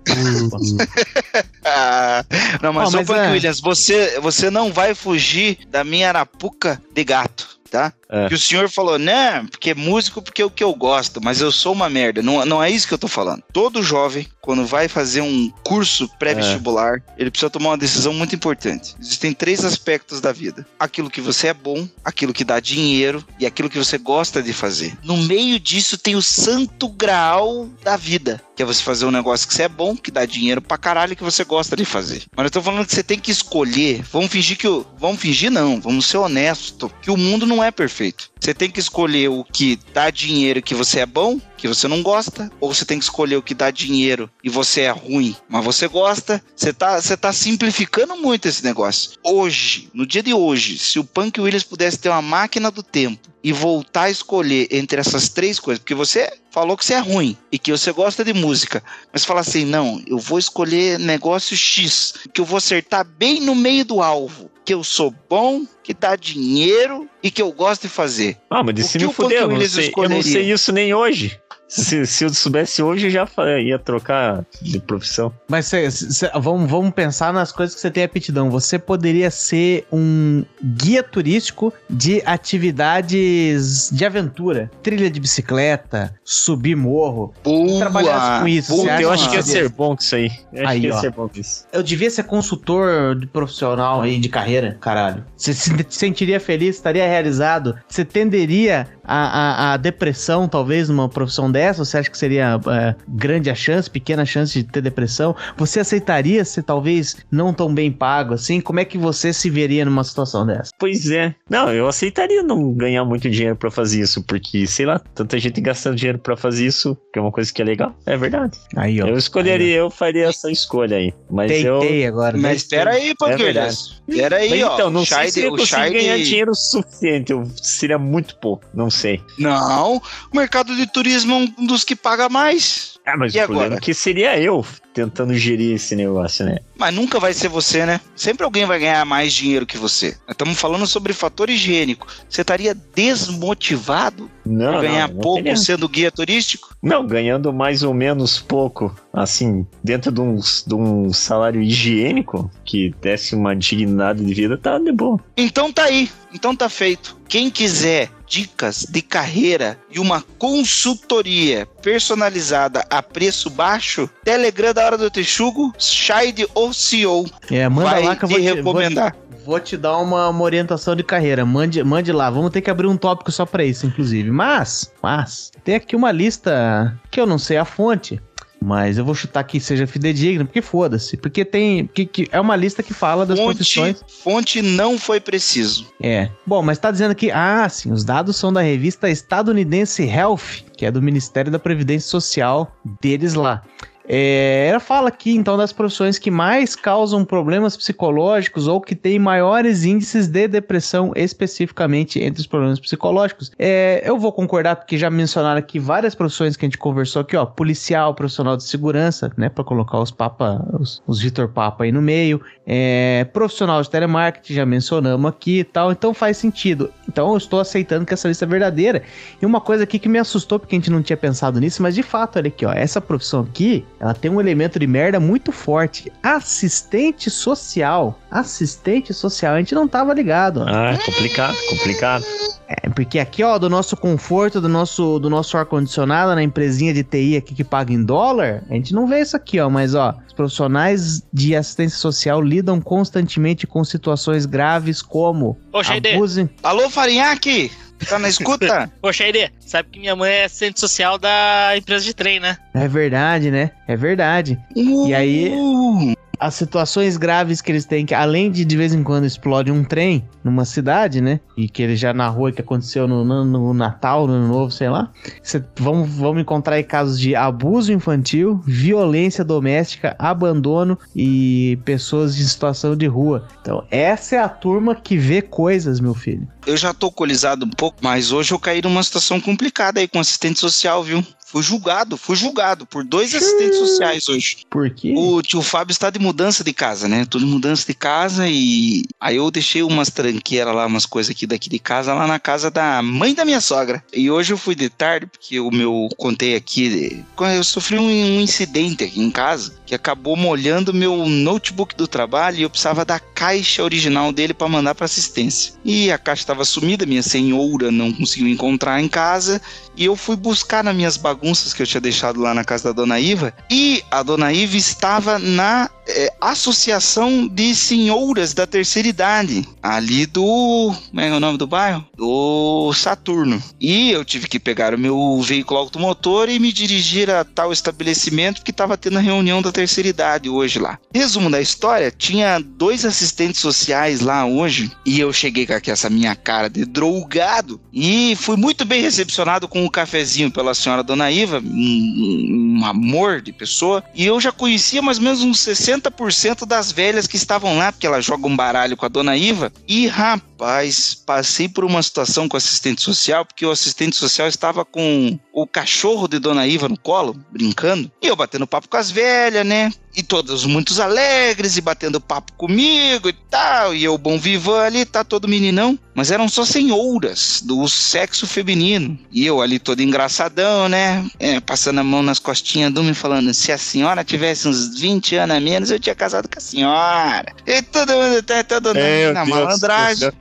Ah, (laughs) não, mas, ô mas é- Williams, você, você não vai fugir da minha arapuca de gato, tá? É. Que o senhor falou, né? Porque é músico, porque é o que eu gosto, mas eu sou uma merda. Não, não é isso que eu tô falando. Todo jovem, quando vai fazer um curso pré-vestibular, ele precisa tomar uma decisão muito importante. Existem três aspectos da vida: aquilo que você é bom, aquilo que dá dinheiro e aquilo que você gosta de fazer. No meio disso tem o santo graal da vida, que é você fazer um negócio que você é bom, que dá dinheiro pra caralho e que você gosta de fazer. Mas eu tô falando que você tem que escolher. Vamos fingir que o. Vamos fingir, não. Vamos ser honesto. Que o mundo não é perfeito. Você tem que escolher o que dá dinheiro que você é bom, que você não gosta, ou você tem que escolher o que dá dinheiro e você é ruim, mas você gosta. Você tá, você tá simplificando muito esse negócio. Hoje, no dia de hoje, se o Punk Williams pudesse ter uma máquina do tempo e voltar a escolher entre essas três coisas, porque você falou que você é ruim e que você gosta de música, mas fala assim, não, eu vou escolher negócio X, que eu vou acertar bem no meio do alvo, que eu sou bom, que dá dinheiro e que eu gosto de fazer. Ah, mas O se que me fuder, eu não, sei, eu não sei isso nem hoje. Se, se eu soubesse hoje, eu já ia trocar de profissão. Mas cê- cê- vamos, vamos pensar nas coisas que você tem aptidão. Você poderia ser um guia turístico de atividades de aventura. Trilha de bicicleta, subir morro. Boa! Trabalhasse com isso, boa. eu acho que ia seria? ser bom com isso aí. Eu acho Aí, que ia ó. ser bom com isso. Eu devia ser consultor de profissional aí de carreira, caralho. Você se sentiria feliz, estaria realizado. Você tenderia a, a, a depressão, talvez, numa profissão dessa? Você acha que seria é, grande a chance, pequena a chance de ter depressão? Você aceitaria ser talvez não tão bem pago assim? Como é que você se veria numa situação dessa? Pois é. Não, eu aceitaria não ganhar muito dinheiro pra fazer isso, porque, sei lá, tanta gente gastando dinheiro pra fazer isso, que é uma coisa que é legal. É verdade. Aí, ó. Eu escolheria, eu faria essa escolha aí. Mas eu. Teitei agora. Mas espera aí, Punk É. Espera aí, ó. então, não sei se eu ganhar dinheiro suficiente. Eu, seria muito pouco, não sei. Não, o mercado de turismo é um dos que paga mais. Ah, mas E o problema agora? é que seria eu tentando gerir esse negócio, né? Mas nunca vai ser você, né? Sempre alguém vai ganhar mais dinheiro que você. Estamos falando sobre fator higiênico. Você estaria desmotivado Não, por ganhar não, não pouco teria. sendo guia turístico? Não, ganhando mais ou menos pouco, assim, dentro de um, de um salário higiênico que desse uma dignidade de vida, tá de boa. Então tá aí. Então tá feito. Quem quiser dicas de carreira e uma consultoria personalizada a preço baixo, Telegram da Hora do Texugo, Shide ou CEO É, manda vai lá que eu te vou te, vou, recomendar. vou te dar uma, uma orientação de carreira. Mande, mande lá. Vamos ter que abrir um tópico só pra isso, inclusive. Mas, mas, tem aqui uma lista que eu não sei a fonte. Mas eu vou chutar que seja fidedigna, porque foda-se. Porque tem. Que, que é uma lista que fala das Fonte, profissões. fonte não foi preciso. É. Bom, mas tá dizendo que. Ah, sim, os dados são da revista estadunidense Health, que é do Ministério da Previdência Social deles lá. É, ela fala aqui, então, das profissões que mais causam problemas psicológicos ou que têm maiores índices de depressão, especificamente entre os problemas psicológicos. É, eu vou concordar, porque já mencionaram aqui várias profissões que a gente conversou aqui, ó. Policial, profissional de segurança, né? Pra colocar os Papa, os, os Vitor Papa aí no meio. É, profissional de telemarketing, já mencionamos aqui e tal. Então faz sentido. Então eu estou aceitando que essa lista é verdadeira. E uma coisa aqui que me assustou, porque a gente não tinha pensado nisso, mas de fato, olha aqui, ó. Essa profissão aqui, ela tem um elemento de merda muito forte. Assistente social. Assistente social. A gente não tava ligado. Ah, complicado, complicado. É, porque aqui, ó, do nosso conforto, do nosso, do nosso ar-condicionado na empresinha de TI aqui que paga em dólar, a gente não vê isso aqui, ó. Mas, ó, os profissionais de assistência social lidam constantemente com situações graves como Ô, abuso... Alô, Farinhaque? Tá na escuta? (laughs) Ô, Xaide, sabe que minha mãe é assistente social da empresa de trem, né? É verdade, né? É verdade. E aí- Uh, As situações graves que eles têm, que além de de vez em quando explode um trem numa cidade, né? E que ele já narrou que aconteceu no, no- no Natal, no Ano Novo, sei lá. Cê, vamos, vamos encontrar aí casos de abuso infantil, violência doméstica, abandono e pessoas em situação de rua. Então, essa é a turma que vê coisas, meu filho. eu já tô alcoolizado um pouco, mas hoje eu caí numa situação complicada aí com assistente social, viu? Fui julgado, fui julgado por dois assistentes sociais hoje. Por quê? O tio Fábio está de mudança de casa, né? Tô de mudança de casa e aí eu deixei umas tranqueiras lá, umas coisas aqui daqui de casa, lá na casa da mãe da minha sogra. E hoje eu fui de tarde, porque o meu, contei aqui, eu sofri um, um incidente aqui em casa que acabou molhando meu notebook do trabalho e eu precisava da caixa original dele para mandar para assistência. E a caixa estava sumida, minha senhora não conseguiu encontrar em casa e eu fui buscar nas minhas bagunças que eu tinha deixado lá na casa da dona Iva e a dona Iva estava na é, associação de senhoras da terceira idade ali do como é o nome do bairro? Do Saturno. E eu tive que pegar o meu veículo automotor e me dirigir a tal estabelecimento que estava tendo a reunião da terceira idade hoje lá. Resumo da história tinha dois assistentes sociais lá hoje e eu cheguei com essa minha cara de drogado e fui muito bem recepcionado com o cafezinho pela senhora Dona Iva, um, um amor de pessoa, e eu já conhecia mais ou menos uns 60% das velhas que estavam lá, porque ela joga um baralho com a Dona Iva, e rapaz, passei por uma situação com o assistente social, porque o assistente social estava com o cachorro de Dona Iva no colo, brincando, e eu batendo papo com as velhas, né? E todos muito alegres e batendo papo comigo e tal, e eu bom vivan ali, tá todo meninão, mas eram só senhoras do sexo feminino. E eu ali todo engraçadão, né? É, passando a mão nas costinhas do me falando: se a senhora tivesse uns 20 anos a menos, eu tinha casado com a senhora. E todo mundo tá todo Meu na Deus, malandragem.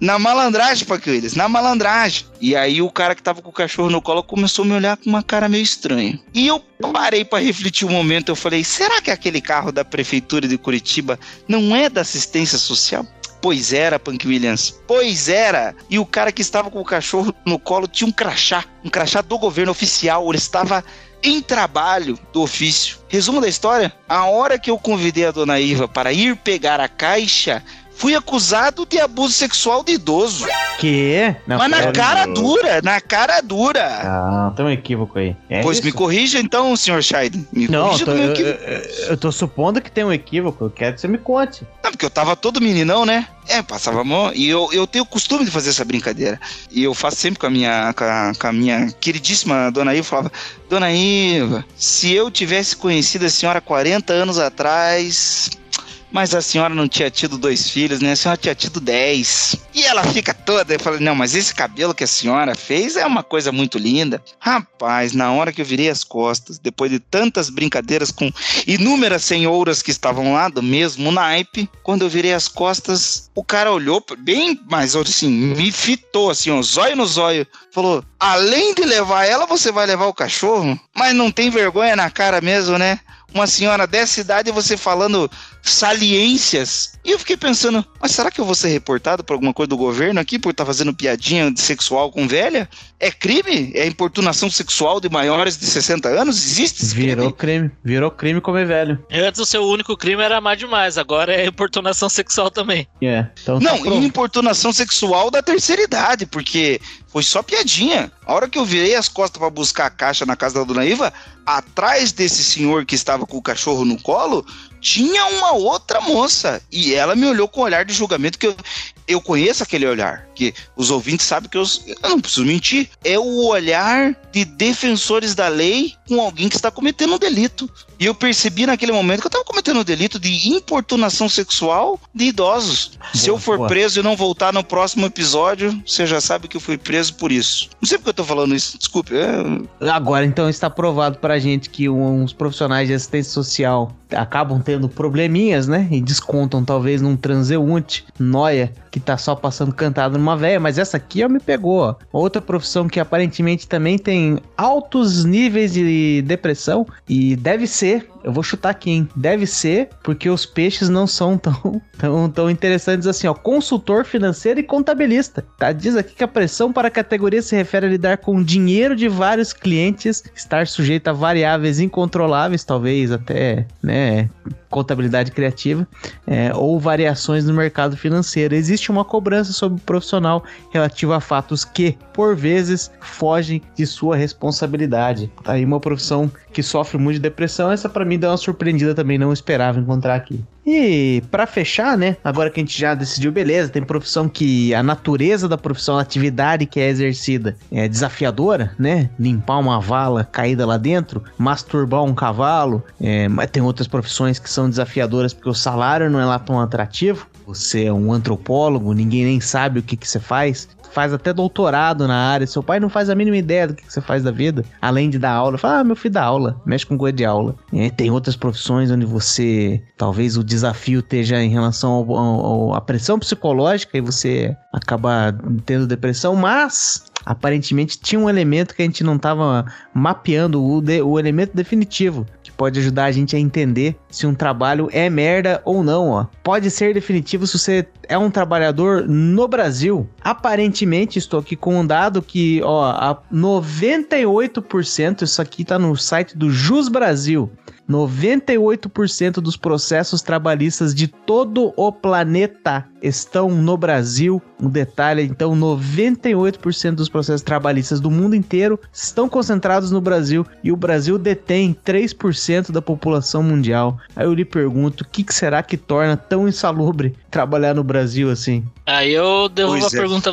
Na malandragem, Paco Willis, na malandragem. E aí o cara que tava com o cachorro no colo começou a me olhar com uma cara meio estranha. E eu parei pra refletir um momento, eu falei, será que aquele carro da prefeitura de Curitiba não é da assistência social? Pois era, Punk Williams. Pois era. E o cara que estava com o cachorro no colo tinha um crachá, um crachá do governo oficial. Ele estava em trabalho do ofício. Resumo da história: a hora que eu convidei a dona Iva para ir pegar a caixa, fui acusado de abuso sexual de idoso. Que? Não, Mas na cara dura, na cara dura. Ah, tem um equívoco aí. É pois isso? me corrija então, senhor Scheiden. Me Não, tô, eu, eu- eu tô supondo que tem um equívoco. Eu quero que você me conte. Não, porque eu tava todo meninão, né? É, passava a mão. E eu, eu tenho o costume de fazer essa brincadeira. E eu faço sempre com a minha, com a, com a minha queridíssima dona Iva. Eu falava, Dona Iva, se eu tivesse conhecido a senhora 40 anos atrás. Mas a senhora não tinha tido dois filhos, né? A senhora tinha tido dez. E ela fica toda. Eu falei, não, mas esse cabelo que a senhora fez é uma coisa muito linda. Rapaz, na hora que eu virei as costas, depois de tantas brincadeiras com inúmeras senhoras que estavam lá do mesmo naipe, quando eu virei as costas, o cara olhou bem mais assim, me fitou assim, ó, zóio no zóio. Falou: além de levar ela, você vai levar o cachorro? Mas não tem vergonha na cara mesmo, né? Uma senhora dessa idade e você falando saliências. E eu fiquei pensando, mas será que eu vou ser reportado por alguma coisa do governo aqui por estar fazendo piadinha de sexual com velha? É crime? É importunação sexual de maiores de 60 anos? Existe esse Virou crime? crime. Virou crime comer velho. Antes o seu único crime era amar demais, agora é importunação sexual também. É. Então tá Não, pronto. e importunação sexual da terceira idade, porque Foi só piadinha. A hora que eu virei as costas para buscar a caixa na casa da dona Iva, atrás desse senhor que estava com o cachorro no colo, tinha uma outra moça. E ela me olhou com um olhar de julgamento que eu, eu conheço aquele olhar. Que os ouvintes sabem que eu, eu não preciso mentir. É o olhar de defensores da lei com alguém que está cometendo um delito. E eu percebi naquele momento que eu estava cometendo um delito de importunação sexual de idosos. Se eu for boa. preso e não voltar no próximo episódio, você já sabe que eu fui preso por isso. Não sei porque eu tô falando isso, desculpe. É, Agora, então, está provado pra gente que uns profissionais de assistência social acabam tendo probleminhas, né? E descontam talvez num transeunte, noia, que tá só passando cantado numa véia. Mas essa aqui ó, me pegou. Outra profissão que aparentemente também tem altos níveis de depressão. E deve ser, eu vou chutar aqui, hein? Deve ser porque os peixes não são tão, (laughs) tão, tão interessantes assim, ó. Consultor financeiro e contabilista. Tá? Diz aqui que a pressão para a categoria se refere a lidar com dinheiro de vários clientes, estar sujeito a variáveis incontroláveis, talvez até, né? Contabilidade criativa é, ou variações no mercado financeiro. Existe uma cobrança sobre o profissional relativa a fatos que, por vezes, fogem de sua responsabilidade. Tá aí uma profissão que sofre muito de depressão. Essa para mim deu uma surpreendida também, não esperava encontrar aqui. E para fechar, né? Agora que a gente já decidiu, beleza, tem profissão que a natureza da profissão, a atividade que é exercida é desafiadora, né? Limpar uma vala caída lá dentro, masturbar um cavalo, é, mas tem outras profissões que são desafiadoras porque o salário não é lá tão atrativo. Você é um antropólogo, ninguém nem sabe o que, que você faz. Faz até doutorado na área, seu pai não faz a mínima ideia do que, que você faz da vida, além de dar aula. Fala, ah, meu filho dá aula, mexe com coisa de aula. É, tem outras profissões onde você, talvez o desafio esteja em relação ao- ao- à pressão psicológica e você acaba tendo depressão, mas aparentemente tinha um elemento que a gente não estava mapeando, o, de- o elemento definitivo, que pode ajudar a gente a entender se um trabalho é merda ou não, ó. Pode ser definitivo se você é um trabalhador no Brasil. Aparentemente, estou aqui com um dado que, ó, a 98%, isso aqui tá no site do Jus Brasil. 98% dos processos trabalhistas de todo o planeta estão no Brasil. Um detalhe, então, 98% dos processos trabalhistas do mundo inteiro estão concentrados no Brasil e o Brasil detém 3% da população mundial. Aí eu lhe pergunto, o que, que será que torna tão insalubre trabalhar no Brasil assim? Aí eu devolvo Pois a é. pergunta: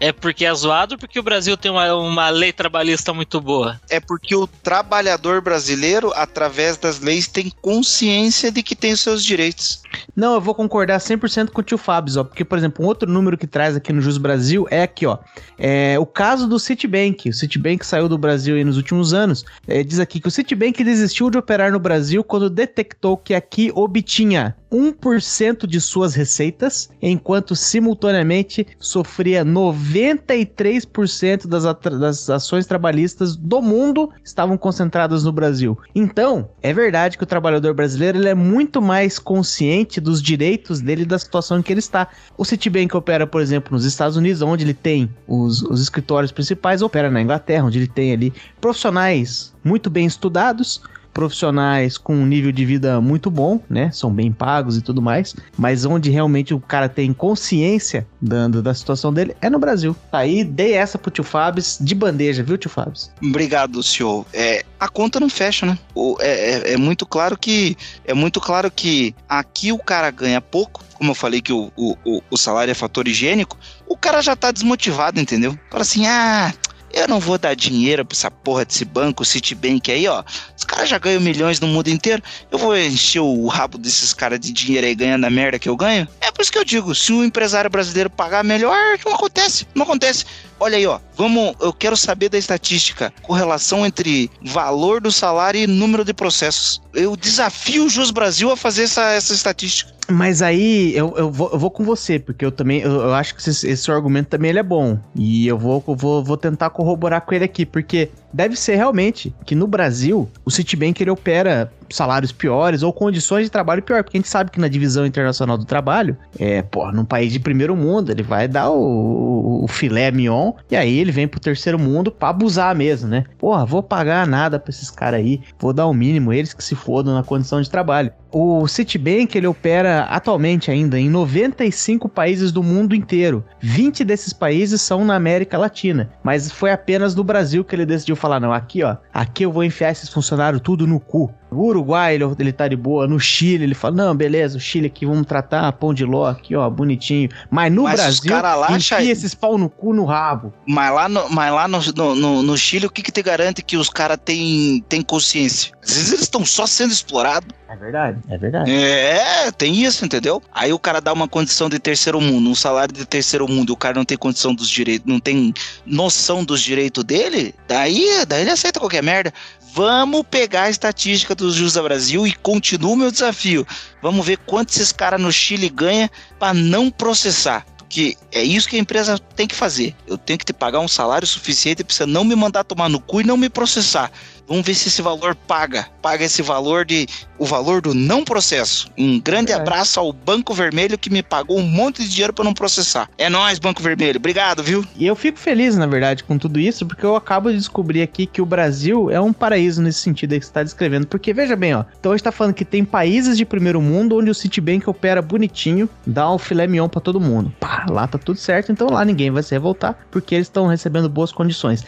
é porque é zoado ou porque o Brasil tem uma, uma lei trabalhista muito boa? é porque o trabalhador brasileiro, através das leis, tem consciência de que tem os seus direitos. Não, eu vou concordar 100% com o tio Fábio, ó, porque, por exemplo, um outro número que traz aqui no Jus Brasil é aqui, ó, é o caso do Citibank. O Citibank saiu do Brasil nos últimos anos. É, diz aqui que o Citibank desistiu de operar no Brasil quando detectou que aqui obtinha 1% de suas receitas, enquanto simultaneamente sofria 93% das, das ações trabalhistas do mundo estavam concentradas no Brasil. Então, é verdade que o trabalhador brasileiro ele é muito mais consciente dos direitos dele e da situação em que ele está. O Citibank opera, por exemplo, nos Estados Unidos, onde ele tem os, os escritórios principais, opera na Inglaterra, onde ele tem ali profissionais muito bem estudados, profissionais com um nível de vida muito bom, né? São bem pagos e tudo mais, mas onde realmente o cara tem consciência dando da situação dele é no Brasil. Tá aí, dei essa pro tio Fábio de bandeja, viu, tio Fábio? Obrigado, senhor. É, a conta não fecha, né? O- é, é- é muito claro que é muito claro que aqui o cara ganha pouco, como eu falei que o, o, o- o salário é fator higiênico, o cara já tá desmotivado, entendeu? Fala assim, ah, eu não vou dar dinheiro pra essa porra desse banco, Citibank aí, ó. Os caras já ganham milhões no mundo inteiro. Eu vou encher o rabo desses caras de dinheiro aí ganhando a merda que eu ganho. É por isso que eu digo, se o empresário brasileiro pagar melhor, não acontece, não acontece. Olha aí, ó, vamos, eu quero saber da estatística, correlação entre valor do salário e número de processos. Eu desafio o Jus Brasil a fazer essa, essa estatística. Mas aí eu, eu, vou, eu vou com você, porque eu também eu, eu acho que esse, esse argumento também ele é bom. E eu vou, eu vou, vou tentar corroborar com ele aqui, porque deve ser realmente que no Brasil o Citibank ele opera salários piores ou condições de trabalho pior, porque a gente sabe que na divisão internacional do trabalho, é, pô, num país de primeiro mundo, ele vai dar o, o, o filé mignon e aí ele vem pro terceiro mundo pra abusar mesmo, né? Porra, vou pagar nada pra esses caras aí, vou dar o mínimo, eles que se fodam na condição de trabalho. O Citibank ele opera atualmente ainda em 95 países do mundo inteiro. 20 desses países são na América Latina, mas foi apenas no Brasil que ele decidiu falar não, aqui ó, aqui eu vou enfiar esses funcionários tudo no cu. No Uruguai ele, ele tá de boa, no Chile ele fala, não, beleza, o Chile aqui vamos tratar pão de ló aqui ó, bonitinho. Mas no Mas Brasil, lá, enfia esses pau no cu no rabo. Mas lá no, mas lá no, no, no- Chile, o que, que te garante que os caras têm têm consciência? Às vezes eles estão só sendo explorados. É verdade, é verdade. É, tem isso, entendeu? Aí o cara dá uma condição de terceiro mundo, um salário de terceiro mundo, e o cara não tem condição dos direitos, não tem noção dos direitos dele, daí, daí ele aceita qualquer merda. Vamos pegar a estatística dos Justa Brasil e continua o meu desafio. Vamos ver quanto esses caras no Chile ganham para não processar. Porque é isso que a empresa tem que fazer. Eu tenho que te pagar um salário suficiente para você não me mandar tomar no cu e não me processar. Vamos ver se esse valor paga. Paga esse valor de. O valor do não processo. Um grande É. abraço ao Banco Vermelho que me pagou um monte de dinheiro para não processar. É nóis, Banco Vermelho. Obrigado, viu? E eu fico feliz, na verdade, com tudo isso, porque eu acabo de descobrir aqui que o Brasil é um paraíso nesse sentido aí que você está descrevendo. Porque veja bem, ó. Então a gente tá falando que tem países de primeiro mundo onde o Citibank opera bonitinho, dá o filé mignon pra todo mundo. Pá, lá tá tudo certo, então lá ninguém vai se revoltar, porque eles estão recebendo boas condições.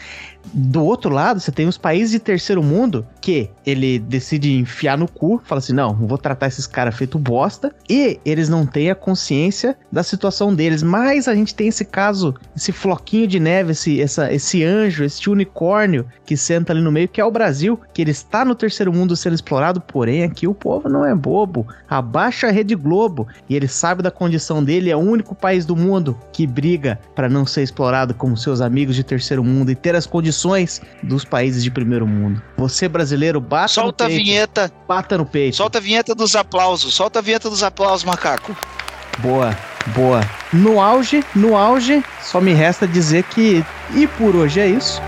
Do outro lado, você tem os países de terceiro mundo que ele decide enfiar no cu, fala assim: não, vou tratar esses caras feito bosta, e eles não têm a consciência da situação deles. Mas a gente tem esse caso, esse floquinho de neve, esse, essa, esse anjo, esse unicórnio que senta ali no meio, que é o Brasil, que ele está no terceiro mundo sendo explorado, porém aqui o povo não é bobo. Abaixa a Rede Globo e ele sabe da condição dele, é o único país do mundo que briga para não ser explorado como seus amigos de terceiro mundo e ter as condições dos países de primeiro mundo. Você brasileiro, bata Solta a no peito, vinheta. bata no peito. Solta a vinheta dos aplausos. Solta a vinheta dos aplausos, macaco. Boa, boa. No auge, no auge, só me resta dizer que e por hoje é isso.